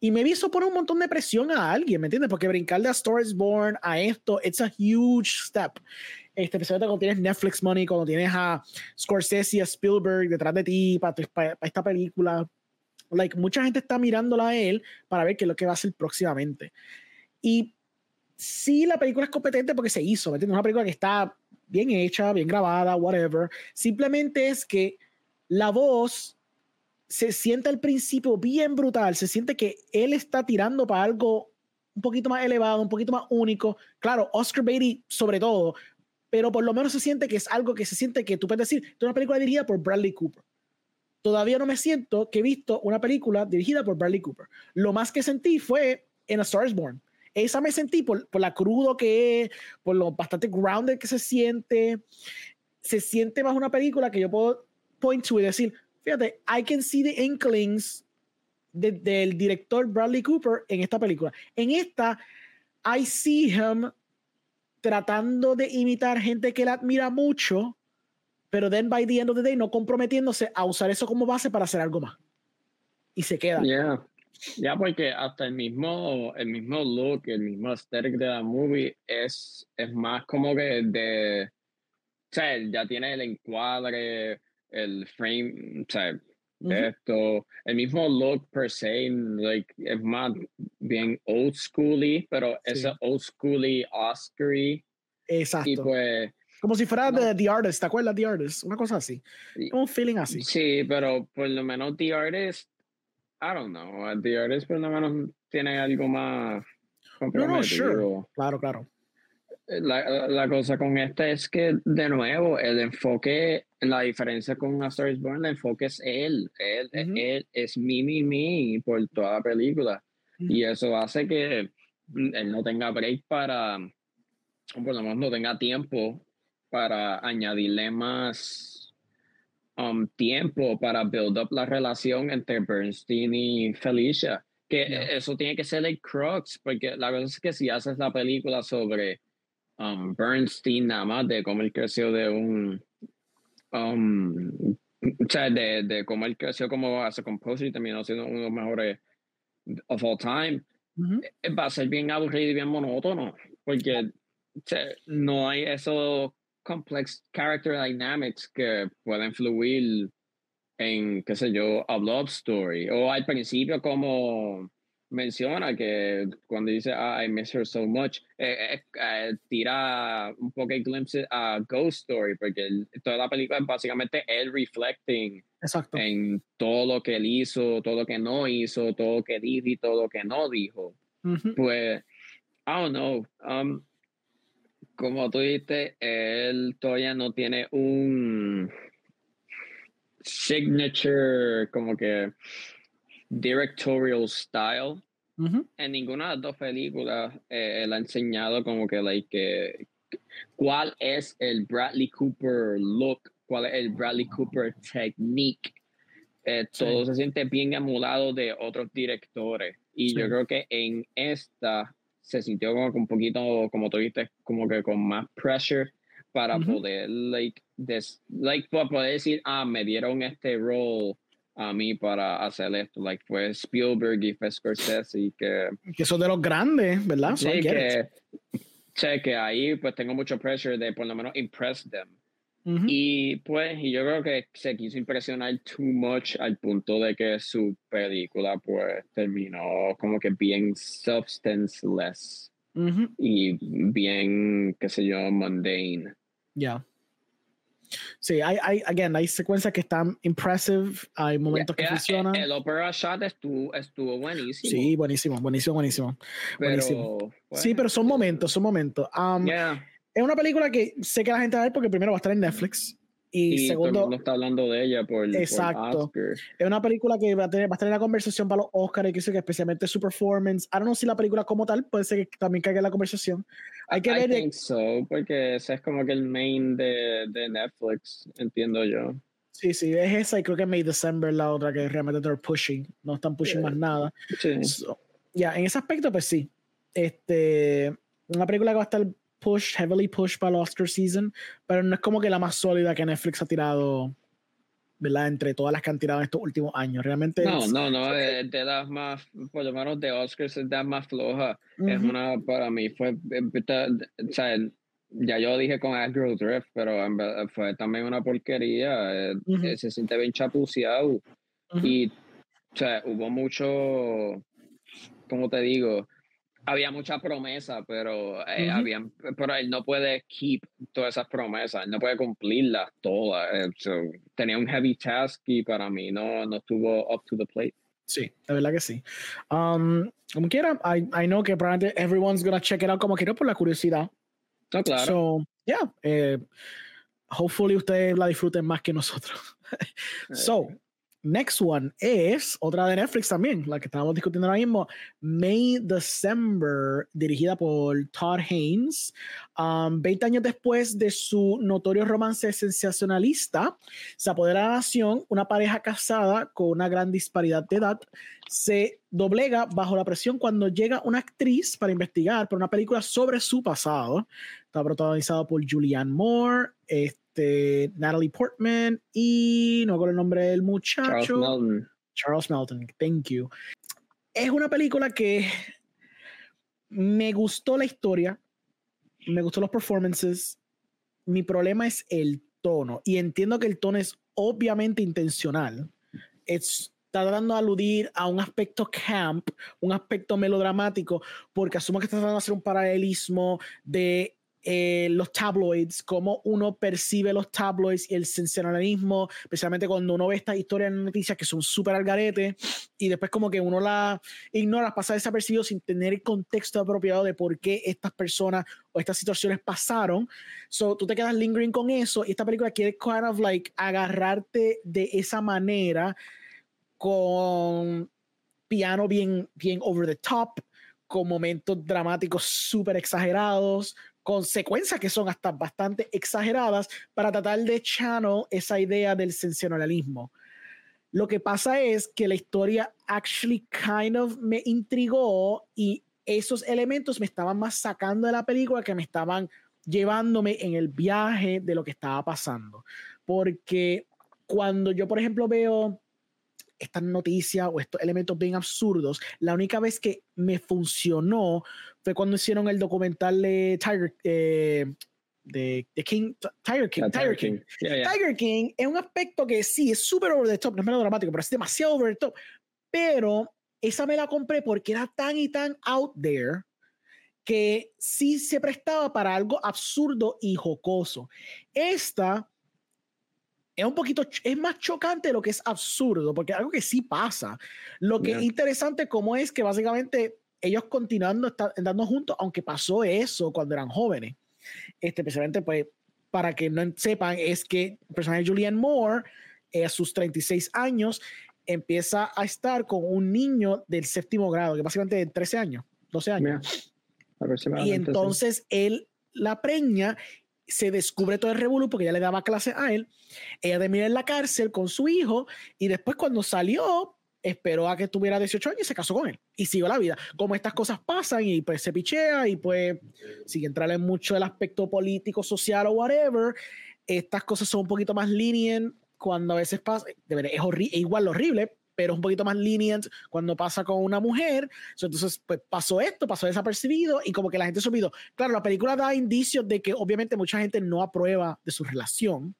Y me hizo poner un montón de presión a alguien, ¿me entiendes? Porque brincar de A Star is Born a esto, it's a huge step. Este, especialmente cuando tienes Netflix Money, cuando tienes a Scorsese, a Spielberg detrás de ti para, para, esta película. Like, mucha gente está mirándola a él para ver qué es lo que va a hacer próximamente. Y sí, la película es competente porque se hizo, ¿me entiendes? Una película que está bien hecha, bien grabada, whatever. Simplemente es que la voz se siente al principio bien brutal, se siente que él está tirando para algo un poquito más elevado, un poquito más único. Claro, Oscar Beatty sobre todo, pero por lo menos se siente que es algo que se siente que tú puedes decir, es una película dirigida por Bradley Cooper. Todavía no me siento que he visto una película dirigida por Bradley Cooper. Lo más que sentí fue en A Star is Born. Esa me sentí por, por la crudo que es, por lo bastante grounded que se siente. se siente más una película que yo puedo point to y decir, fíjate, I can see the inklings del director Bradley Cooper en esta película. En esta, I see him tratando de imitar gente que él admira mucho, pero then by the end of the day no comprometiéndose a usar eso como base para hacer algo más. Y se queda. Ya, yeah. porque hasta el mismo, el mismo look, el mismo aesthetic de la movie es, es más como que de, o sea, ya tiene el encuadre, el frame, o sea, esto, el mismo look per se, like, es más bien old schooly, pero sí. ese old schooly Oscary. Exacto. Y pues, como si fuera de The Artist, ¿te acuerdas The Artist? Una cosa así. Un feeling así. Sí, pero por lo menos The Artist, I don't know, The Artist por lo menos tiene algo más. No, no, sure. Claro, claro. La, la, cosa con esta es que, de nuevo, el enfoque, la diferencia con A Star is Born, el enfoque es él. Él, uh -huh. él es mi, mi, mi por toda la película. Uh -huh. Y eso hace que él no tenga break para, o por lo menos no tenga tiempo para añadirle más um, tiempo para build up la relación entre Bernstein y Felicia. Que yeah. eso tiene que ser el crux, porque la cosa es que si haces la película sobre um, Bernstein nada más de cómo él creció de un um, o sea, de, de cómo él creció como hace composer y terminó siendo uno de los mejores of all time uh -huh. va a ser bien aburrido y bien monótono porque o sea, no hay esos complex character dynamics que pueden fluir en, qué sé yo, a love story o al principio como menciona que cuando dice ah, I miss her so much, eh, eh, eh, tira un poco de glimpse a Ghost Story, porque el, toda la película es básicamente él reflecting Exacto. en todo lo que él hizo, todo lo que no hizo, todo lo que dijo y todo lo que no dijo. Uh -huh. Pues, I don't know. Um, como tú dijiste, él todavía no tiene un signature, como que directorial style. Uh -huh. En ninguna de las dos películas eh, él ha enseñado como que, like, eh, cuál es el Bradley Cooper look, cuál es el Bradley Cooper technique. Eh, sí. Todo se siente bien emulado de otros directores. Y sí. yo creo que en esta se sintió como que un poquito, como tú viste, como que con más pressure para uh -huh. poder, like, des, like, para poder decir, ah, me dieron este role a mí para hacer esto. Like fue Spielberg y fue Scorsese y que... Que son de los grandes, ¿verdad? Sí, que, che, que ahí pues tengo mucho pressure de por lo menos impress them. Uh -huh. Y pues y yo creo que se quiso impresionar too much al punto de que su película pues terminó como que bien substanceless uh -huh. y bien, qué sé yo, mundane. Ya. Yeah. Sí, hay, hay, again, hay secuencias que están impressive, hay momentos yeah, que funcionan. El, el, opera shot estuvo, estuvo buenísimo. Sí, buenísimo, buenísimo, buenísimo. Pero, buenísimo. Pues, sí, pero son momentos, son momentos. Um, yeah. Es una película que sé que la gente va a ver porque primero va a estar en Netflix. Y, y segundo, todo el mundo está hablando de ella por, exacto. Por es una película que va a, tener, va a estar en la conversación para los Oscars y que, que especialmente su performance. Ahora no si la película como tal puede ser que también caiga en la conversación. Hay que I ver. think so, porque ese es como que el main de, de Netflix, entiendo yo. Sí, sí, es esa y creo que May December la otra que realmente they're pushing, no están pushing yeah. más nada. Sí. So, ya, yeah, en ese aspecto, pues sí. Este, una película que va a estar push, heavily push para el Oscar season, pero no es como que la más sólida que Netflix ha tirado, ¿verdad? Entre todas las que han tirado en estos últimos años. Realmente. No, no, no, es de las más, por lo menos de Oscars es de las más floja. Uh -huh. Es una, para mí, fue, o sea, ya yo dije con Agro Drift, pero fue también una porquería. Uh -huh. Se siente bien chapuceado. Uh -huh. Y, o sea, hubo mucho, como te digo, había mucha promesa, pero, eh, uh -huh. habían, pero él no puede keep todas esas promesas, él no puede cumplirlas todas. Eh, so, tenía un heavy task y para mí no, no estuvo up to the plate. Sí, de verdad que sí. Um, como quiera, I, I know que probablemente everyone's gonna check it out como quiera por la curiosidad. No, claro. So, yeah, eh, hopefully ustedes la disfruten más que nosotros. so, next one es otra de Netflix también, la que estábamos discutiendo ahora mismo, May December, dirigida por Todd Haynes. Um, 20 años después de su notorio romance sensacionalista, se apodera de la nación una pareja casada con una gran disparidad de edad se doblega bajo la presión cuando llega una actriz para investigar por una película sobre su pasado. Está protagonizado por Julianne Moore, Natalie Portman y no con el nombre del muchacho. Charles Melton. Charles Melton, thank you. Es una película que me gustó la historia, me gustó los performances. Mi problema es el tono y entiendo que el tono es obviamente intencional. Es está tratando de aludir a un aspecto camp, un aspecto melodramático, porque asumo que está tratando de hacer un paralelismo de eh, los tabloids, cómo uno percibe los tabloids y el sensacionalismo, especialmente cuando uno ve estas historias en noticias que son súper al garete y después como que uno la ignora, pasa desapercibido sin tener el contexto apropiado de por qué estas personas o estas situaciones pasaron. So, tú te quedas lingering con eso y esta película quiere kind of like agarrarte de esa manera con piano bien, bien over the top, con momentos dramáticos súper exagerados, con secuencias que son hasta bastante exageradas para tratar de channel esa idea del sensacionalismo. Lo que pasa es que la historia actually kind of me intrigó y esos elementos me estaban más sacando de la película que me estaban llevándome en el viaje de lo que estaba pasando. Porque cuando yo, por ejemplo, veo estas noticias o estos elementos bien absurdos, la única vez que me funcionó fue cuando hicieron el documental de Tiger, eh, de, King, Tiger King, Tiger, King. Tiger King es un aspecto que sí, es súper over the top, no es melodramático, pero es demasiado over the top. Pero esa me la compré porque era tan y tan out there que sí se prestaba para algo absurdo y jocoso. Esta es un poquito, es más chocante de lo que es absurdo, porque algo que sí pasa. Lo que es interesante como es que básicamente ellos continuando andando juntos, aunque pasó eso cuando eran jóvenes. Este, especialmente pues, para que no sepan, es que el personaje de Julianne Moore, eh, a sus 36 años, empieza a estar con un niño del séptimo grado, que básicamente de 13 años, 12 años. Y entonces él la preña se descubre todo el revuelo porque ella le daba clase a él. Ella termina en la cárcel con su hijo y después cuando salió esperó a que tuviera 18 años y se casó con él y siguió la vida. Como estas cosas pasan y pues se pichea y pues sin entrar en mucho el aspecto político, social o whatever, estas cosas son un poquito más lenient cuando a veces pasa, es, horrible, igual horrible, pero es un poquito más lenient cuando pasa con una mujer. Entonces, pues pasó esto, pasó desapercibido y como que la gente se olvidó. Claro, la película da indicios de que obviamente mucha gente no aprueba de su relación.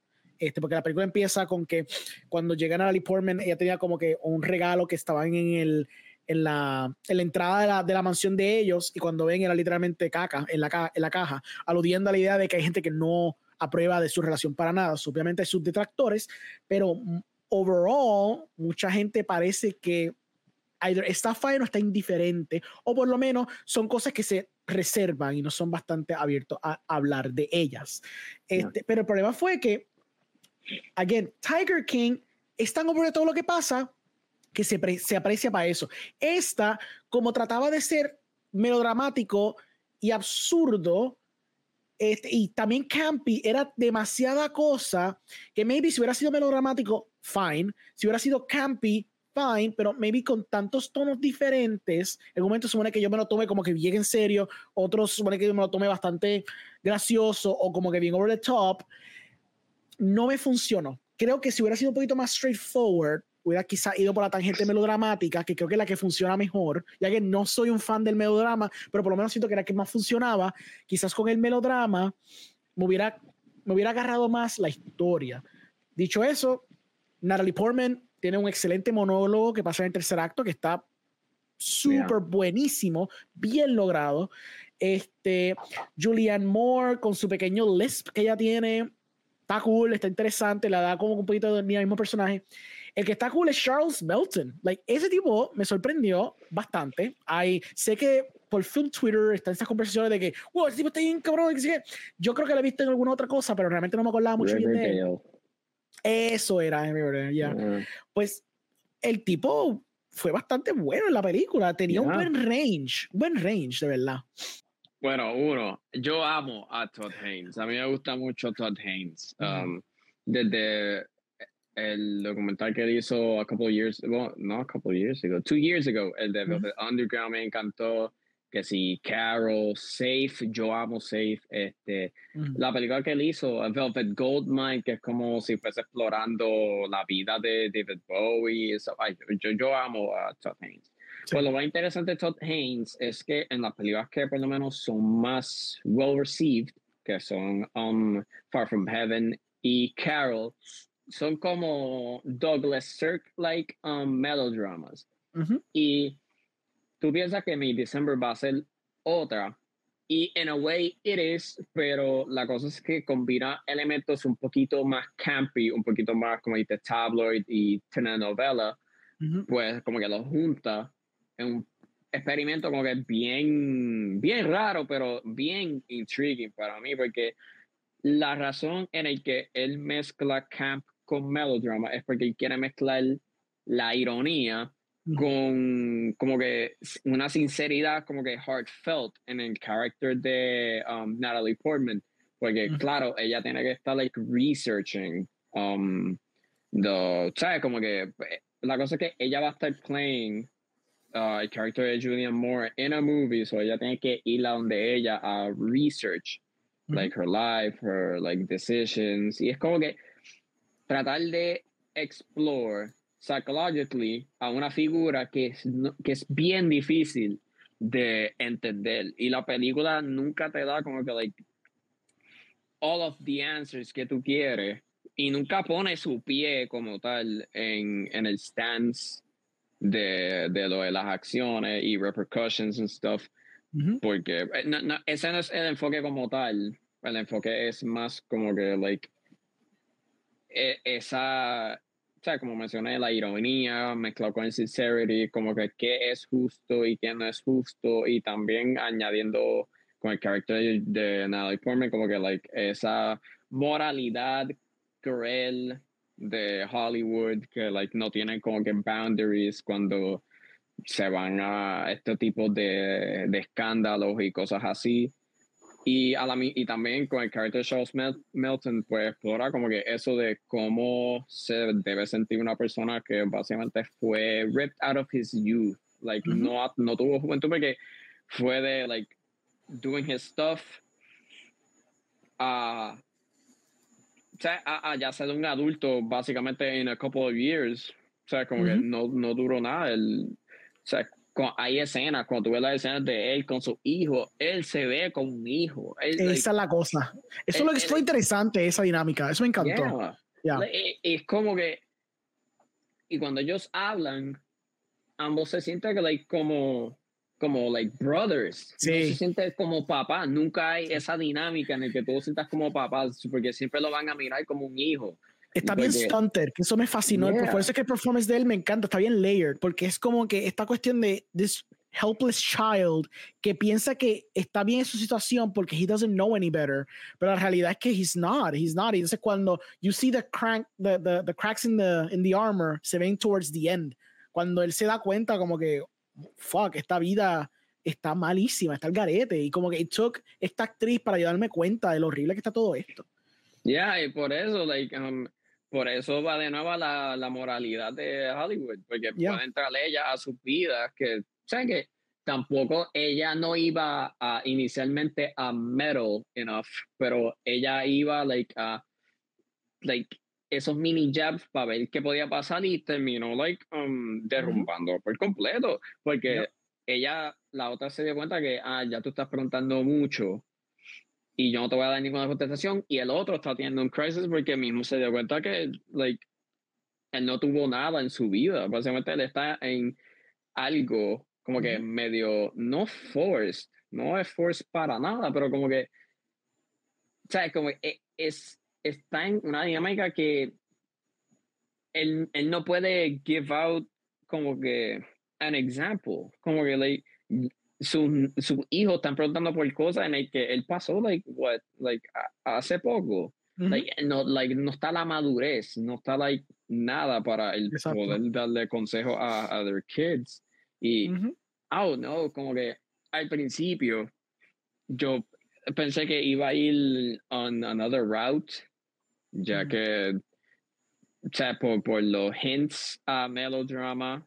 Este, porque la película empieza con que cuando llegan a Natalie Portman, ella tenía como que un regalo que estaban en el, en la, en la entrada de la, de la, mansión de ellos y cuando ven era literalmente caca en la, en la caja, aludiendo a la idea de que hay gente que no aprueba de su relación para nada. Obviamente hay sus detractores, pero overall, mucha gente parece que either está fine o está indiferente, o por lo menos son cosas que se reservan y no son bastante abiertos a hablar de ellas. Este, Pero el problema fue que, again, Tiger King es tan de todo lo que pasa que se, se aprecia para eso. Esta, como trataba de ser melodramático y absurdo, este, y también campy, era demasiada cosa que maybe si hubiera sido melodramático, fine. Si hubiera sido campy, fine, pero maybe con tantos tonos diferentes, en un momento supone que yo me lo tome como que bien en serio, otros supone que yo me lo tome bastante gracioso o como que bien over the top, no me funcionó. Creo que si hubiera sido un poquito más straightforward, hubiera quizá ido por la tangente melodramática, que creo que es la que funciona mejor, ya que no soy un fan del melodrama, pero por lo menos siento que era la que más funcionaba, quizás con el melodrama me hubiera, me hubiera agarrado más la historia. Dicho eso, Natalie Portman tiene un excelente monólogo que pasa en el tercer acto, que está súper buenísimo, bien logrado. Este, Julianne Moore con su pequeño lisp que ella tiene, está cool, está interesante, la da como un poquito de mi mismo personaje. El que está cool es Charles Melton. Like, ese tipo me sorprendió bastante. Hay, sé que por film Twitter están esas conversaciones de que, wow, ese tipo está bien cabrón. Yo creo que lo he visto en alguna otra cosa, pero realmente no me acordaba mucho bien de él. Eso era, ya. Pues el tipo fue bastante bueno en la película, tenía un buen range, buen range, de verdad. Bueno, uno, yo amo a Todd Haynes, a mí me gusta mucho Todd Haynes. Um, desde el documental que él hizo a couple years, well, no a couple years ago, two years ago, el de Underground me encantó. Que si Carol, Safe, yo amo Safe, este, la película que él hizo, Velvet Goldmine, que es como si fuese explorando la vida de David Bowie, yo, yo, amo a Todd Haynes. Pues lo más interesante de Todd Haynes es que en las películas que por lo menos son más well received, que son um, Far From Heaven y Carol, son como Douglas Sirk-like um, melodramas. Y tú piensas que mi December va a ser otra. Y en a way it is, pero la cosa es que combina elementos un poquito más campy, un poquito más como dice tabloid y telenovela, pues como que lo junta en un experimento como que bien, bien raro, pero bien intriguing para mí, porque la razón en el que él mezcla camp con melodrama es porque él quiere mezclar la ironía con como que una sinceridad como que heartfelt en el character de um, Natalie Portman porque claro ella tiene que estar like researching um, the sabes como que eh, la cosa es que ella va a estar playing uh, el character de Julian Moore en a movie so ella tiene que ir a donde ella a research like her life her like decisions y es como que tratar de explore psychologically a una figura que es, que es bien difícil de entender. Y la película nunca te da como que, like, all of the answers que tú quieres. Y nunca pone su pie como tal en, en el stance de, de lo de las acciones y repercussions and stuff. Porque eh, no, no, ese no es el enfoque como tal. El enfoque es más como que, like, e, esa o sea, como mencioné, la ironía mezclado con sincerity, como que qué es justo y qué no es justo, y también añadiendo con el carácter de Natalie Portman, como que like, esa moralidad cruel de Hollywood, que like, no tienen como que boundaries cuando se van a este tipo de, de escándalos y cosas así. Y, a la, y también con el carácter Charles Melton, pues explora como que eso de cómo se debe sentir una persona que básicamente fue ripped out of his youth. Like, no, no tuvo juventud porque fue de, like, doing his stuff a, a, ya ser un adulto básicamente en a couple of years. O sea, como que no, no duró nada. El, o sea, hay escenas, cuando tú ves las escenas de él con su hijo, él se ve como un hijo. esa es la cosa. Eso es lo que fue interesante, esa dinámica. Eso me encantó. Eh, es, como que. Y cuando ellos hablan, ambos se sienten like, como. Como like brothers. Sí. se sienten como papá. Nunca hay esa dinámica en el que todos sientas como papás, porque siempre lo van a mirar como un hijo. Está bien stunter, que eso me fascinó. Por eso es que el performance de él me encanta, está bien layered, porque es como que esta cuestión de this helpless child que piensa que está bien en su situación porque he doesn't know any better, pero la realidad es que he's not, he's not. Y entonces cuando you see the crank, the, the, the cracks in the, in the armor se ven towards the end, cuando él se da cuenta como que, fuck, esta vida está malísima, está el garete, y como que it took esta actriz para ayudarme cuenta de lo horrible que está todo esto. Yeah, y por eso, like, um, por eso va de nuevo la, la moralidad de Hollywood, porque puede entrar ella a sus vidas, que, ¿saben que Tampoco ella no iba a, inicialmente a metal enough, pero ella iba like a like esos mini jabs para ver qué podía pasar y terminó like um, derrumbando por completo, porque ella, la otra se dio cuenta que, ah, ya tú estás preguntando mucho, y yo no te voy a dar ninguna contestación y el otro está teniendo un crisis porque mismo se dio cuenta que like él no tuvo nada en su vida. Básicamente él está en algo como que medio no forced no es forced para nada pero como que o sea como e, es, está en una dinámica que él, él no puede give out como que an example como que like sus su hijos están preguntando por cosas en el que él pasó, like, what, like, hace poco. like, no, like, no está la madurez, no está, like, nada para el poder darle consejo a, a their kids. Y, oh no, como que al principio yo pensé que iba a ir on another route, ya que, o sea, por, por los hints a melodrama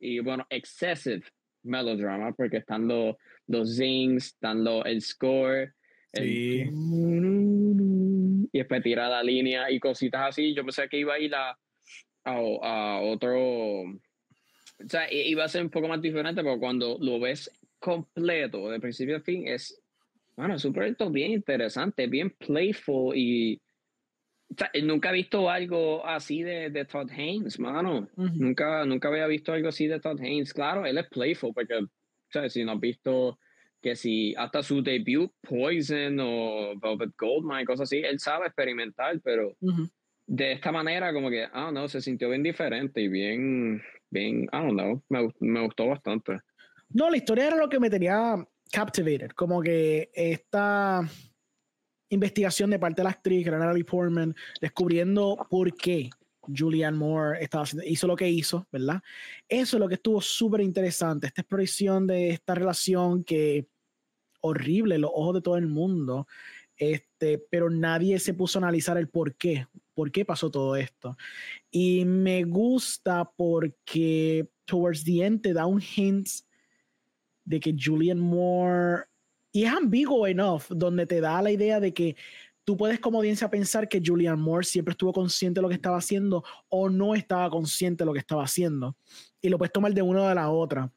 y bueno, excessive melodrama, porque están los, los zings, están los, el score, y después tira la línea y cositas así. Yo pensé que iba a ir a, a, otro. O sea, iba a ser un poco más diferente, pero cuando lo ves completo, de principio a fin, es. Bueno, es un proyecto bien interesante, bien playful y. nunca he visto algo así de, de Todd Haynes, mano. nunca, nunca había visto algo así de Todd Haynes. Claro, él es playful, porque, o sea, si no has visto que si hasta su debut, Poison o Velvet Goldmine, cosas así, él sabe experimentar, pero de esta manera como que, ah, no, se sintió bien diferente y bien, bien, I don't know, me, me, gustó bastante. No, la historia era lo que me tenía captivated, como que esta investigación de parte de la actriz, Natalie Portman, descubriendo por qué Julianne Moore hizo lo que hizo, ¿verdad? Eso es lo que estuvo súper interesante, esta exploración de esta relación que horrible, los ojos de todo el mundo, este, pero nadie se puso a analizar el por qué, por qué pasó todo esto. Y me gusta porque Towards the End te da un hint de que Julian Moore, y es ambiguo enough, donde te da la idea de que tú puedes como audiencia pensar que Julian Moore siempre estuvo consciente de lo que estaba haciendo o no estaba consciente de lo que estaba haciendo. Y lo puedes tomar de una o de la otra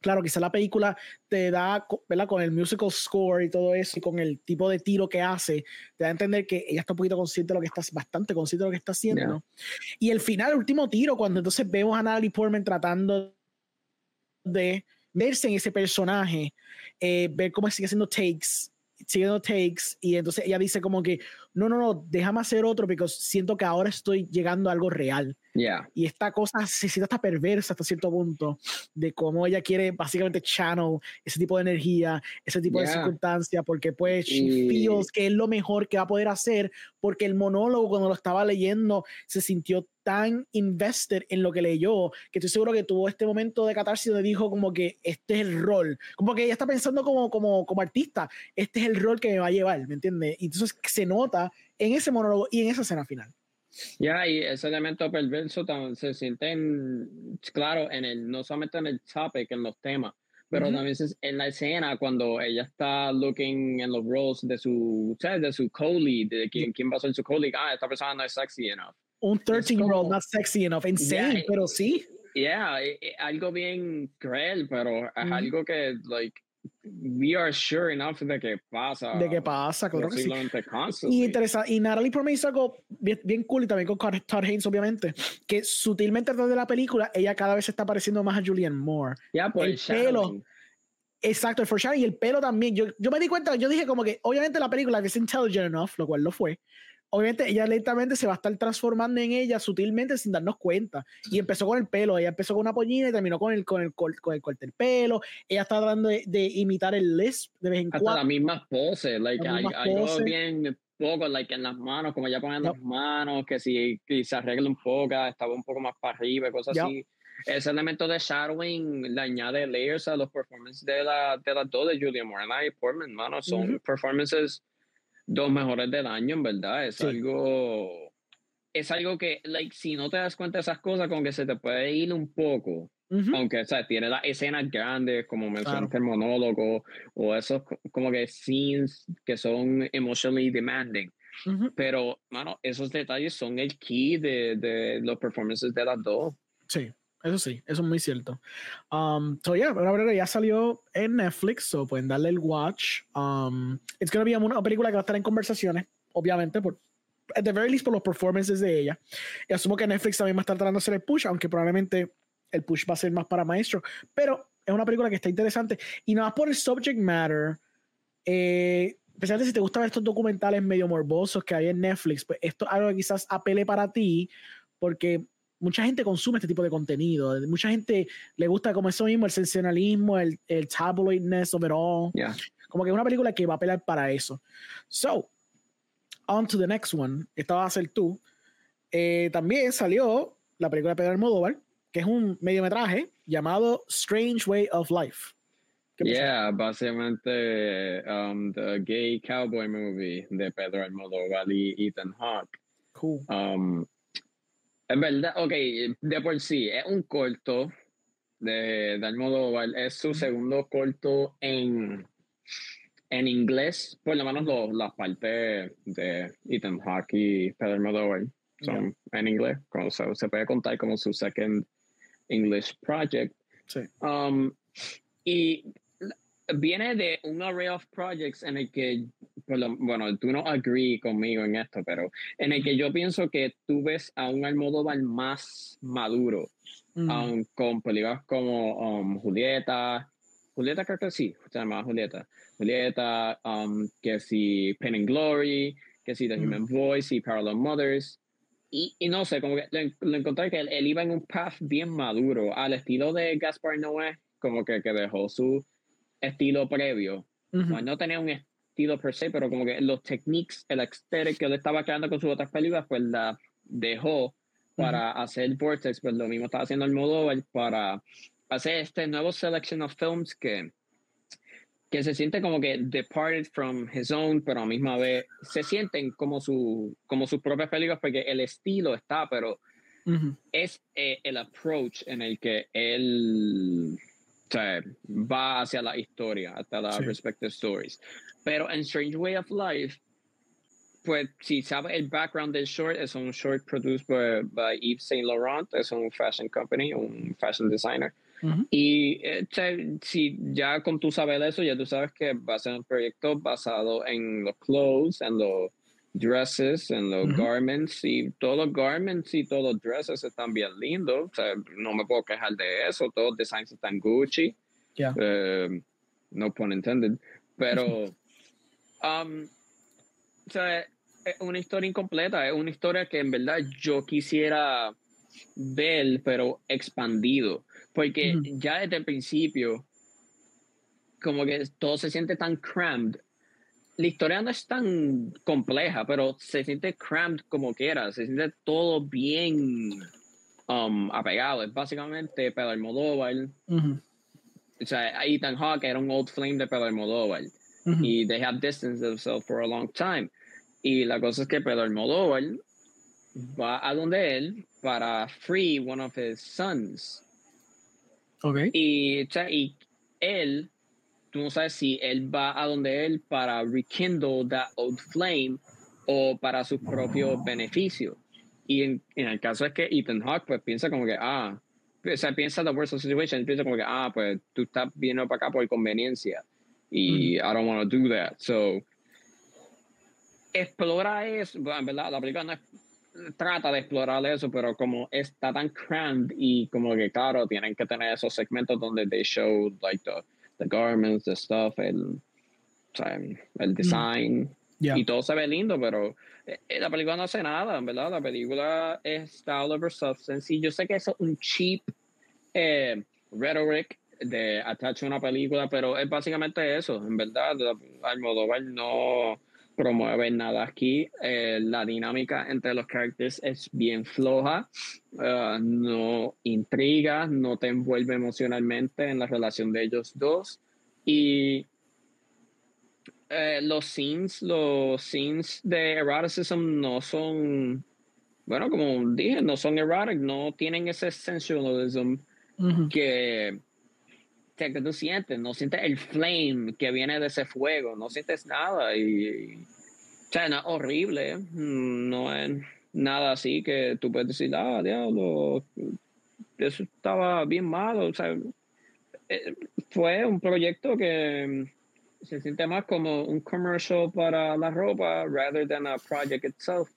claro, quizá la película te da, ¿verdad? Con el musical score y todo eso y con el tipo de tiro que hace, te da a entender que ella está un poquito consciente de lo que está, bastante consciente de lo que está haciendo. Y el final, el último tiro, cuando entonces vemos a Natalie Portman tratando de verse en ese personaje, eh, ver cómo sigue haciendo takes, siguiendo takes y entonces ella dice como que no, no, no, déjame hacer otro porque siento que ahora estoy llegando a algo real. Y esta cosa se siente hasta perversa hasta cierto punto de cómo ella quiere básicamente channel ese tipo de energía, ese tipo de circunstancia, porque pues she feels que es lo mejor que va a poder hacer, porque el monólogo cuando lo estaba leyendo se sintió tan invested en lo que leyó, que estoy seguro que tuvo este momento de catarsis donde dijo como que este es el rol, como que ella está pensando como, como, como artista, este es el rol que me va a llevar, ¿me entiendes? Y entonces se nota en ese monólogo y en esa escena final. Ya, y ese elemento perverso se siente, claro, en el, no solamente en el topic, en los temas, pero también en la escena cuando ella está looking en los roles de su, de su co-lead, de quién, quién va a ser su co-lead, ah, esta persona no es sexy enough. Un 13-year-old not sexy enough. Insane, pero sí. Yeah, algo bien cruel, pero es algo que, like, we are sure enough de que pasa. De que pasa, claro que sí. Y, interesante, y Natalie por hizo algo bien, bien, cool y también con Todd Haynes, obviamente, que sutilmente de la película, ella cada vez está pareciendo más a Julianne Moore. Ya, por el pelo. Exacto, el foreshadowing y el pelo también. Yo, yo me di cuenta, yo dije como que, obviamente la película es intelligent enough, lo cual lo fue, obviamente ella lentamente se va a estar transformando en ella sutilmente sin darnos cuenta. Y empezó con el pelo, ella empezó con una pollina y terminó con el, con el, con el corte del pelo. Ella está tratando de, imitar el lisp de vez en Hasta cuando. las mismas poses, like, algo bien poco, like en las manos, como ella pone las manos, que si, se arregla un poco, estaba un poco más para arriba, cosas así. Ese elemento de shadowing le añade layers a los performances de, la, de las dos, de Julia Moore y Portman, mano. Son performances dos mejores del año, en verdad. Es algo. Es algo que, like, si no te das cuenta de esas cosas, como que se te puede ir un poco. Aunque, o sea, tiene las escenas grandes, como mencionaste el monólogo, o esos como que scenes que son emotionally demanding. Pero, mano, esos detalles son el key de, de los performances de las dos. Sí. Eso sí, eso es muy cierto. Um, so yeah, ahora ya salió en Netflix, so pueden darle el watch. Um, it's gonna be una película que va a estar en conversaciones, obviamente, por, at the very least por los performances de ella. Y asumo que Netflix también va a estar tratando de hacer el push, aunque probablemente el push va a ser más para maestro. Pero es una película que está interesante. Y nada más por el subject matter, eh, especialmente si te gusta ver estos documentales medio morbosos que hay en Netflix, pues esto es algo que quizás apele para ti, porque mucha gente consume este tipo de contenido. Mucha gente le gusta como eso mismo, el sensacionalismo, el, el tabloidness of it all. Como que es una película que va a apelar para eso. So, on to the next one. Esta va a ser tú. Eh, también salió la película de Pedro Almodóvar, que es un mediometraje llamado Strange Way of Life. Yeah, básicamente um, The Gay Cowboy Movie de Pedro Almodóvar y Ethan Hawke. Cool. Um, es verdad, ok, de por sí, es un corto de, de Almodóvar, es su segundo corto en, en inglés, por lo menos las partes de Ethan Hawke y Pedro Almodóvar son en inglés, como se, se, puede contar como su second English project. Sí. Um, y viene de un array of projects en el que, bueno, tú no agree conmigo en esto, pero en el que yo pienso que tú ves a un Almodóvar más maduro, Mm. um, con películas como um, Julieta, Julieta creo que sí, se llama Julieta, Julieta, um, que si Pen and Glory, que si The Mm. Human Voice y Parallel Mothers. Y, y no sé, como que lo, encontré que él, él, iba en un path bien maduro, al estilo de Gaspar Noé, como que, que dejó su estilo previo. Uh -huh. no, no tenía un estilo per se, pero como que los techniques, el aesthetic que él estaba creando con sus otras películas, pues la dejó para uh -huh. hacer Vortex, pues lo mismo estaba haciendo el modo para hacer este nuevo selection of films que, que se siente como que departed from his own, pero a la misma vez se sienten como, su, como sus propias películas porque el estilo está, pero uh -huh. es eh, el approach en el que él o sea, va hacia la historia, hasta las sí. respective stories. Pero en Strange Way of Life, pues si sabes el background del short, es un short produced by, by Yves Saint Laurent, es un fashion company, un fashion designer. Uh -huh. Y eh, si ya con tú sabes eso, ya tú sabes que va a ser un proyecto basado en los clothes, en los dresses, en los uh -huh. garments, y todos los garments y todos los dresses están bien lindos. O sea, no me puedo quejar de eso. Todos los designs están Gucci. Yeah. Uh, no pun intended. Pero, um, o sea, es una historia incompleta. Es una historia que en verdad yo quisiera ver, pero expandido. Porque uh -huh. ya desde el principio, como que todo se siente tan crammed. La historia no es tan compleja, pero se siente crammed como quiera. Se siente todo bien um, apegado. Es básicamente Pedro Almodóvar. Uh -huh. O sea, Ethan Hawke era un old flame de Pedro Almodóvar. Uh -huh. Y they have distanced themselves for a long time. Y la cosa es que Pedro Almodóvar va a donde él para free one of his sons. Okay. Y, o sea, y él, tú no sabes si él va a donde él para rekindle that old flame o para su propio beneficio. Y en, en, el caso es que Ethan Hawke pues piensa como que, ah, o sea, piensa the worst of situation, piensa como que, ah, pues tú estás viendo para acá por conveniencia y mm. I don't want to do that. So, explora eso, en verdad, la película no es trata de explorar eso, pero como está tan crammed y como que claro, tienen que tener esos segmentos donde they show like the, the garments, the stuff, el, o sea, el design mm. yeah. y todo se ve lindo, pero eh, la película no hace nada, en verdad, la película es style over substance y yo sé que eso es un cheap eh, rhetoric de attach una película, pero es básicamente eso, en verdad, Almodóvar no promueve nada aquí. Eh, la dinámica entre los characters es bien floja, uh, no intriga, no te envuelve emocionalmente en la relación de ellos dos. Y eh, los scenes, los scenes de eroticism no son, bueno, como dije, no son erotic, no tienen ese sensualism uh -huh. que que tú sientes, no sientes el flame que viene de ese fuego, no sientes nada y, o sea, no horrible, no es nada así que tú puedes decir, ah, diablo, eso estaba bien malo, o sea, fue un proyecto que se siente más como un commercial para la ropa rather than a project itself.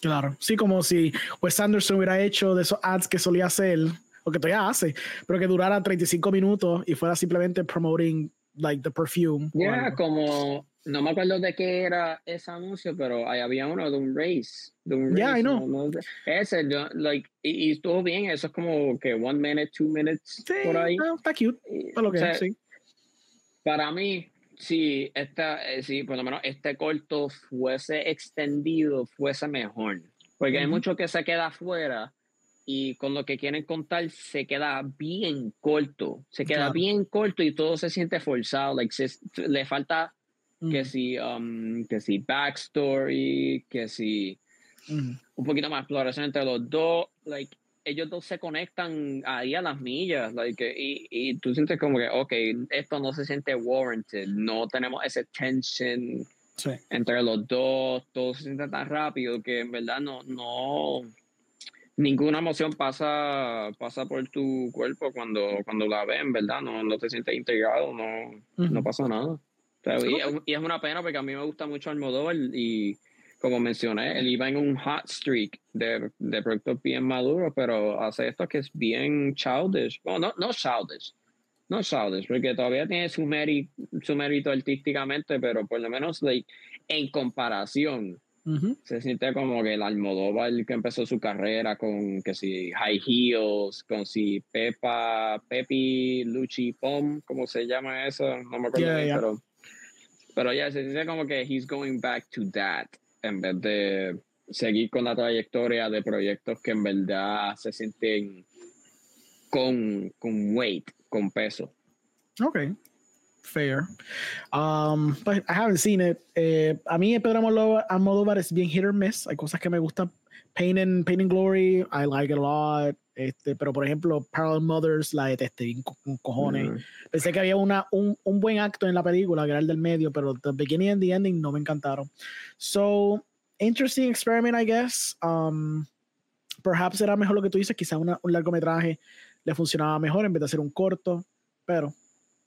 Claro, sí, como si Wes Anderson hubiera hecho de esos ads que solía hacer o que todavía hace, pero que durara 35 minutos y fuera simplemente promoting like the perfume. Yeah, como no me acuerdo de qué era ese anuncio, pero ahí había uno de un race, de un yeah, race, I know. ¿no? Ese, like, y, y, estuvo bien, eso es como que one minute, two minutes sí, por ahí. No, está cute, para lo que o sea, es, sí. Para mí, si esta, eh, si por lo menos este corto fuese extendido, fuese mejor, porque uh -huh. hay mucho que se queda afuera y con lo que quieren contar se queda bien corto, se queda bien corto y todo se siente forzado, like le falta que si, um, que si backstory, que si un poquito más exploración entre los dos, like ellos dos se conectan ahí a las millas, like, y, y tú sientes como que, ok, esto no se siente warranted, no tenemos ese tension entre los dos, todo se siente tan rápido que en verdad no, no, ninguna emoción pasa, pasa por tu cuerpo cuando, cuando la ven, ¿verdad? No, no te sientes integrado, no, no pasa nada. y, es una pena porque a mí me gusta mucho Almodóvar y como mencioné, él iba en un hot streak de, de productos bien maduros, pero hace esto que es bien childish. Bueno, no, no childish, no childish, porque todavía tiene su, mérito, su mérito artísticamente, pero por lo menos like, en comparación se siente como que el Almodóvar que empezó su carrera con que si High Heels, con si Pepa, Pepi, Luchi Pom, ¿cómo se llama eso? No me acuerdo bien, pero pero ya se siente como que he's going back to that en vez de seguir con la trayectoria de proyectos que en verdad se sienten con, con weight, con peso. Okay. Fair. Um, but I haven't seen it. Eh, a mí Pedro Almodóvar es bien hit or miss. Hay cosas que me gustan. Pain and, Pain and Glory, I like it a lot. Este, pero por ejemplo, Parallel Mothers la detesté bien con cojones. Mm. Pensé que había una, un, un, buen acto en la película, que era el del medio, pero the beginning and the ending no me encantaron. So, interesting experiment, I guess. Um, perhaps era mejor lo que tú dices, quizá un largometraje le funcionaba mejor en vez de hacer un corto, pero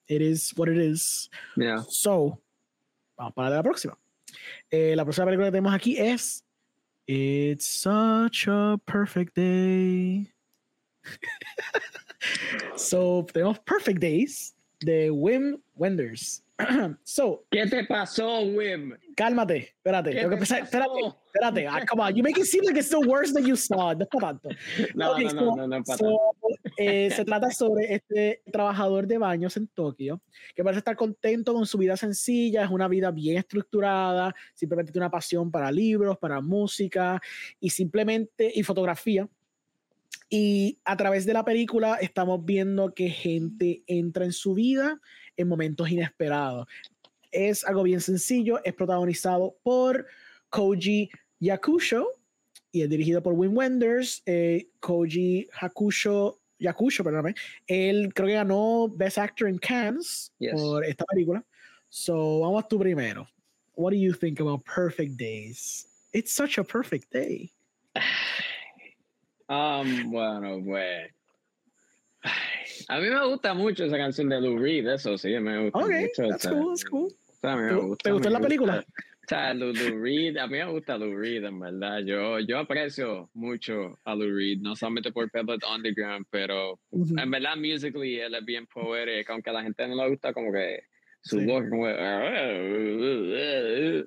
it is what it is. Yeah. So, vamos para la próxima. Eh, la próxima película que tenemos aquí es It's Such a Perfect Day. so, tenemos Perfect Days de Wim Wenders. so, ¿Qué te pasó, Wim? Cálmate, espérate. Tengo que empezar, espérate, espérate. Ah, come on, you make it seem like it's still worse than you saw. No. No, okay, no, no, no, no, no, so, eh, se trata sobre este trabajador de baños en Tokio que parece estar contento con su vida sencilla, es una vida bien estructurada, simplemente tiene una pasión para libros, para música y simplemente y fotografía. Y a través de la película estamos viendo que gente entra en su vida en momentos inesperados. Es algo bien sencillo, es protagonizado por Koji Yakusho y es dirigido por Wim Wenders. Eh, Koji Hakusho, Yakusho, perdóname, él creo que ganó Best Actor in Cannes por esta película. So, vamos a tu primero. What do you think about Perfect Days? It's such a perfect day. Um, bueno, pues a mí me gusta mucho esa canción de Lou Reed, eso sí, me gusta okay, mucho. That's cool, that's cool. gusta, ¿Te gustó la película? Sea, Lou, Reed, a mí me gusta Lou Reed, en verdad. Yo, yo aprecio mucho a Lou Reed, no solamente por Velvet Underground, pero en verdad, musically, él es bien poético, aunque a la gente no le gusta como que su voz, como que,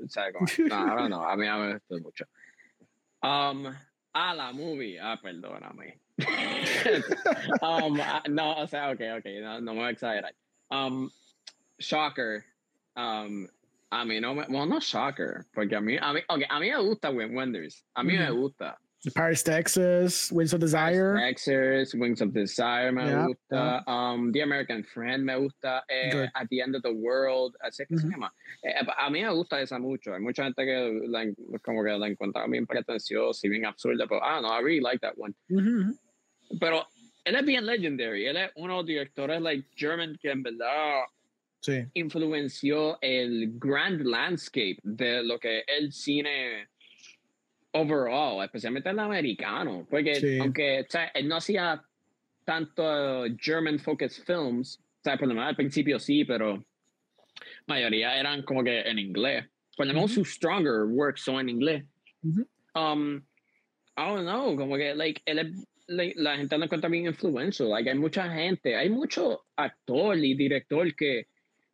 o sea, como, no, no, a mí me gusta mucho. Um, a la movie, ah, perdóname. um, ah, no, o sea, ok, ok, no, no me voy a exagerar. Um, shocker. Um, a mí no me, bueno, no shocker, porque a mí, a mí, okay, a mí me gusta Wim Wenders. A mí mm me gusta. Paris, Texas, Wings of Desire. Paris, Texas, Wings of Desire me yeah, gusta. Yeah. Um, The American Friend me gusta. Eh, At the End of the World. Así que mm -hmm. se llama. Eh, a mí me gusta esa mucho. Hay mucha gente que la, como que la encuentra bien pretenciosa y bien absurda, pero ah, no, I really like that one. Mm -hmm. Pero él es bien legendary. Él es uno de los directores like German que en verdad sí. influenció el grand landscape de lo que el cine overall, especialmente el americano. Porque sí. aunque o sea, él no hacía tanto German focused films, o sea, por lo menos al principio sí, pero mayoría eran como que en inglés. Por lo menos sus stronger works son en inglés. Mm -hmm. Um, I don't know, como que like él la, la gente no encuentra bien influential. Like, hay mucha gente, hay mucho actor y director que,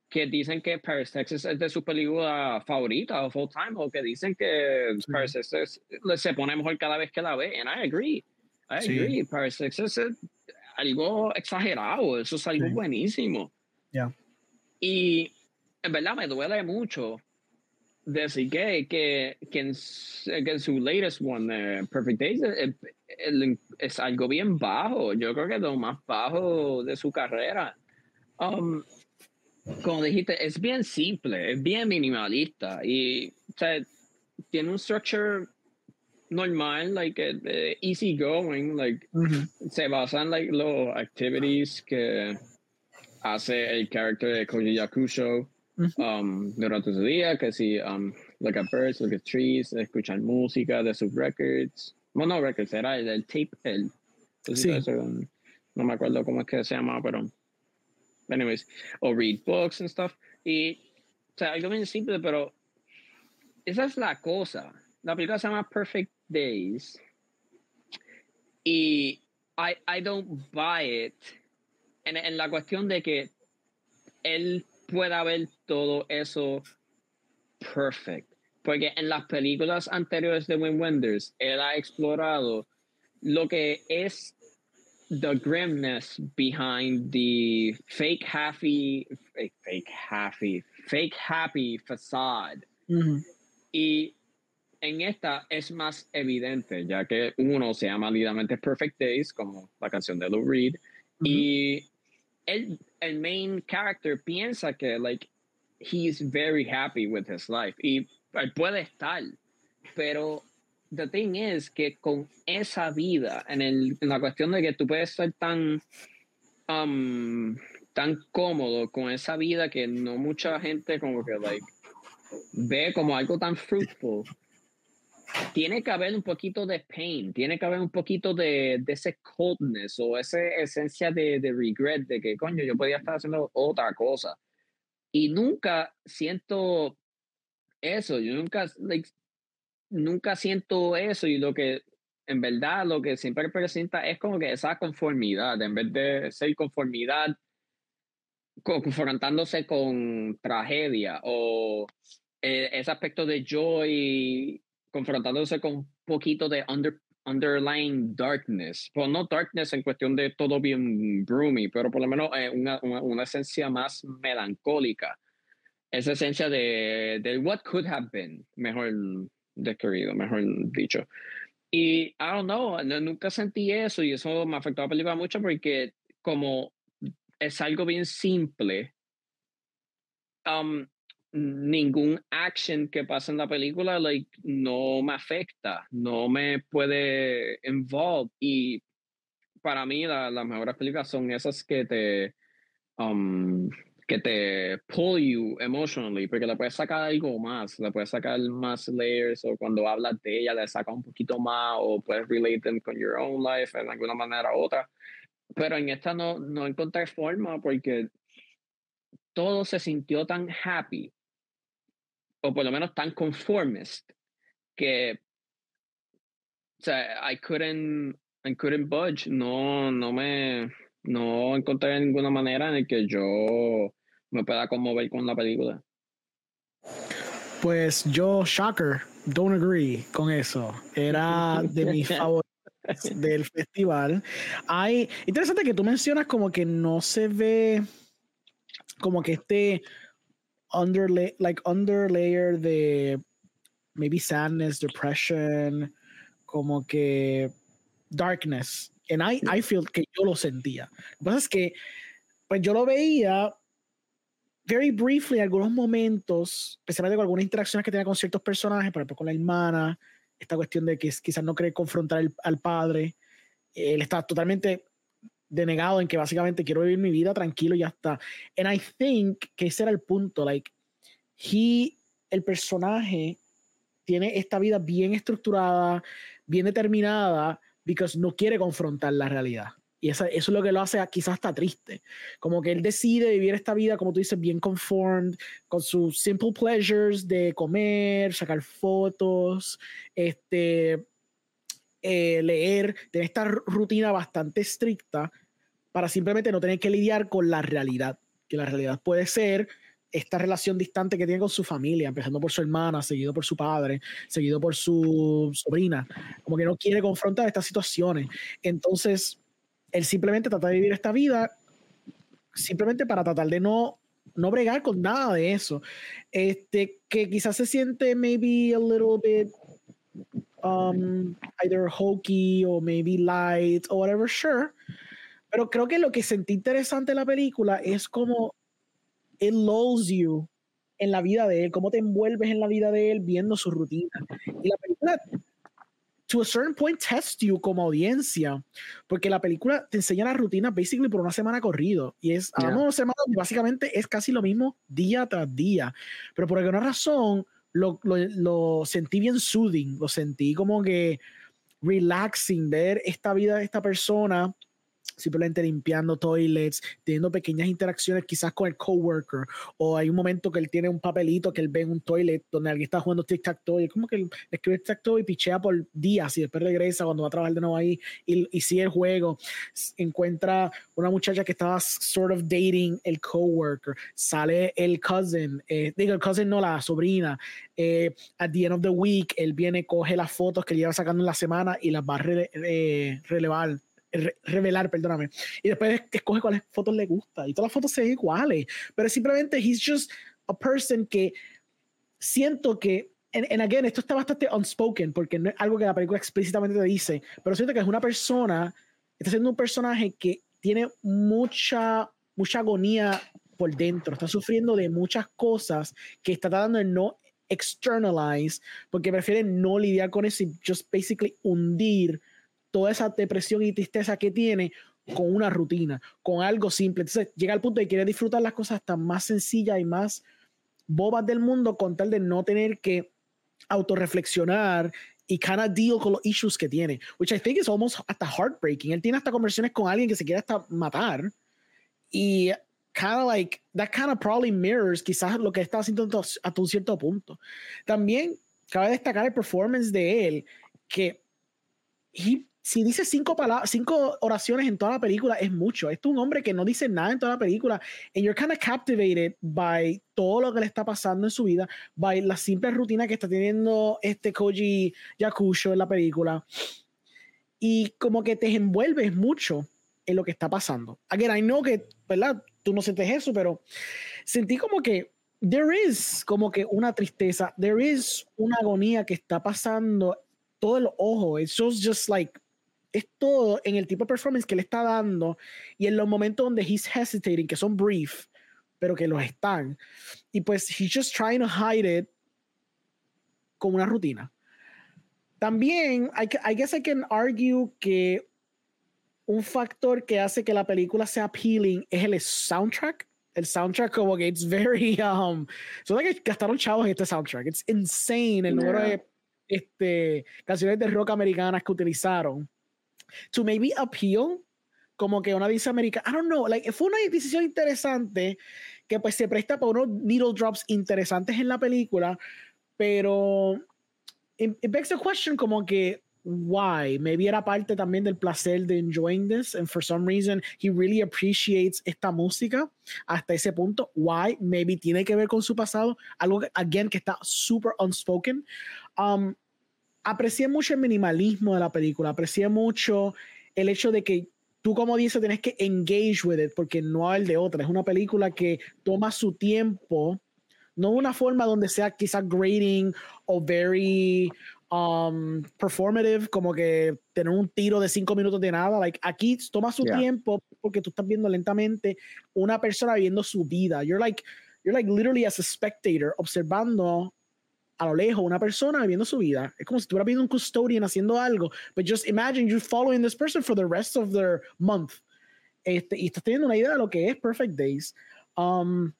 que dicen que Paris, Texas es de su película favorita o full time, o que dicen que sí. Paris, Texas se pone mejor cada vez que la ve. And I agree. I sí. agree. Paris, Texas es algo exagerado. Eso es algo sí. buenísimo. Yeah. Y en verdad me duele mucho decir que, que, que, en, su latest one, Perfect Days, es algo bien bajo. Yo creo que es lo más bajo de su carrera. Um, como dijiste, es bien simple, es bien minimalista y tiene un structure normal, like uh, easy going, like se basan like los activities que hace el character de Koji Yakusho um, durante su día, que si um, look at birds, look at trees, escuchar música de sus records, bueno, no records, era el, tape, el, sí. no me acuerdo cómo es que se llama, pero anyways, o read books and stuff, y o sea, algo bien simple, pero esa es la cosa. La película se llama Perfect Days. Y I, I don't buy it en, en la cuestión de que él pueda ver todo eso perfect. Porque en las películas anteriores de Wim Wenders, él ha explorado lo que es the grimness behind the fake happy, fake happy, fake happy facade. Y en esta es más evidente, ya que uno se llama literalmente Perfect Days, como la canción de Lou Reed, y el, el main character piensa que, like, he's very happy with his life, y eh, puede estar, pero the thing is que con esa vida, en, el, en la cuestión de que tú puedes ser tan, um, tan cómodo con esa vida que no mucha gente como que, like, ve como algo tan fruitful tiene que haber un poquito de pain, tiene que haber un poquito de, de ese coldness o esa esencia de, de, regret de que, coño, yo podía estar haciendo otra cosa. Y nunca siento eso, yo nunca, like, nunca siento eso y lo que en verdad lo que siempre presenta es como que esa conformidad, en vez de ser conformidad confrontándose con tragedia o eh, ese aspecto de joy confrontándose con un poquito de under, underlying darkness. Pues no darkness en cuestión de todo bien broomy, pero por lo menos eh, una, una, esencia más melancólica. Esa esencia de, de what could have been, mejor describido, mejor dicho. Y I don't know, nunca sentí eso y eso me afectó a la película mucho porque como es algo bien simple, um, ningún action que pasa en la película like, no me afecta, no me puede involve. Y para mí las mejores películas son esas que te, um, que te pull you emotionally, porque le puedes sacar algo más, le puedes sacar más layers, o cuando hablas de ella le saca un poquito más, o puedes relate them con your own life en alguna manera u otra. Pero en esta no, no encontré forma porque todo se sintió tan happy o por lo menos tan conformist que o sea, I couldn't, I couldn't budge, no, no me, no encontré ninguna manera en que yo me pueda conmover con la película. Pues yo, shocker, don't agree con eso. Era de mis favoritos del festival. Hay, interesante que tú mencionas como que no se ve como que este underlay like underlayer de maybe sadness, depression, como que darkness. And I, I feel que yo lo sentía. Lo que pasa es que pues yo lo veía very briefly algunos momentos, especialmente con algunas interacciones que tenía con ciertos personajes, por ejemplo con la hermana, esta cuestión de que quizás no quiere confrontar al padre. Él está totalmente denegado en que básicamente quiero vivir mi vida tranquilo y ya está. And I think que ese era el punto, like, he, el personaje tiene esta vida bien estructurada, bien determinada, because no quiere confrontar la realidad. Y eso, es lo que lo hace quizás hasta triste. Como que él decide vivir esta vida, como tú dices, bien conformed, con sus simple pleasures de comer, sacar fotos, este, eh, leer, tener esta rutina bastante estricta para simplemente no tener que lidiar con la realidad, que la realidad puede ser esta relación distante que tiene con su familia, empezando por su hermana, seguido por su padre, seguido por su sobrina, como que no quiere confrontar estas situaciones. Entonces, él simplemente trata de vivir esta vida simplemente para tratar de no no bregar con nada de eso. Este, que quizás se siente maybe a little bit um, either hokey o maybe light o whatever, sure. Pero creo que lo que sentí interesante en la película es como it lulls you en la vida de él, cómo te envuelves en la vida de él viendo su rutina. Y la película to a certain point test you como audiencia, porque la película te enseña la rutina basically por una semana corrido y es yeah. una semana básicamente es casi lo mismo día tras día, pero por alguna razón lo, lo, lo sentí bien soothing, lo sentí como que relaxing ver esta vida de esta persona simplemente limpiando toilets, teniendo pequeñas interacciones quizás con el coworker, o hay un momento que él tiene un papelito que él ve en un toilet donde alguien está jugando tic-tac-toe, y como que él escribe tic-tac-toe y pichea por días y después regresa cuando va a trabajar de nuevo ahí y, y sigue el juego. Encuentra una muchacha que estaba sort of dating el coworker, sale el cousin, eh, digo el cousin no, la sobrina, eh, at the end of the week, él viene, coge las fotos que lleva sacando en la semana y las va a re, relevar revelar, perdóname. Y después escoge cuáles fotos le gusta. Y todas las fotos se ven iguales. Pero simplemente, he's just a person que siento que, en again, esto está bastante unspoken, porque no es algo que la película explícitamente te dice, pero siento que es una persona, está siendo un personaje que tiene mucha, mucha agonía por dentro, está sufriendo de muchas cosas que está tratando de no externalize, porque prefiere no lidiar con eso y just basically hundir toda esa depresión y tristeza que tiene con una rutina, con algo simple. Entonces llega al punto de quiere disfrutar las cosas tan más sencillas y más bobas del mundo con tal de no tener que autorreflexionar y of deal con los issues que tiene, which I think is almost hasta heartbreaking. Él tiene hasta conversaciones con alguien que se quiere hasta matar y kind of like that kind of probably mirrors quizás lo que está haciendo hasta un cierto punto. También cabe destacar el performance de él que he si dice cinco, palabras, cinco oraciones en toda la película, es mucho. Este es un hombre que no dice nada en toda la película. And you're kind of captivated by todo lo que le está pasando en su vida, by la simple rutina que está teniendo este Koji Yakusho en la película. Y como que te envuelves mucho en lo que está pasando. Again, I know que, ¿verdad? Tú no sientes eso, pero sentí como que there is como que una tristeza, there is una agonía que está pasando todo el ojo. It's just, just like es todo en el tipo de performance que le está dando y en los momentos donde he's hesitating, que son brief, pero que los están. Y pues he's just trying to hide it con una rutina. También, I, I guess I can argue que un factor que hace que la película sea appealing es el soundtrack. El soundtrack como que it's very um so que gastaron chavos en este soundtrack. It's insane el número de este, canciones de rock americanas que utilizaron to maybe appeal como que una visa americana. I don't know, like, fue una decisión interesante que pues se presta para unos needle drops interesantes en la película, pero it, it begs the question como que why maybe era parte también del placer de enjoying this and for some reason he really appreciates esta música hasta ese punto. Why maybe tiene que ver con su pasado. Algo que, again que está super unspoken. Um, aprecié mucho el minimalismo de la película, aprecié mucho el hecho de que tú como dices tienes que engage with it porque no hay el de otra. Es una película que toma su tiempo, no una forma donde sea quizás grading o very um, performative, como que tener un tiro de cinco minutos de nada. Like, aquí toma su yeah. tiempo porque tú estás viendo lentamente una persona viviendo su vida. You're like, you're like literally as a spectator observando a lo lejos una persona viviendo su vida. Es como si estuviera viendo un custodian haciendo algo. But just imagine you following this person for the rest of their month. Este, y teniendo una idea de lo que es Perfect Days. Um,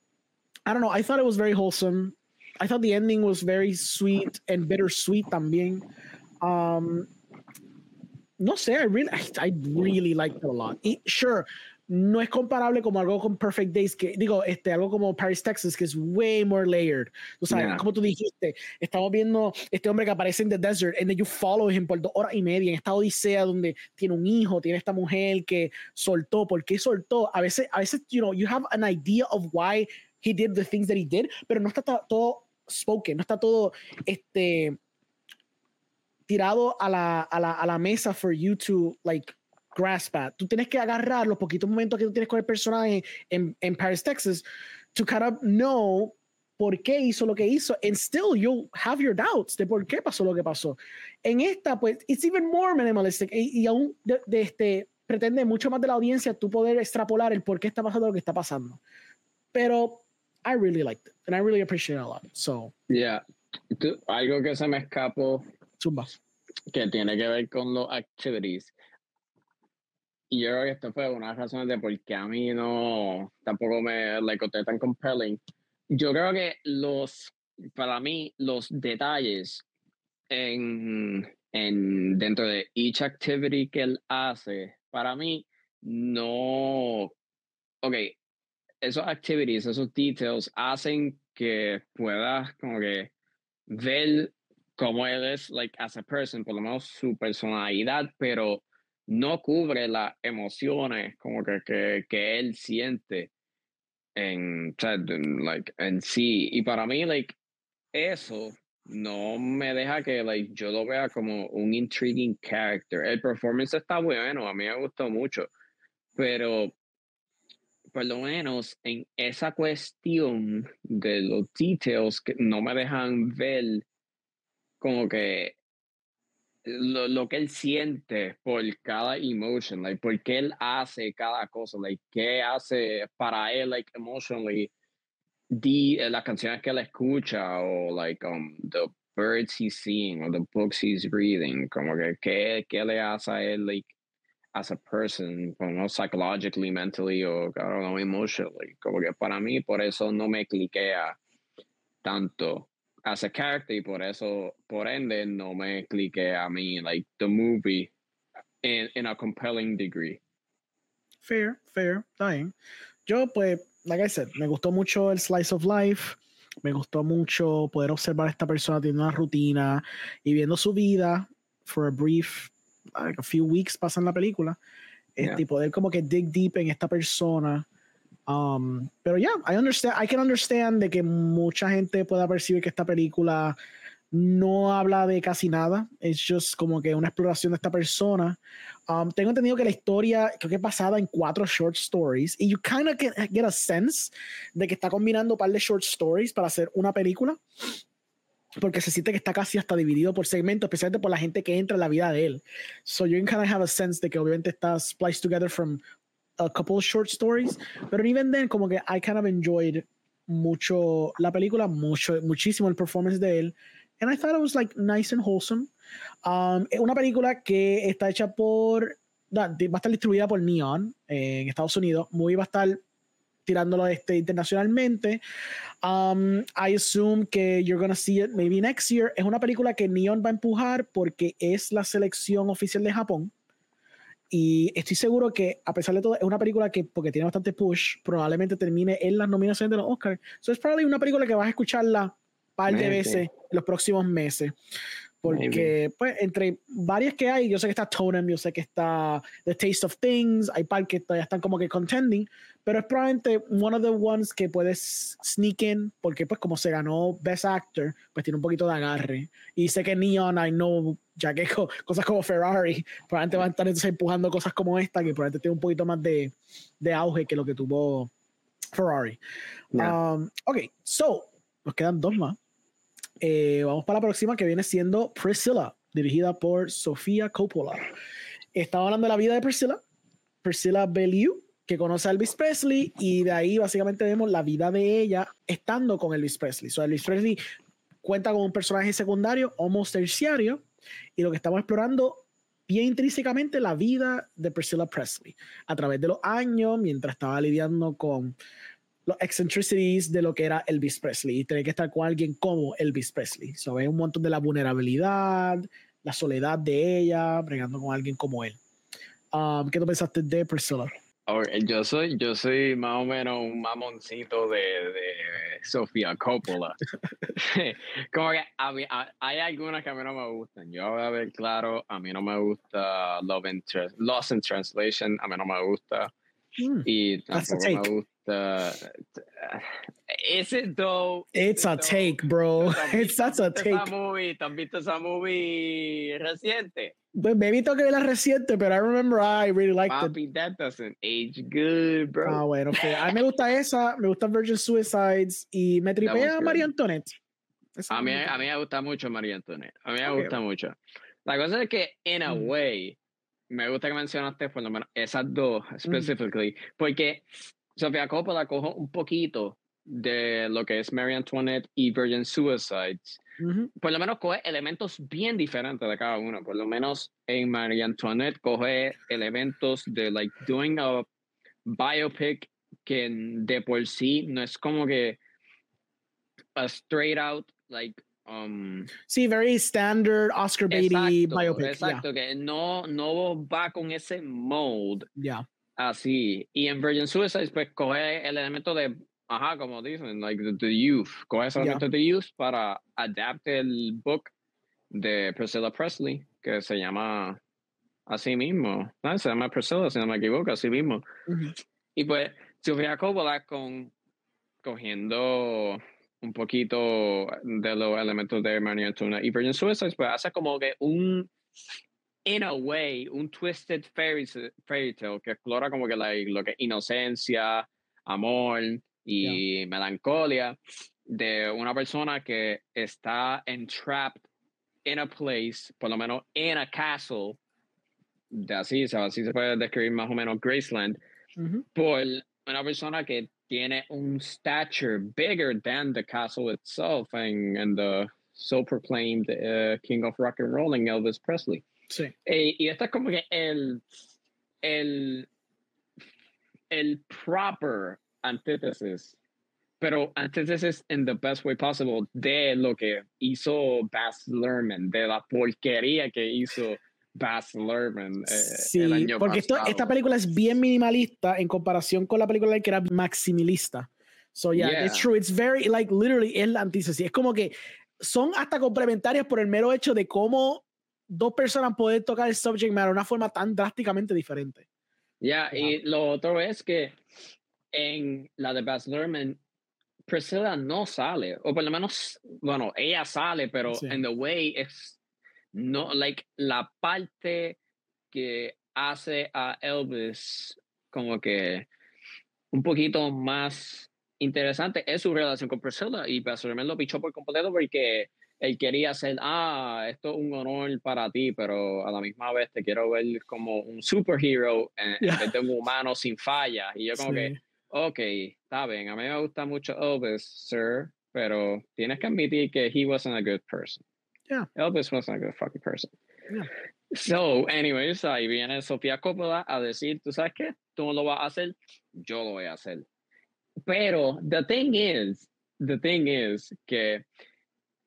I don't know. I thought it was very wholesome. I thought the ending was very sweet and bittersweet también. Um, no sé, I really, I, really liked it a lot. Sure, no es comparable como algo con Perfect Days, que digo, este, algo como Paris, Texas, que es way more layered. Tú sabes, yeah. como tú dijiste, estamos viendo este hombre que aparece en The Desert, and then you follow him por dos horas y media en esta odisea donde tiene un hijo, tiene esta mujer que soltó. ¿Por qué soltó? A veces, a veces, you know, you have an idea of why he did the things that he did, pero no está todo spoken, no está todo este tirado a la, a la, a la mesa for you to like grasp at. Tú tienes que agarrar los poquitos momentos que tú tienes con el personaje en, en Paris, Texas, to kind of know por qué hizo lo que hizo, and still you'll have your doubts de por qué pasó lo que pasó. En esta, pues, it's even more minimalistic y, y aún de, de, este, pretende mucho más de la audiencia tú poder extrapolar el por qué está pasando lo que está pasando. Pero I really liked it and I really appreciate it a lot. So, yeah, tú, algo que se me escapó Zumba. que tiene que ver con los activities. Y yo creo que esto fue una de las razones de por qué a mí no tampoco me like, tan compelling. Yo creo que los, para mí, los detalles en, en, dentro de each activity que él hace, para mí, no, ok, esos activities, esos details hacen que puedas como que ver cómo él es, like, as a person, por lo menos su personalidad, pero no cubre las emociones como que, que, que él siente en, like, en sí. Y para mí, like, eso no me deja que like, yo lo vea como un intriguing character. El performance está bueno, a mí me gustó mucho, pero por lo menos en esa cuestión de los details que no me dejan ver como que lo, lo, que él siente por cada emotion, like, por qué él hace cada cosa, like, qué hace para él, like, emotionally, the, las canciones que él escucha, o, like, um, the birds he's seeing, or the books he's reading, como que qué, qué le hace a él, like, as a person, como psychologically, mentally, o, I don't know, emotionally, como que para mí, por eso no me cliquea tanto as a character y por eso, por ende, no me clique a mí, like, the movie in, in a compelling degree. Fair, fair, está bien. Yo, pues, like I said, me gustó mucho el slice of life. Me gustó mucho poder observar a esta persona teniendo una rutina y viendo su vida for a brief, like a few weeks pasan la película. Yeah. Este, y poder como que dig deep en esta persona Um, pero ya, yeah, I understand, I can understand de que mucha gente pueda percibir que esta película no habla de casi nada, es just como que una exploración de esta persona. Um, tengo entendido que la historia creo que es basada en cuatro short stories y you kind of get, get, a sense de que está combinando un par de short stories para hacer una película porque se siente que está casi hasta dividido por segmentos, especialmente por la gente que entra en la vida de él. So you can kind of have a sense de que obviamente está spliced together from a couple short stories, pero even then como que I kind of enjoyed mucho la película, mucho, muchísimo el performance de él, and I thought it was like nice and wholesome. Um, es una película que está hecha por, va a estar distribuida por Neon en Estados Unidos, muy va a estar tirándolo este internacionalmente. Um, I assume que you're gonna see it maybe next year. Es una película que Neon va a empujar porque es la selección oficial de Japón. Y estoy seguro que, a pesar de todo, es una película que, porque tiene bastante push, probablemente termine en las nominaciones de los Oscars. So es probablemente una película que vas a escucharla un par de veces en los próximos meses. Porque, pues, entre varias que hay, yo sé que está Totem, yo sé que está The Taste of Things, hay par que todavía están como que contending, pero es probablemente one of the ones que puedes sneak in, porque, pues, como se ganó Best Actor, pues tiene un poquito de agarre. Y sé que Neon, I know, ya que cosas como Ferrari, probablemente van a estar entonces empujando cosas como esta, que probablemente tiene un poquito más de, de auge que lo que tuvo Ferrari. Um, ok, so, nos quedan dos más. Eh, vamos para la próxima que viene siendo Priscilla, dirigida por Sofía Coppola. Estaba hablando de la vida de Priscilla, Priscilla Bellew, que conoce a Elvis Presley y de ahí básicamente vemos la vida de ella estando con Elvis Presley. So, Elvis Presley cuenta con un personaje secundario, almost terciario, y lo que estamos explorando bien intrínsecamente la vida de Priscilla Presley a través de los años, mientras estaba lidiando con los eccentricities de lo que era Elvis Presley y tener que estar con alguien como Elvis Presley. So, ve un montón de la vulnerabilidad, la soledad de ella, bregando con alguien como él. Um, ¿Qué tú pensaste de Priscilla? yo soy, yo soy más o menos un mamoncito de, de Sofía Coppola. Como que a mí, hay algunas que a mí no me gustan. Yo voy a ver claro, a mí no me gusta Love in Lost in Translation, a mí no me gusta. Mm. Y tampoco me gusta. Is it though? It's a take, bro. It's that's a take. Esa movie, ¿Te has visto esa movie reciente? Pues me que la reciente, pero I remember I really liked Papi, it. that doesn't age good, bro. Ah, bueno, okay. A mí me gusta esa, me gusta Virgin Suicides y me tripea María Antoinette. a mí, a mí me gusta mucho María Antoinette. A mí me gusta mucho. La cosa es que, in a mm. way, me gusta que mencionaste por lo menos esas dos, mm. specifically, porque Sofía Coppola cojo un poquito de lo que es Marie Antoinette y Virgin Suicides. Por lo menos coge elementos bien diferentes de cada uno. Por lo menos en Marie Antoinette coge elementos de like doing a biopic que de por sí no es como que a straight out like um, sí, very standard Oscar Beatty biopic. Exacto, que no, no va con ese mold. Ya. Así. Y en Virgin Suicides, pues coge el elemento de Ajá, como dicen, like the, the youth. Coge solamente yeah. the youth para adaptar el book de Priscilla Presley, que se llama así mismo. No, se llama Priscilla, si no me equivoco, así mismo. Uh -huh. Y pues, Sofía Coppola con, cogiendo un poquito de los elementos de Maria Tuna y Virgin Suicides, pues hace como que un, in a way, un twisted fairy, fairy tale que explora como que like, lo que inocencia, amor, y melancolia de una persona que está entrapped in a place, por lo menos in a castle, de así, así se puede describir más o menos Graceland, por una persona que tiene un stature bigger than the castle itself and, and the so proclaimed uh, king of rock and rolling Elvis Presley. Sí. E, y esto es como que el, el, el proper antítesis, pero antítesis in the best way possible de lo que hizo Baz Luhrmann, de la porquería que hizo Baz Luhrmann eh, sí, el año porque esto, esta película es bien minimalista en comparación con la película que era maximilista. So yeah, yeah, it's true. It's very like literally es la antítesis. Es como que son hasta complementarias por el mero hecho de cómo dos personas pueden tocar el subject matter de una forma tan drásticamente diferente. Ya, yeah, y lo otro es que en la de Baz Luhrmann, Priscilla no sale, o por lo menos, bueno, ella sale, pero sí. en the way es, no, like, la parte que hace a Elvis como que un poquito más interesante es su relación con Priscilla y Luhrmann lo pichó por completo porque él quería hacer, ah, esto es un honor para ti, pero a la misma vez te quiero ver como un superhero en, yeah. en vez de un humano sin falla. Y yo como sí. que, ok, está bien, a mí me gusta mucho Elvis, sir, pero tienes que admitir que he wasn't a good person. Yeah. Elvis wasn't a good fucking person. Yeah. So, anyways, ahí viene Sofía Coppola a decir, ¿tú sabes qué? Tú no lo vas a hacer, yo lo voy a hacer. Pero, the thing is, the thing is que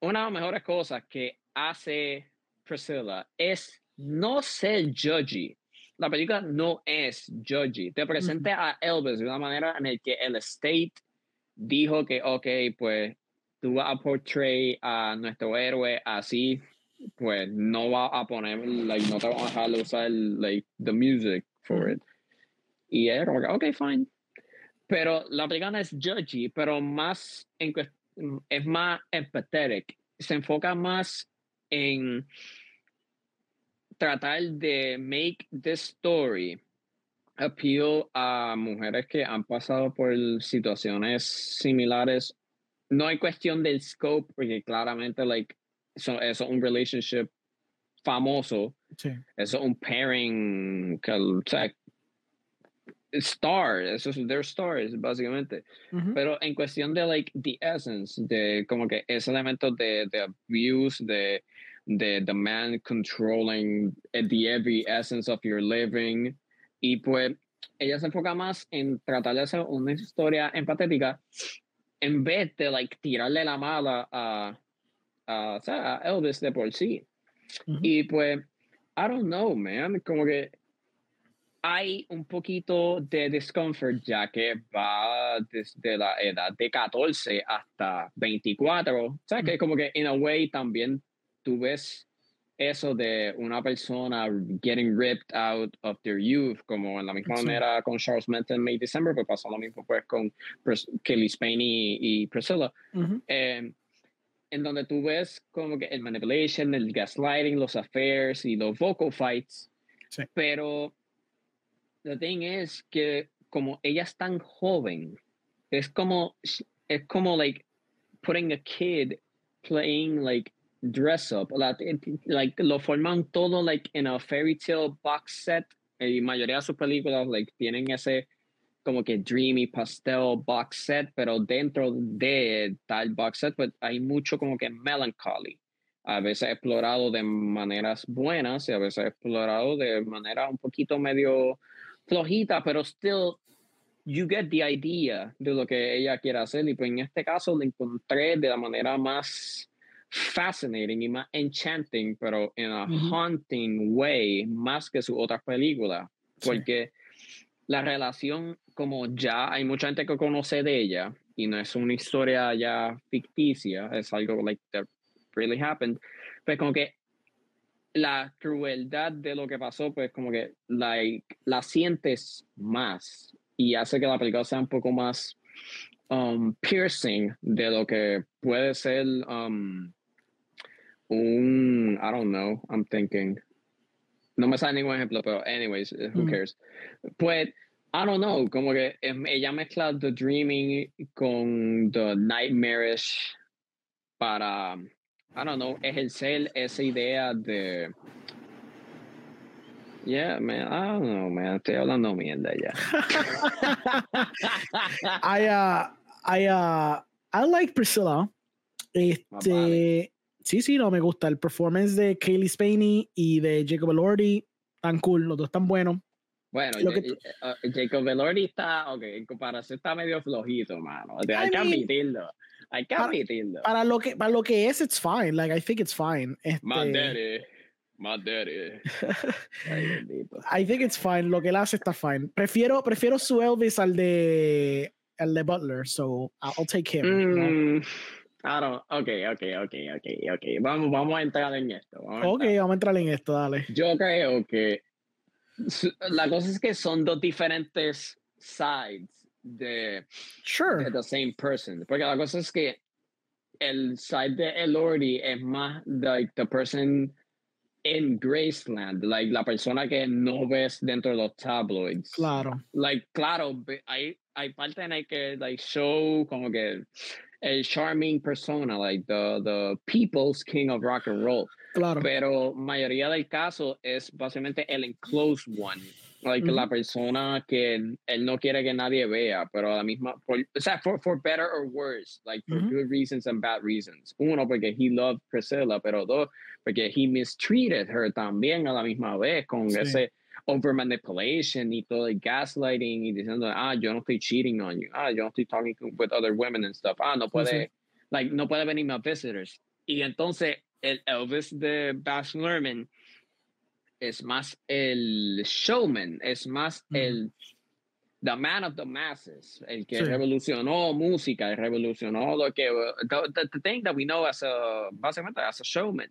una de las mejores cosas que hace Priscilla es no ser judgy la película no es judgy. Te presenta uh -huh. a Elvis de una manera en la que el state dijo que, ok, pues tú vas a portray a nuestro héroe así, pues no va a poner, like, no te va a dejar usar, like, the music for it. Y era ok, fine. Pero la película es judgy, pero más en, es más empathetic. Se enfoca más en tratar de make this story appeal a mujeres que han pasado por situaciones similares. No hay cuestión del scope, porque claramente, like, eso, eso es un relationship famoso. Sí. Eso es un pairing que, o sea, star, eso es their stars, básicamente. Uh -huh. Pero en cuestión de, like, the essence, de como que ese elemento de, de abuse, de the, the man controlling the every essence of your living. Y pues ella se enfoca más en tratar de hacer una historia empatética en vez de like tirarle la mala a, a, o sea, a Elvis de por sí. Uh -huh. Y pues, I don't know, man, como que hay un poquito de discomfort ya que va desde la edad de 14 hasta 24. O sea, que como que en a way también tú ves eso de una persona getting ripped out of their youth, como en la misma manera con Charles Manson May December, pues pasó lo mismo pues con Kelly Spain y, Priscilla. Em, en donde tú ves como que el manipulation, el gaslighting, los affairs y los vocal fights. Pero the thing is que como ella es tan joven, es como, es como like putting a kid playing like dress up, like, lo forman todo like in a fairy tale box set y mayoría de sus películas like tienen ese como que dreamy pastel box set, pero dentro de tal box set pues hay mucho como que melancholy. A veces explorado de maneras buenas y a veces explorado de manera un poquito medio flojita, pero still you get the idea de lo que ella quiere hacer y pues en este caso lo encontré de la manera más fascinating y más enchanting, pero en a haunting way más que su otras películas, porque la relación como ya hay mucha gente que conoce de ella y no es una historia ya ficticia, es algo like that really happened, pues como que la crueldad de lo que pasó, pues como que like, la sientes más y hace que la película sea un poco más um, piercing de lo que puede ser um, un, I don't know, I'm thinking. No me sale ningún ejemplo, pero anyways, who cares. Pues, I don't know, como que ella mezcla the dreaming con the nightmarish para, I don't know, ejercer esa idea de Yeah, man. I don't know, man. Estoy hablando mierda ya. I, uh, I, uh, I like Priscilla. Este, sí, sí, no me gusta. El performance de Kaylee Spaney y de Jacob Elordi tan cool. Los dos están buenos. Bueno, uh, Jacob Elordi está, ok, en comparación está medio flojito, mano. hay que admitirlo. Hay que admitirlo. Para, lo que, para lo que es, it's fine. Like, I think it's fine. Este, daddy. My daddy. I think it's fine. Lo que él hace está fine. Prefiero, prefiero su Elvis al de, al de Butler, so I'll take him. Mm, I don't, ok, ok, ok, ok, ok. Vamos, vamos a entrar en esto. ok, vamos a entrar en esto, dale. Yo creo que la cosa es que son dos diferentes sides de, sure. de the same person. Porque la cosa es que el side de Elordi es más like the person en Graceland, like la persona que no ves dentro de los tabloids. Claro. Like, claro, hay, hay parte en el que, like, show como que el charming persona, like the, the people's king of rock and roll. Claro. Pero mayoría del caso es básicamente el enclosed one. Like la mm-hmm. persona que él no quiere que nadie vea, pero a la misma, por, o sea, for, for better or worse, like for mm-hmm. good reasons and bad reasons. Uno, porque he loved Priscilla, pero dos, porque he mistreated her también a la misma vez con ese over manipulation y todo el gaslighting y diciendo, ah, yo no estoy cheating on you, ah, yo no estoy talking with other women and stuff, ah, no puede, like, no puede venir más visitors. Y entonces el Elvis de Baz Luhrmann es más el showman, es más el the man of the masses, el que revolucionó música, revolucionó lo que the, the, thing that we know as a básicamente as a showman.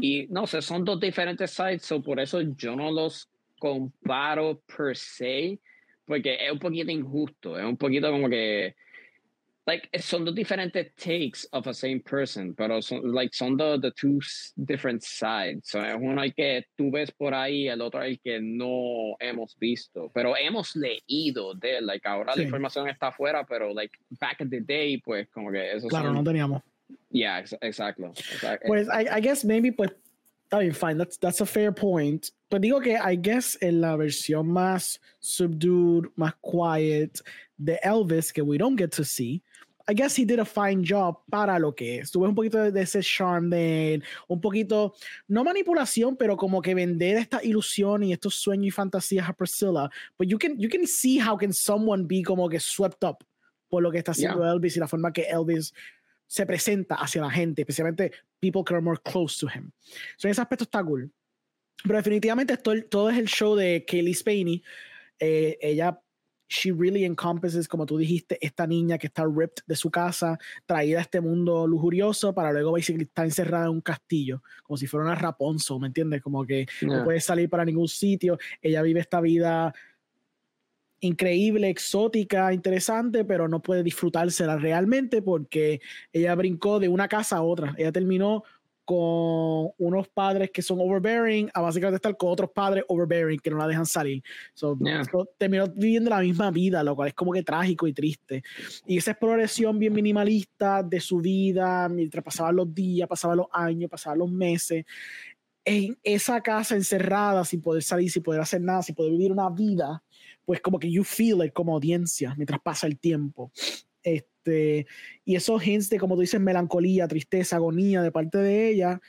Y no sé, son dos diferentes sides, so por eso yo no los comparo per se, porque es un poquito injusto, es un poquito como que like son dos diferentes takes of a same person, pero son like son the, the two different sides. So, es uno el que tú ves por ahí, el otro el que no hemos visto, pero hemos leído de like ahora la información está afuera, pero like back in the day, pues como que eso Claro, no teníamos. Yeah, ex exactly. Pues I, I guess maybe pues está bien, fine, that's, that's a fair point. Pues digo que I guess en la versión más subdued, más quiet de Elvis que we don't get to see, I guess he did a fine job para lo que es. Tuve un poquito de ese charm de un poquito, no manipulación, pero como que vender esta ilusión y estos sueños y fantasías a Priscilla. But you can, you can see how can someone be como que swept up por lo que está haciendo Elvis y la forma que Elvis se presenta hacia la gente, especialmente people que are more close to him. So, en ese aspecto está cool. Pero definitivamente esto, todo es el show de Kaylee Spaney. Eh, ella she really encompasses, como tú dijiste, esta niña que está ripped de su casa, traída a este mundo lujurioso para luego basically estar encerrada en un castillo, como si fuera una Rapunzel, ¿me entiendes? Como que no puede salir para ningún sitio. Ella vive esta vida increíble, exótica, interesante, pero no puede disfrutársela realmente porque ella brincó de una casa a otra. Ella terminó con unos padres que son overbearing a básicamente estar con otros padres overbearing que no la dejan salir. So, terminó viviendo la misma vida, lo cual es como que trágico y triste. Y esa exploración bien minimalista de su vida, mientras pasaban los días, pasaban los años, pasaban los meses, en esa casa encerrada, sin poder salir, sin poder hacer nada, sin poder vivir una vida, pues como que you feel it como audiencia mientras pasa el tiempo. Este, y esos hints de, como tú dices, melancolía, tristeza, agonía de parte de ella,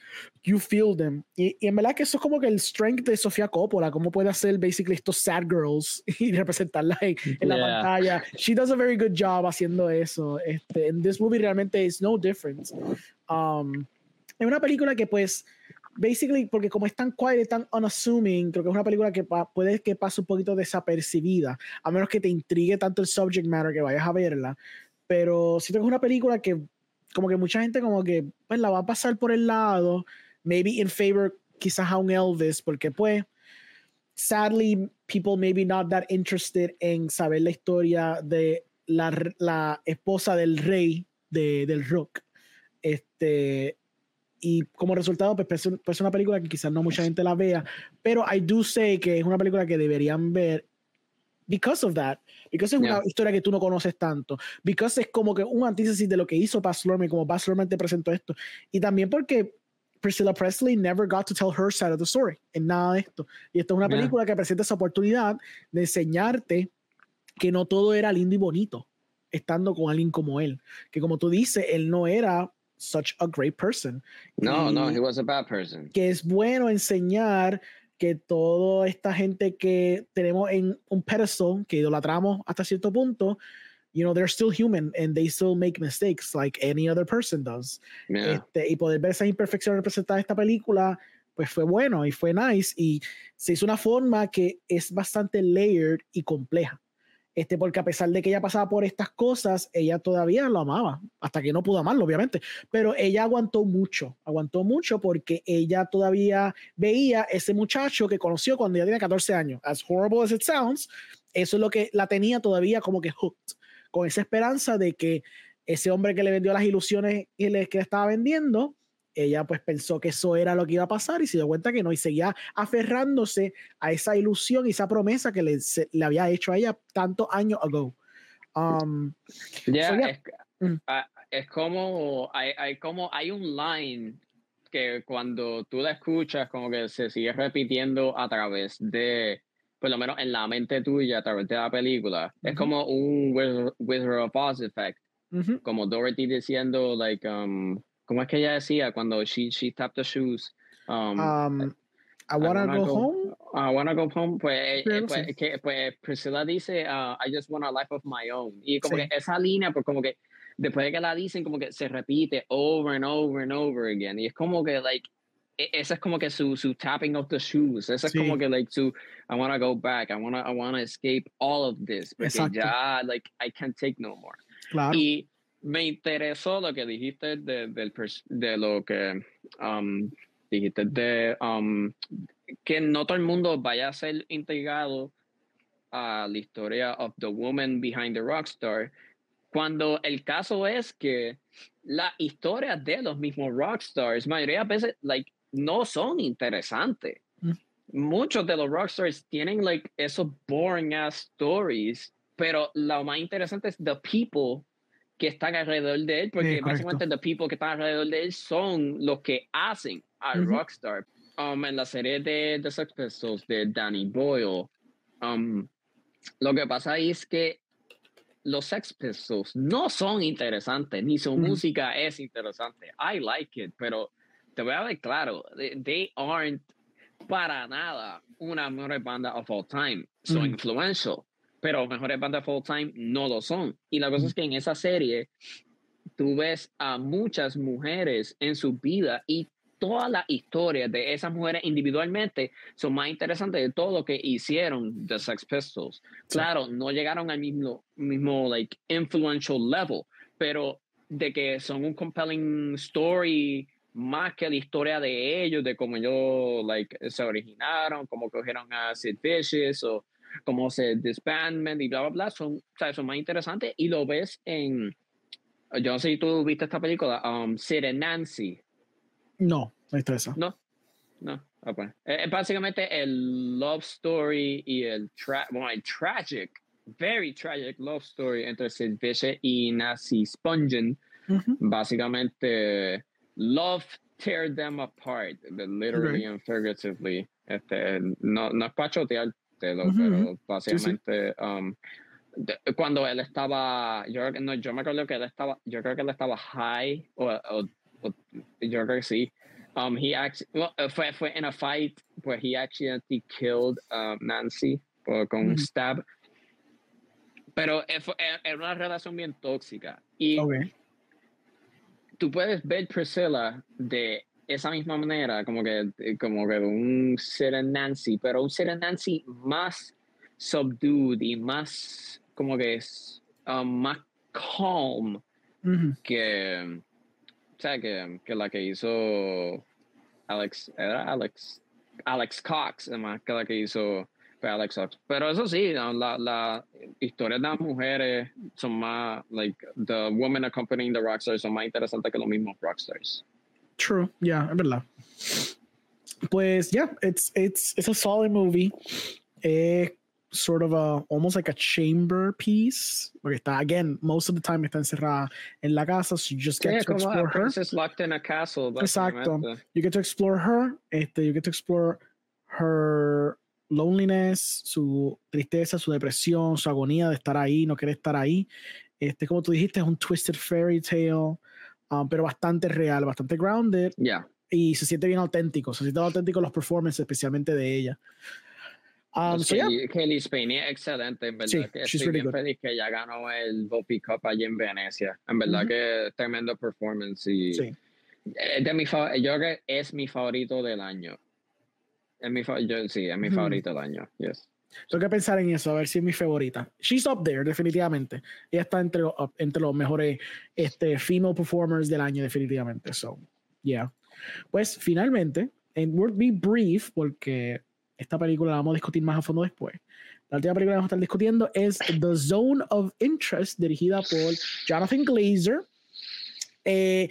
you feel them. Y, y en verdad que eso es como que el strength de Sofía Coppola, cómo puede hacer basically estos sad girls y representarlas en, en la pantalla. She does a very good job haciendo eso. Este, en this movie realmente is no difference. Um, es una película que pues basically, porque como es tan quiet, tan unassuming, creo que es una película que puede que pase un poquito desapercibida, a menos que te intrigue tanto el subject matter que vayas a verla. Pero siento que es una película que, como que mucha gente, como que, pues la va a pasar por el lado, maybe in favor quizás a un Elvis, porque pues, sadly, people maybe not that interested en saber la historia de la, la esposa del rey de, del rock. Este, y como resultado, pues, pues, pues, es una película que quizás no mucha gente la vea, pero I do say que es una película que deberían ver because of that, because es una historia que tú no conoces tanto, because es como que un antítesis de lo que hizo Baz Luhrmann, como Baz Luhrmann te presentó esto, y también porque Priscilla Presley never got to tell her side of the story en nada de esto, y esto es una película que presenta esa oportunidad de enseñarte que no todo era lindo y bonito estando con alguien como él, que como tú dices, él no era such a great person. No, no, he was a bad person. Que es bueno enseñar que toda esta gente que tenemos en un pedestal, que idolatramos hasta cierto punto, you know, they're still human and they still make mistakes like any other person does. Este, y poder ver esa imperfección representada en esta película, pues fue bueno y fue nice y se hizo una forma que es bastante layered y compleja este, porque a pesar de que ella pasaba por estas cosas, ella todavía lo amaba, hasta que no pudo amarlo, obviamente, pero ella aguantó mucho, aguantó mucho porque ella todavía veía ese muchacho que conoció cuando ella tenía 14 años, as horrible as it sounds, eso es lo que la tenía todavía como que hooked, con esa esperanza de que ese hombre que le vendió las ilusiones y le, que le estaba vendiendo, ella pues pensó que eso era lo que iba a pasar y se dio cuenta que no y seguía aferrándose a esa ilusión y esa promesa que le, le había hecho a ella tantos años ago. Um, mm. es, como hay, hay, como hay un line que cuando tú la escuchas como que se sigue repitiendo a través de por lo menos en la mente tuya a través de la película. Es como un of Oz effect. Como Dorothy diciendo like um ¿Cómo es que ella decía cuando she, she tapped the shoes? Um, um, I wanna, go, home. I wanna go home. Pues, eh, pues, que, pues Priscilla dice, uh, I just want a life of my own. Y como que esa línea, pues como que después de que la dicen, como que se repite over and over and over again. Y es como que, like, e, esa es como que su, su tapping of the shoes. Esa es como que, like, su, I wanna go back. I wanna, I wanna escape all of this. Porque Exacto. ya, like, I can't take no more. Claro. Y me interesó lo que dijiste de, de, de lo que um, dijiste de um, que no todo el mundo vaya a ser integrado a la historia of the woman behind the rockstar cuando el caso es que la historia de los mismos rockstars mayoría de veces like no son interesantes mm. muchos de los rockstars tienen like esos boring ass stories pero lo más interesante es the people que están alrededor de él, porque básicamente los people que están alrededor de él son los que hacen al rockstar. Um, en la serie de The Sex Pistols de Danny Boyle, um, lo que pasa es que los Sex Pistols no son interesantes, ni su música es interesante. I like it, pero te voy a ver claro, they, aren't para nada una mejor banda of all time. Son influential pero mejores bandas full time no lo son. Y la cosa es que en esa serie tú ves a muchas mujeres en su vida y todas las historias de esas mujeres individualmente son más interesantes de todo lo que hicieron The Sex Pistols. Claro, no llegaron al mismo, mismo like, influential level, pero de que son un compelling story más que la historia de ellos, de cómo ellos like, se originaron, cómo cogieron a Sid Vicious o cómo se disbandment y bla, bla, bla, son, son más interesantes y lo ves en, yo no sé si tú viste esta película, um, Sid and Nancy. No, no es eso. No, no. Es básicamente el love story y el, tra bueno, el tragic, very tragic love story entre Sid Vicious y Nancy Spungen. Básicamente, love tear them apart, literally and figuratively. Este, no, no es pachotear, pero básicamente um, cuando él estaba, yo, no, yo me acuerdo que él estaba, yo creo que él estaba high, o, yo creo que sí. Um, he actually, well, uh, fue, fue en a fight where he accidentally killed um, Nancy por, con un stab. Pero era una relación bien tóxica. Y tú puedes ver Priscilla de esa misma manera, como que, como que un Sid Nancy, pero un Sid Nancy más subdued y más, como que es um, más calm que, o sea, que, que, la que hizo Alex, era Alex, Alex Cox, más que la que hizo Alex Cox. Pero eso sí, la, la historia de las mujeres son más, like, the women accompanying the rockstars son más interesantes que los mismos rockstars. True, yeah, es verdad. Pues yeah, it's it's it's a solid movie. Eh, sort of a almost like a chamber piece. Porque está again, most of the time está encerrada en la casa, so you just get to explore her. locked in a castle. Exacto. You get to explore her. Este, you get to explore her loneliness, su tristeza, su depresión, su agonía de estar ahí, no querer estar ahí. Este, como tú dijiste, es un twisted fairy tale. Um, pero bastante real, bastante grounded. Y se siente bien auténtico, se siente auténtico los performances, especialmente de ella. Um, so Kelly, Kelly Spain es excelente, en verdad. Sí, que estoy bien feliz que ya ganó el Volpi Cup allí en Venecia. En verdad que tremendo performance. Y sí. de mi, yo creo que es mi favorito del año. Es mi, yo, sí, es mi favorito del año. Yes. Tengo que pensar en eso, a ver si es mi favorita. She's up there, definitivamente. Ella está entre, entre los mejores este, female performers del año, definitivamente. So, yeah. Pues finalmente, and we'll be brief, porque esta película la vamos a discutir más a fondo después. La última película que vamos a estar discutiendo es The Zone of Interest, dirigida por Jonathan Glazer. Eh,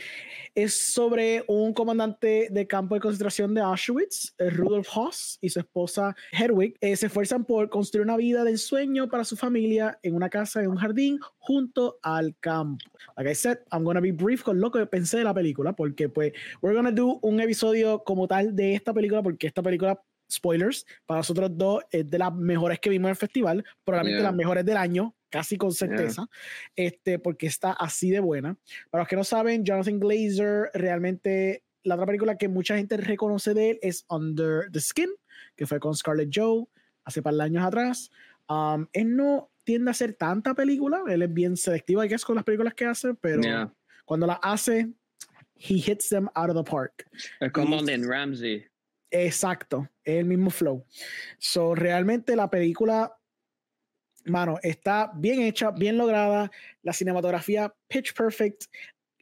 es sobre un comandante de campo de concentración de Auschwitz, eh, Rudolf Hoss, y su esposa Hedwig. Eh, se esfuerzan por construir una vida de ensueño para su familia en una casa, en un jardín, junto al campo. Like I said, I'm gonna be brief con lo que pensé de la película, porque pues we're gonna do un episodio como tal de esta película, porque esta película spoilers, para nosotros dos es de las mejores que vimos en el festival, probablemente las mejores del año, casi con certeza, este, porque está así de buena. Para los que no saben, Jonathan Glazer realmente, la otra película que mucha gente reconoce de él es Under the Skin, que fue con Scarlett Joe hace par de años atrás. Um, él no tiende a hacer tanta película, él es bien selectivo, I guess, con las películas que hace, pero cuando las hace, he hits them out of the park. Es como Lynn Ramsey. Exacto, es el mismo flow. So, realmente la película mano, está bien hecha, bien lograda, la cinematografía pitch perfect,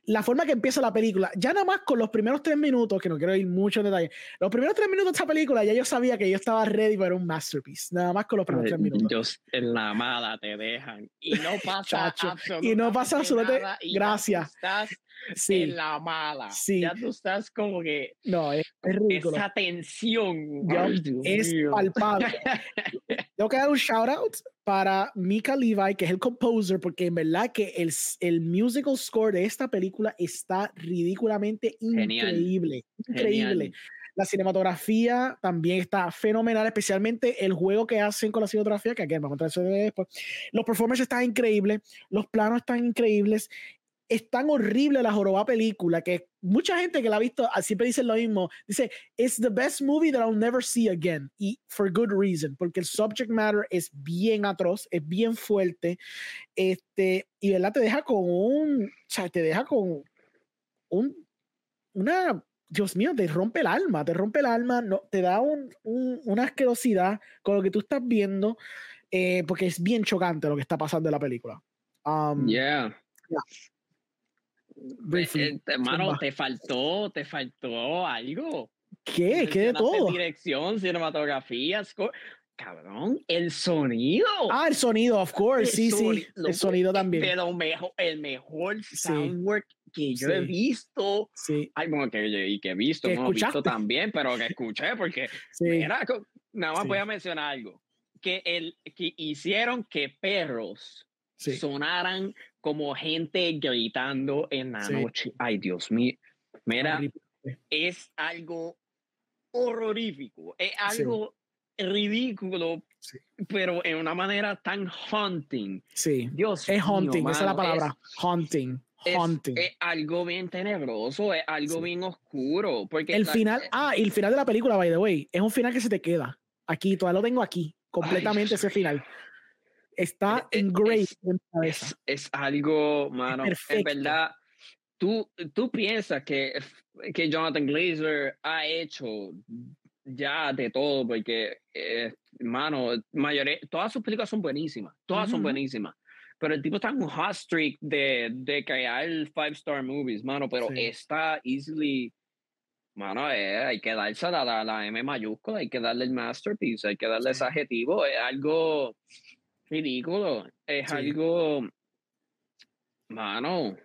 la forma que empieza la película, ya nada más con los primeros tres minutos, que no quiero ir mucho en detalle, los primeros tres minutos de esta película ya yo sabía que yo estaba ready para un masterpiece, nada más con los primeros tres minutos. en la mala te dejan y no pasa absolutamente y no pasa absolutamente, gracias. Estás sí. en la mala. Sí. Ya tú estás como que. No, es, ridículo. Esa tensión. es palpable. Tengo que dar un shout out para Mika Levi, que es el composer, porque en verdad que el, el musical score de esta película está ridículamente increíble. Increíble. La cinematografía también está fenomenal, especialmente el juego que hacen con la cinematografía, que aquí vamos a entrar después. Los performances están increíbles, los planos están increíbles es tan horrible la joroba película que mucha gente que la ha visto ah, siempre dice lo mismo. Dice, it's the best movie that I'll never see again. Y for good reason, porque el subject matter es bien atroz, es bien fuerte. Este, y verdad, te deja con un, o sea, te deja con un, una Dios mío, te rompe el alma, te rompe el alma, no, te da un, una asquerosidad con lo que tú estás viendo, eh, porque es bien chocante lo que está pasando en la película. Um, yeah. Hermano, te faltó, te faltó algo. ¿Qué? ¿Qué de todo? Dirección, cinematografía, cabrón, el sonido. Ah, el sonido, of course, sí, sí, el sonido también. Pero mejor, el mejor soundwork que yo he visto. Sí. Ay, bueno, que, y que he visto, no he visto también, pero que escuché, porque mira, nada más voy a mencionar algo. Que, el, que hicieron que perros sonaran como gente gritando en la noche. Ay, Dios mío. Mira, es algo horrorífico, es algo ridículo, pero en una manera tan haunting. Sí. Dios es haunting, esa es la palabra, haunting. Haunting. Es, algo bien tenebroso, es algo bien oscuro. Porque el final, ah, y el final de la película, by the way, es un final que se te queda. Aquí, todavía lo tengo aquí, completamente ese final. Está en great es, es, algo, mano, en verdad. Tú, tú piensas que, que Jonathan Glazer ha hecho ya de todo, porque, eh, mano, mayoría, todas sus películas son buenísimas, todas son buenísimas. Pero el tipo está en un hot streak de, de crear five star movies, mano, pero está easily, mano, eh, hay que darse la, la, la, M mayúscula, hay que darle el masterpiece, hay que darle ese adjetivo, es algo ridículo, es algo, mano,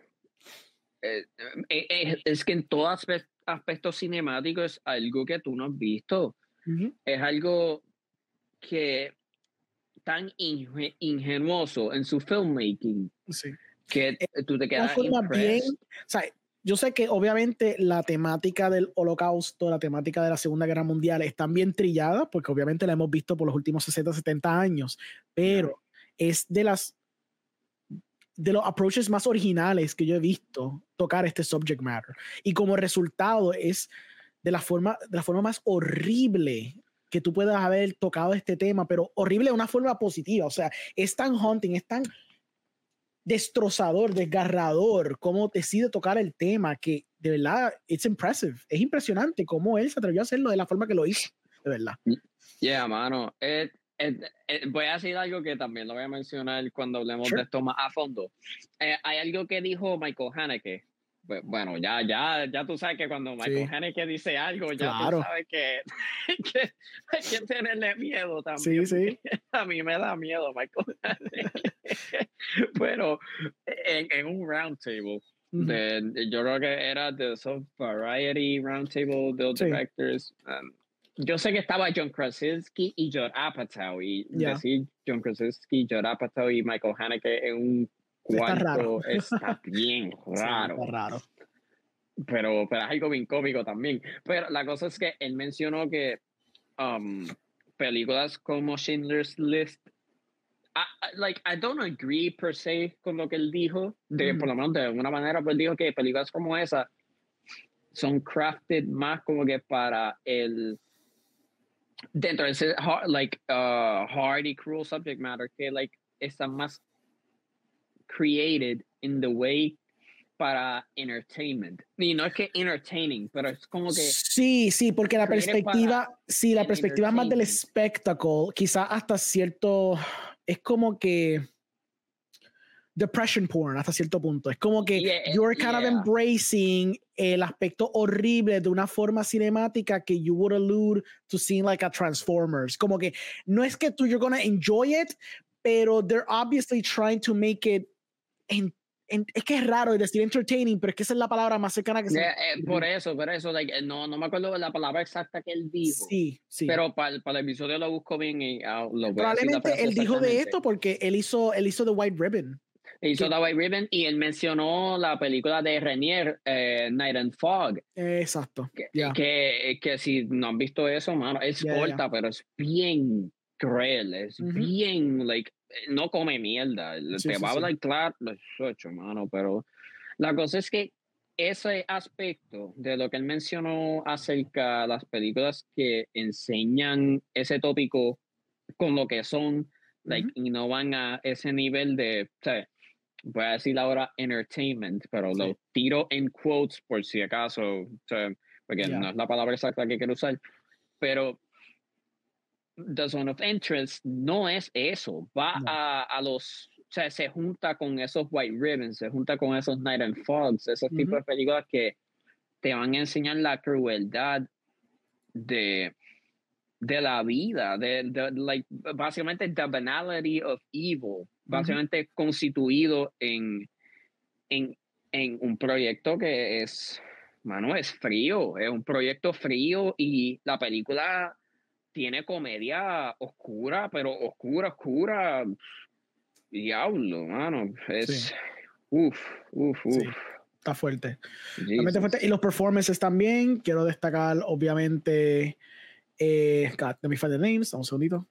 eh, eh, es que en todo aspecto cinemático es algo que tú no has visto. Es algo que tan ingenuoso en su filmmaking que eh, tú te quedas bien, yo sé que obviamente la temática del holocausto, la temática de la Segunda Guerra Mundial están bien trilladas, porque obviamente la hemos visto por los últimos 60, 70 años, pero es de las de los approaches más originales que yo he visto tocar este subject matter. Y como resultado es de la forma, de la forma más horrible que tú puedas haber tocado este tema, pero horrible de una forma positiva. O sea, es tan haunting, es tan destrozador, desgarrador, cómo decide tocar el tema, que de verdad, it's impressive. Es impresionante cómo él se atrevió a hacerlo de la forma que lo hizo, de verdad. Yeah, mano. Eh, eh, eh, voy a decir algo que también lo voy a mencionar cuando hablemos de esto más a fondo. Eh, hay algo que dijo Michael Haneke. Bueno, ya, ya, ya tú sabes que cuando Michael Haneke dice algo, ya tú sabes que, que, hay que tenerle miedo también. Sí, sí. A mí me da miedo Michael Haneke. Pero en, en un roundtable, yo creo que era de Soft Variety Roundtable de Directors. Um, yo sé que estaba John Krasinski y Judd Apatow y decir John Krasinski, Judd Apatow y Michael Haneke en un cuarto está, bien raro. está raro. Pero, pero es algo bien cómico también. Pero la cosa es que él mencionó que um, películas como Schindler's List I, like, I don't agree per se con lo que él dijo, de, por lo menos de alguna manera, pues dijo que películas como esa son crafted más como que para el dentro de ese hard, like uh, hard y cruel subject matter que like está más created in the way para entertainment. Y no es que entertaining, pero es como que... Sí, sí, porque la perspectiva, sí, la perspectiva más del espectáculo, quizás hasta cierto, es como que depression porn hasta cierto punto. Es como que you're kind of embracing el aspecto horrible de una forma cinemática que you would allude to seeing like a Transformers. Como que no es que tú you're gonna enjoy it, pero they're obviously trying to make it en, es que es raro decir entertaining, pero es que esa es la palabra más cercana que se eh, Por eso, por eso, like, no, no me acuerdo la palabra exacta que él dijo. Sí, sí. Pero para, para el episodio lo busco bien y uh, lo Probablemente él dijo de esto porque él hizo, él hizo The White Ribbon hizo The White Ribbon y él mencionó la película de Renier, eh, Night and Fog. Exacto. Que, que, si no han visto eso, mano, es corta, pero es bien cruel, es bien, like, no come mierda. Te va a hablar claro, ocho, mano, pero la cosa es que ese aspecto de lo que él mencionó acerca de las películas que enseñan ese tópico con lo que son, like, y no van a ese nivel de, voy a decir ahora entertainment, pero lo tiro en quotes por si acaso, porque no es la palabra exacta que quiero usar, pero The Zone of Interest no es eso, va a, a, los, o sea, se junta con esos White Ribbons, se junta con esos Night and Fogs, esos tipos de películas que te van a enseñar la crueldad de, de la vida, de, de like, básicamente the banality of evil, básicamente constituido en, en, en un proyecto que es, mano, es frío, es un proyecto frío y la película tiene comedia oscura, pero oscura, oscura, diablo, mano, es, uff, uff, uff. Está fuerte. fuerte. Y los performances también. Quiero destacar, obviamente, eh, God, let me find the names. Un segundito.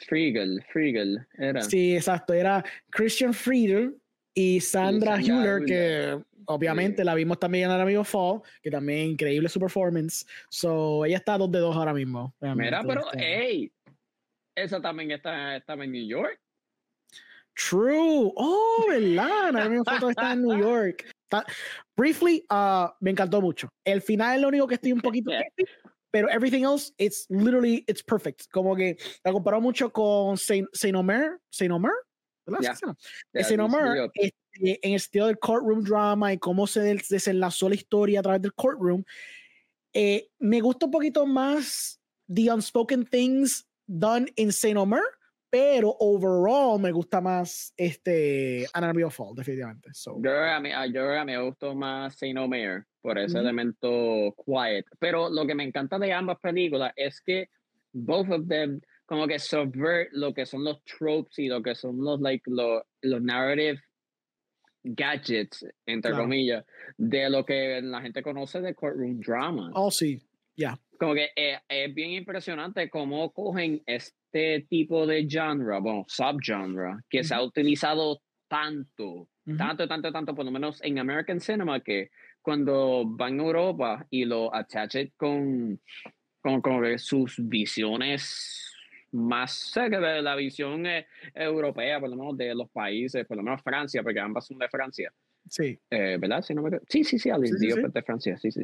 Friegel, Friegel, era. Sí, exacto. Era Christian Friedel y Sandra Hüller, que obviamente la vimos también en el amigo Fall, que también increíble su performance. So, ella está dos de dos ahora mismo. Mira, pero, hey, esa también está, está en New York. True. Oh, ¿verdad? Misma foto está en New York. briefly, uh, me encantó mucho. El final es lo único que estoy un poquito pero everything else, it's literally, it's perfect. Como que la comparó mucho con Saint, Saint Omer, Saint Omer, ¿verdad? Yeah. Saint Omer, este, en el estilo del courtroom drama y cómo se desenlazó la historia a través del courtroom, eh, me gusta un poquito más The Unspoken Things done in Saint Omer, pero overall me gusta más este Anarby Fall, definitivamente. So. Yo, a mí, yo a mí me gustó más Saint Omer por ese elemento quiet. Pero lo que me encanta de ambas películas es que both of them como que subvert lo que son los tropes y lo que son los like los, los narrative gadgets entre comillas de lo que la gente conoce de courtroom drama. Oh sí, ya. Como que es, es bien impresionante cómo cogen este tipo de genre, bueno, subgenre, que se ha utilizado tanto, tanto, tanto, tanto, por lo menos en American Cinema, que cuando van a Europa y lo attachen con, con, con sus visiones más cerca de la visión eh, europea, por lo menos de los países, por lo menos Francia, porque ambas son de Francia. Sí. Eh, ¿Verdad? Si no me... Sí, sí, sí, sí, sí, de Francia, sí, sí.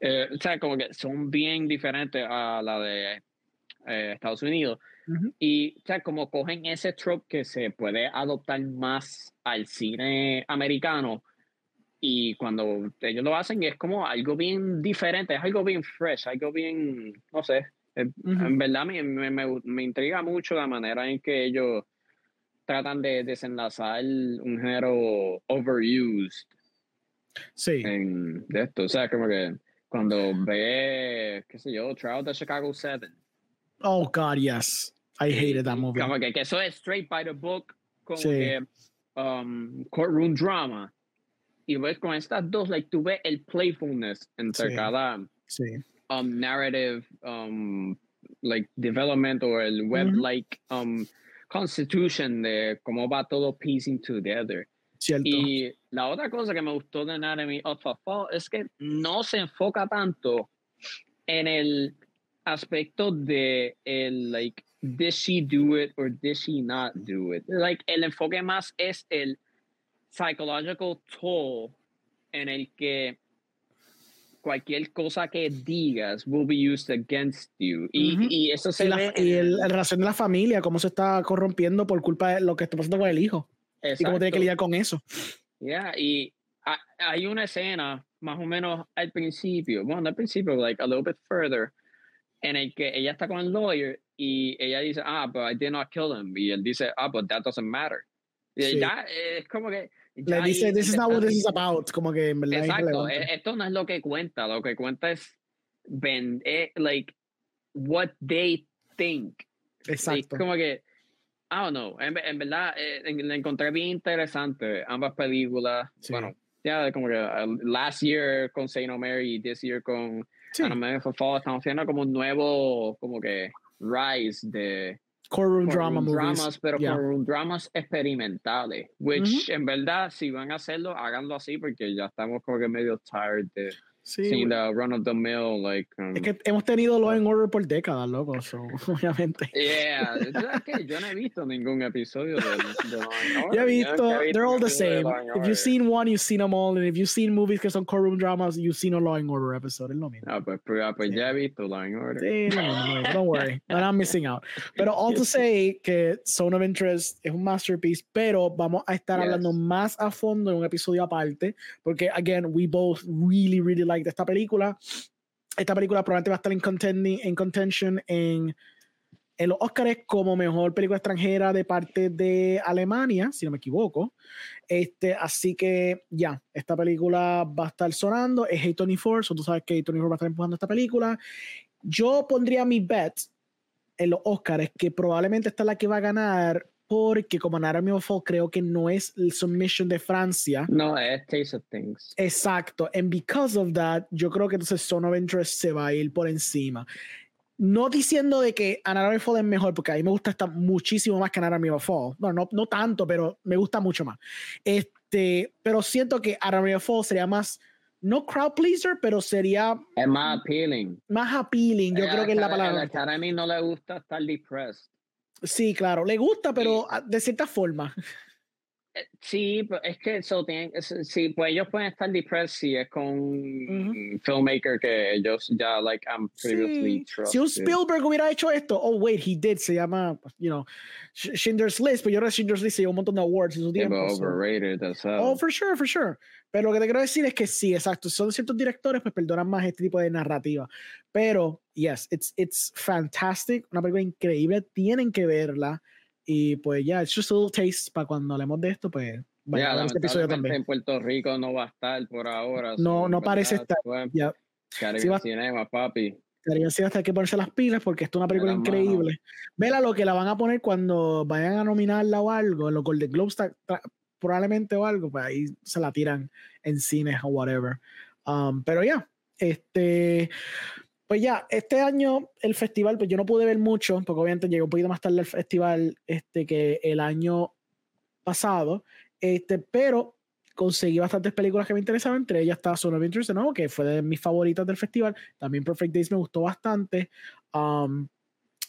Eh, o sea, como que son bien diferentes a la de eh, Estados Unidos. Y, o sea, como cogen ese trope que se puede adoptar más al cine americano, y cuando ellos lo hacen es como algo bien diferente, es algo bien fresh, algo bien, no sé, en verdad me, me, me, intriga mucho la manera en que ellos tratan de desenlazar un género overused sí. en, de esto, o sea, como que cuando ve, qué sé yo, Trial de Chicago 7. Oh, God, yes. I hated that movie. Como que, que eso es straight by the book, como que um, courtroom drama. Y ves con estas dos, like, tú ves el playfulness entre cada um, narrative, um, like, development or el web-like um, constitution de cómo va todo piecing together. Cierto. Y la otra cosa que me gustó de Anatomy of a Fall es que no se enfoca tanto en el aspecto de el, like, did she do it or did she not do it? Like, el enfoque más es el psychological toll en el que cualquier cosa que digas will be used against you. Y, y eso se y la, y el, la relación de la familia, cómo se está corrompiendo por culpa de lo que está pasando con el hijo. Y cómo tiene que lidiar con eso. Yeah, y hay una escena más o menos al principio, bueno, al principio, like a little bit further, en el que ella está con el lawyer y ella dice, ah, but I did not kill him. Y él dice, ah, but that doesn't matter. Y ya es como que. Le dice, this is not what this is about. Como que en verdad. Exacto. E, esto no es lo que cuenta. Lo que cuenta es. Ben, eh, like, what they think. Exacto. como que. I don't know. En, en verdad, eh, la encontré bien interesante. Ambas películas. Bueno, ya como que uh, last year con Saint Omer y this year con sí. Anime Fall estamos haciendo como un nuevo, como que rise de courtroom, drama dramas, pero yeah. courtroom dramas experimentales, which en verdad si van a hacerlo, háganlo así porque ya estamos como que medio tired de Sí, sin the run of the mill, like. Um, es que hemos tenido Law and Order por décadas, loco, so, obviamente. Yeah, es que yo no he visto ningún episodio de, de Law and Order. Yo he visto, they're all the same. If you've seen one, you've seen them all, and if you've seen movies que son courtroom dramas, you've seen a Law and Order episode, es lo mismo. Ah, pues, pues, ah, pues yeah. ya he visto Law and Order. Sí, no, no, no, don't worry, I'm not missing out. Pero all to say que Zone of Interest es un masterpiece, pero vamos a estar yes. hablando más a fondo en un episodio aparte, porque, again, we both really, really liked esta película. Esta película probablemente va a estar en, contending, en contention en, en los Oscars como mejor película extranjera de parte de Alemania, si no me equivoco. Este, así que ya, esta película va a estar sonando. Es A24, so tú sabes que A24 va a estar empujando esta película. Yo pondría mi bet en los Oscars que probablemente esta es la que va a ganar porque como Anatomy of Fall creo que no es el submission de Francia. No, es Taste of Things. Exacto. And because of that, yo creo que entonces Son of Interest se va a ir por encima. No diciendo de que Anatomy of Fall es mejor, porque a mí me gusta esta muchísimo más que Anatomy of Fall. No, no, no tanto, pero me gusta mucho más. Este, pero siento que Anatomy of Fall sería más no crowd pleaser, pero sería es más appealing. Más appealing, yo creo que es la palabra. A mí no le gusta estar depressed. Sí, claro, le gusta, pero de cierta forma. Sí, es que eso tiene, sí, pues ellos pueden estar depressed si es con un filmmaker que ellos ya, like, I'm previously sí. Si un Spielberg hubiera hecho esto, oh, wait, he did, se llama, you know, Schindler's List, pero yo creo que Schindler's List se llevó un montón de awards en su tiempo. overrated, so. Oh, for sure, for sure. Pero lo que te quiero decir es que sí, exacto, son ciertos directores, pues perdonan más este tipo de narrativa. Pero, yes, it's, it's fantastic, una película increíble, tienen que verla. Y pues ya, es just a little taste para cuando hablemos de esto, pues vaya a este episodio también. En Puerto Rico no va a estar por ahora. No, no parece estar. Ya. Sí va, Cinema, papi. Caribe sí hasta que ponerse las pilas porque esto es una película increíble. Vela lo que la van a poner cuando vayan a nominarla o algo, en los Golden Globes probablemente o algo, pues ahí se la tiran en cines o whatever. Um, pero ya, este, pues ya, este año el festival, pues yo no pude ver mucho, porque obviamente llegué un poquito más tarde al festival este, que el año pasado, este, pero conseguí bastantes películas que me interesaban, entre ellas está Son of Interest nuevo, que fue de mis favoritas del festival, también Perfect Days me gustó bastante. Um,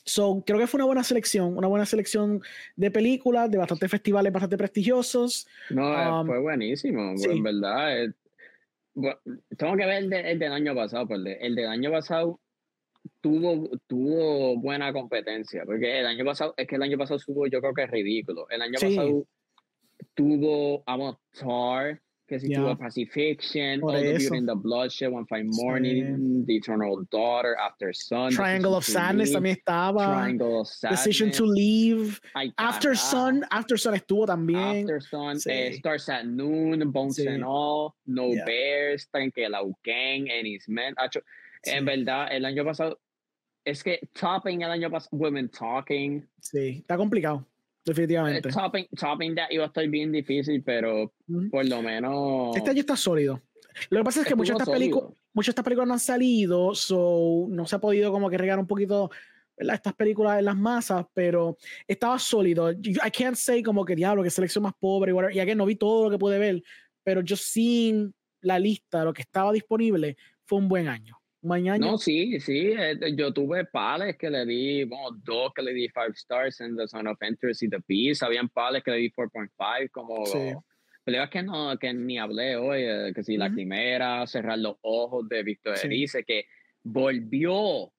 so, creo que fue una buena selección, una buena selección de películas, de bastantes festivales bastante prestigiosos. No, eh, um, fue buenísimo, en verdad. Bueno, tengo que ver el, de, el, del año pasado, pues el del año pasado tuvo, tuvo buena competencia, porque el año pasado, es que el año pasado estuvo, yo creo que es ridículo. El año pasado tuvo Avatar, que si tuvo Pacifiction, All the Beauty in the Bloodshed, One Fine Morning, The Eternal Daughter, After Sun, Triangle of Sadness también estaba, Triangle of Sadness, Decision to Leave, After Sun, After Sun estuvo también, After Sun, eh, Stars at Noon, Bones and All, No yeah. Bears, Gang, and His Men. En verdad, el año pasado, es que topping el año pasado, Women Talking. Sí, está complicado. Definitivamente. Eh, topping, topping that iba a estar bien difícil, pero por lo menos. Este año está sólido. Lo que pasa es que muchas de, estas películas, muchas de estas películas no han salido, so no se ha podido como que regar un poquito ¿verdad? estas películas en las masas, pero estaba sólido. I can't say como que diablo, que selección más pobre, whatever. y aquí no vi todo lo que pude ver, pero yo sin la lista, lo que estaba disponible, fue un buen año. Mañana. No, sí, sí. Eh, yo tuve pales que le di, bueno, dos que le di five stars en The Son of Interest y The Beast. Habían pales que le di 4.5, como. Sí. Peleas que, no, que ni hablé hoy, eh, que si la quimera, cerrar los ojos de Víctor sí. dice que volvió,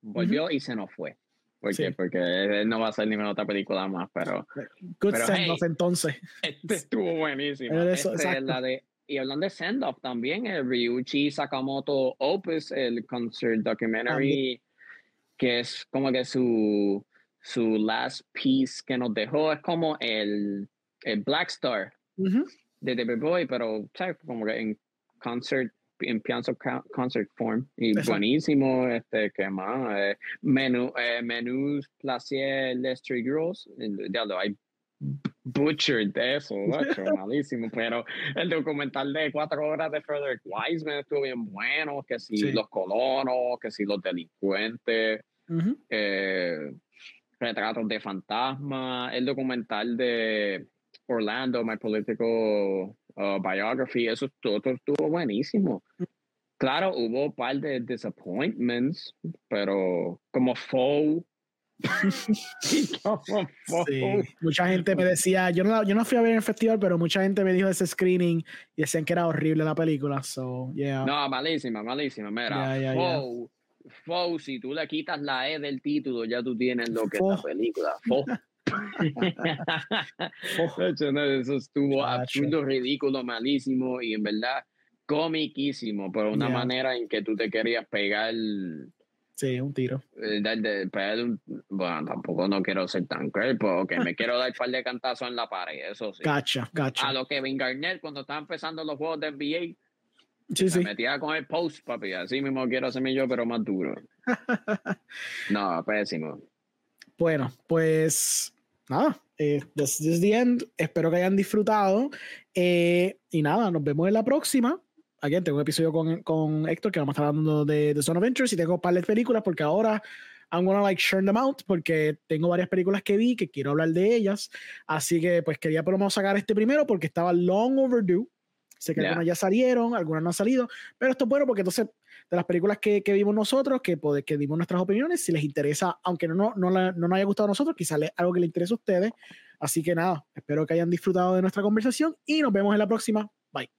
volvió y se nos fue. ¿Por sí. Porque él no va a ser ninguna otra película más, pero. Good pero, hey, entonces. Este estuvo buenísimo. Eso, este, la de y hablando de send-off también, el Ryuichi Sakamoto Opus, el concert documentary, que es como que su, su last piece que nos dejó, es como el, el Black Star de David Boy, pero ¿sabes? como que en concert en piano concert form y Exacto. buenísimo este que más eh, menú eh, menús placer les Girls ya lo hay butchered de eso, malísimo, pero el documental de cuatro horas de Frederick Wiseman estuvo bien bueno, que si sí. los colonos, que si los delincuentes, uh -huh. eh, retratos de fantasma, el documental de Orlando, My Political uh, Biography, eso todo, todo estuvo buenísimo. Claro, hubo un par de disappointments, pero como faux. Mucha gente me decía, yo no, yo no fui a ver el festival, pero mucha gente me dijo ese screening y decían que era horrible la película. So, yeah. No, malísima, malísima. Mira, faux, si tú le quitas la E del título, ya tú tienes lo que es la película. Faux. eso estuvo absurdo, ridículo, malísimo y en verdad comiquísimo, por una manera en que tú te querías pegar. Sí, un tiro. Eh, bueno, tampoco no quiero ser tan cruel, porque me quiero dar un par de cantazos en la pared, eso sí. Cacha, cacha. A lo que Garnett, cuando estaba empezando los juegos de NBA, sí, sí. me metía con el post, papi. Así mismo quiero hacerme yo, pero más duro. no, pésimo. Bueno, pues nada, eh, this, is the end. Espero que hayan disfrutado. Eh, y nada, nos vemos en la próxima. Aquí tengo un episodio con, con Héctor que vamos a estar hablando de, de Zone of Interest y tengo un par de películas porque ahora I'm gonna like share them out porque tengo varias películas que vi que quiero hablar de ellas. Así que pues quería por lo menos sacar este primero porque estaba long overdue. Sé que algunas ya salieron, algunas no han salido, pero esto es bueno porque entonces de las películas que, que vimos nosotros, que, que dimos nuestras opiniones, si les interesa, aunque no, no, no, no nos haya gustado a nosotros, quizás algo que les interese a ustedes. Así que nada, espero que hayan disfrutado de nuestra conversación y nos vemos en la próxima. Bye.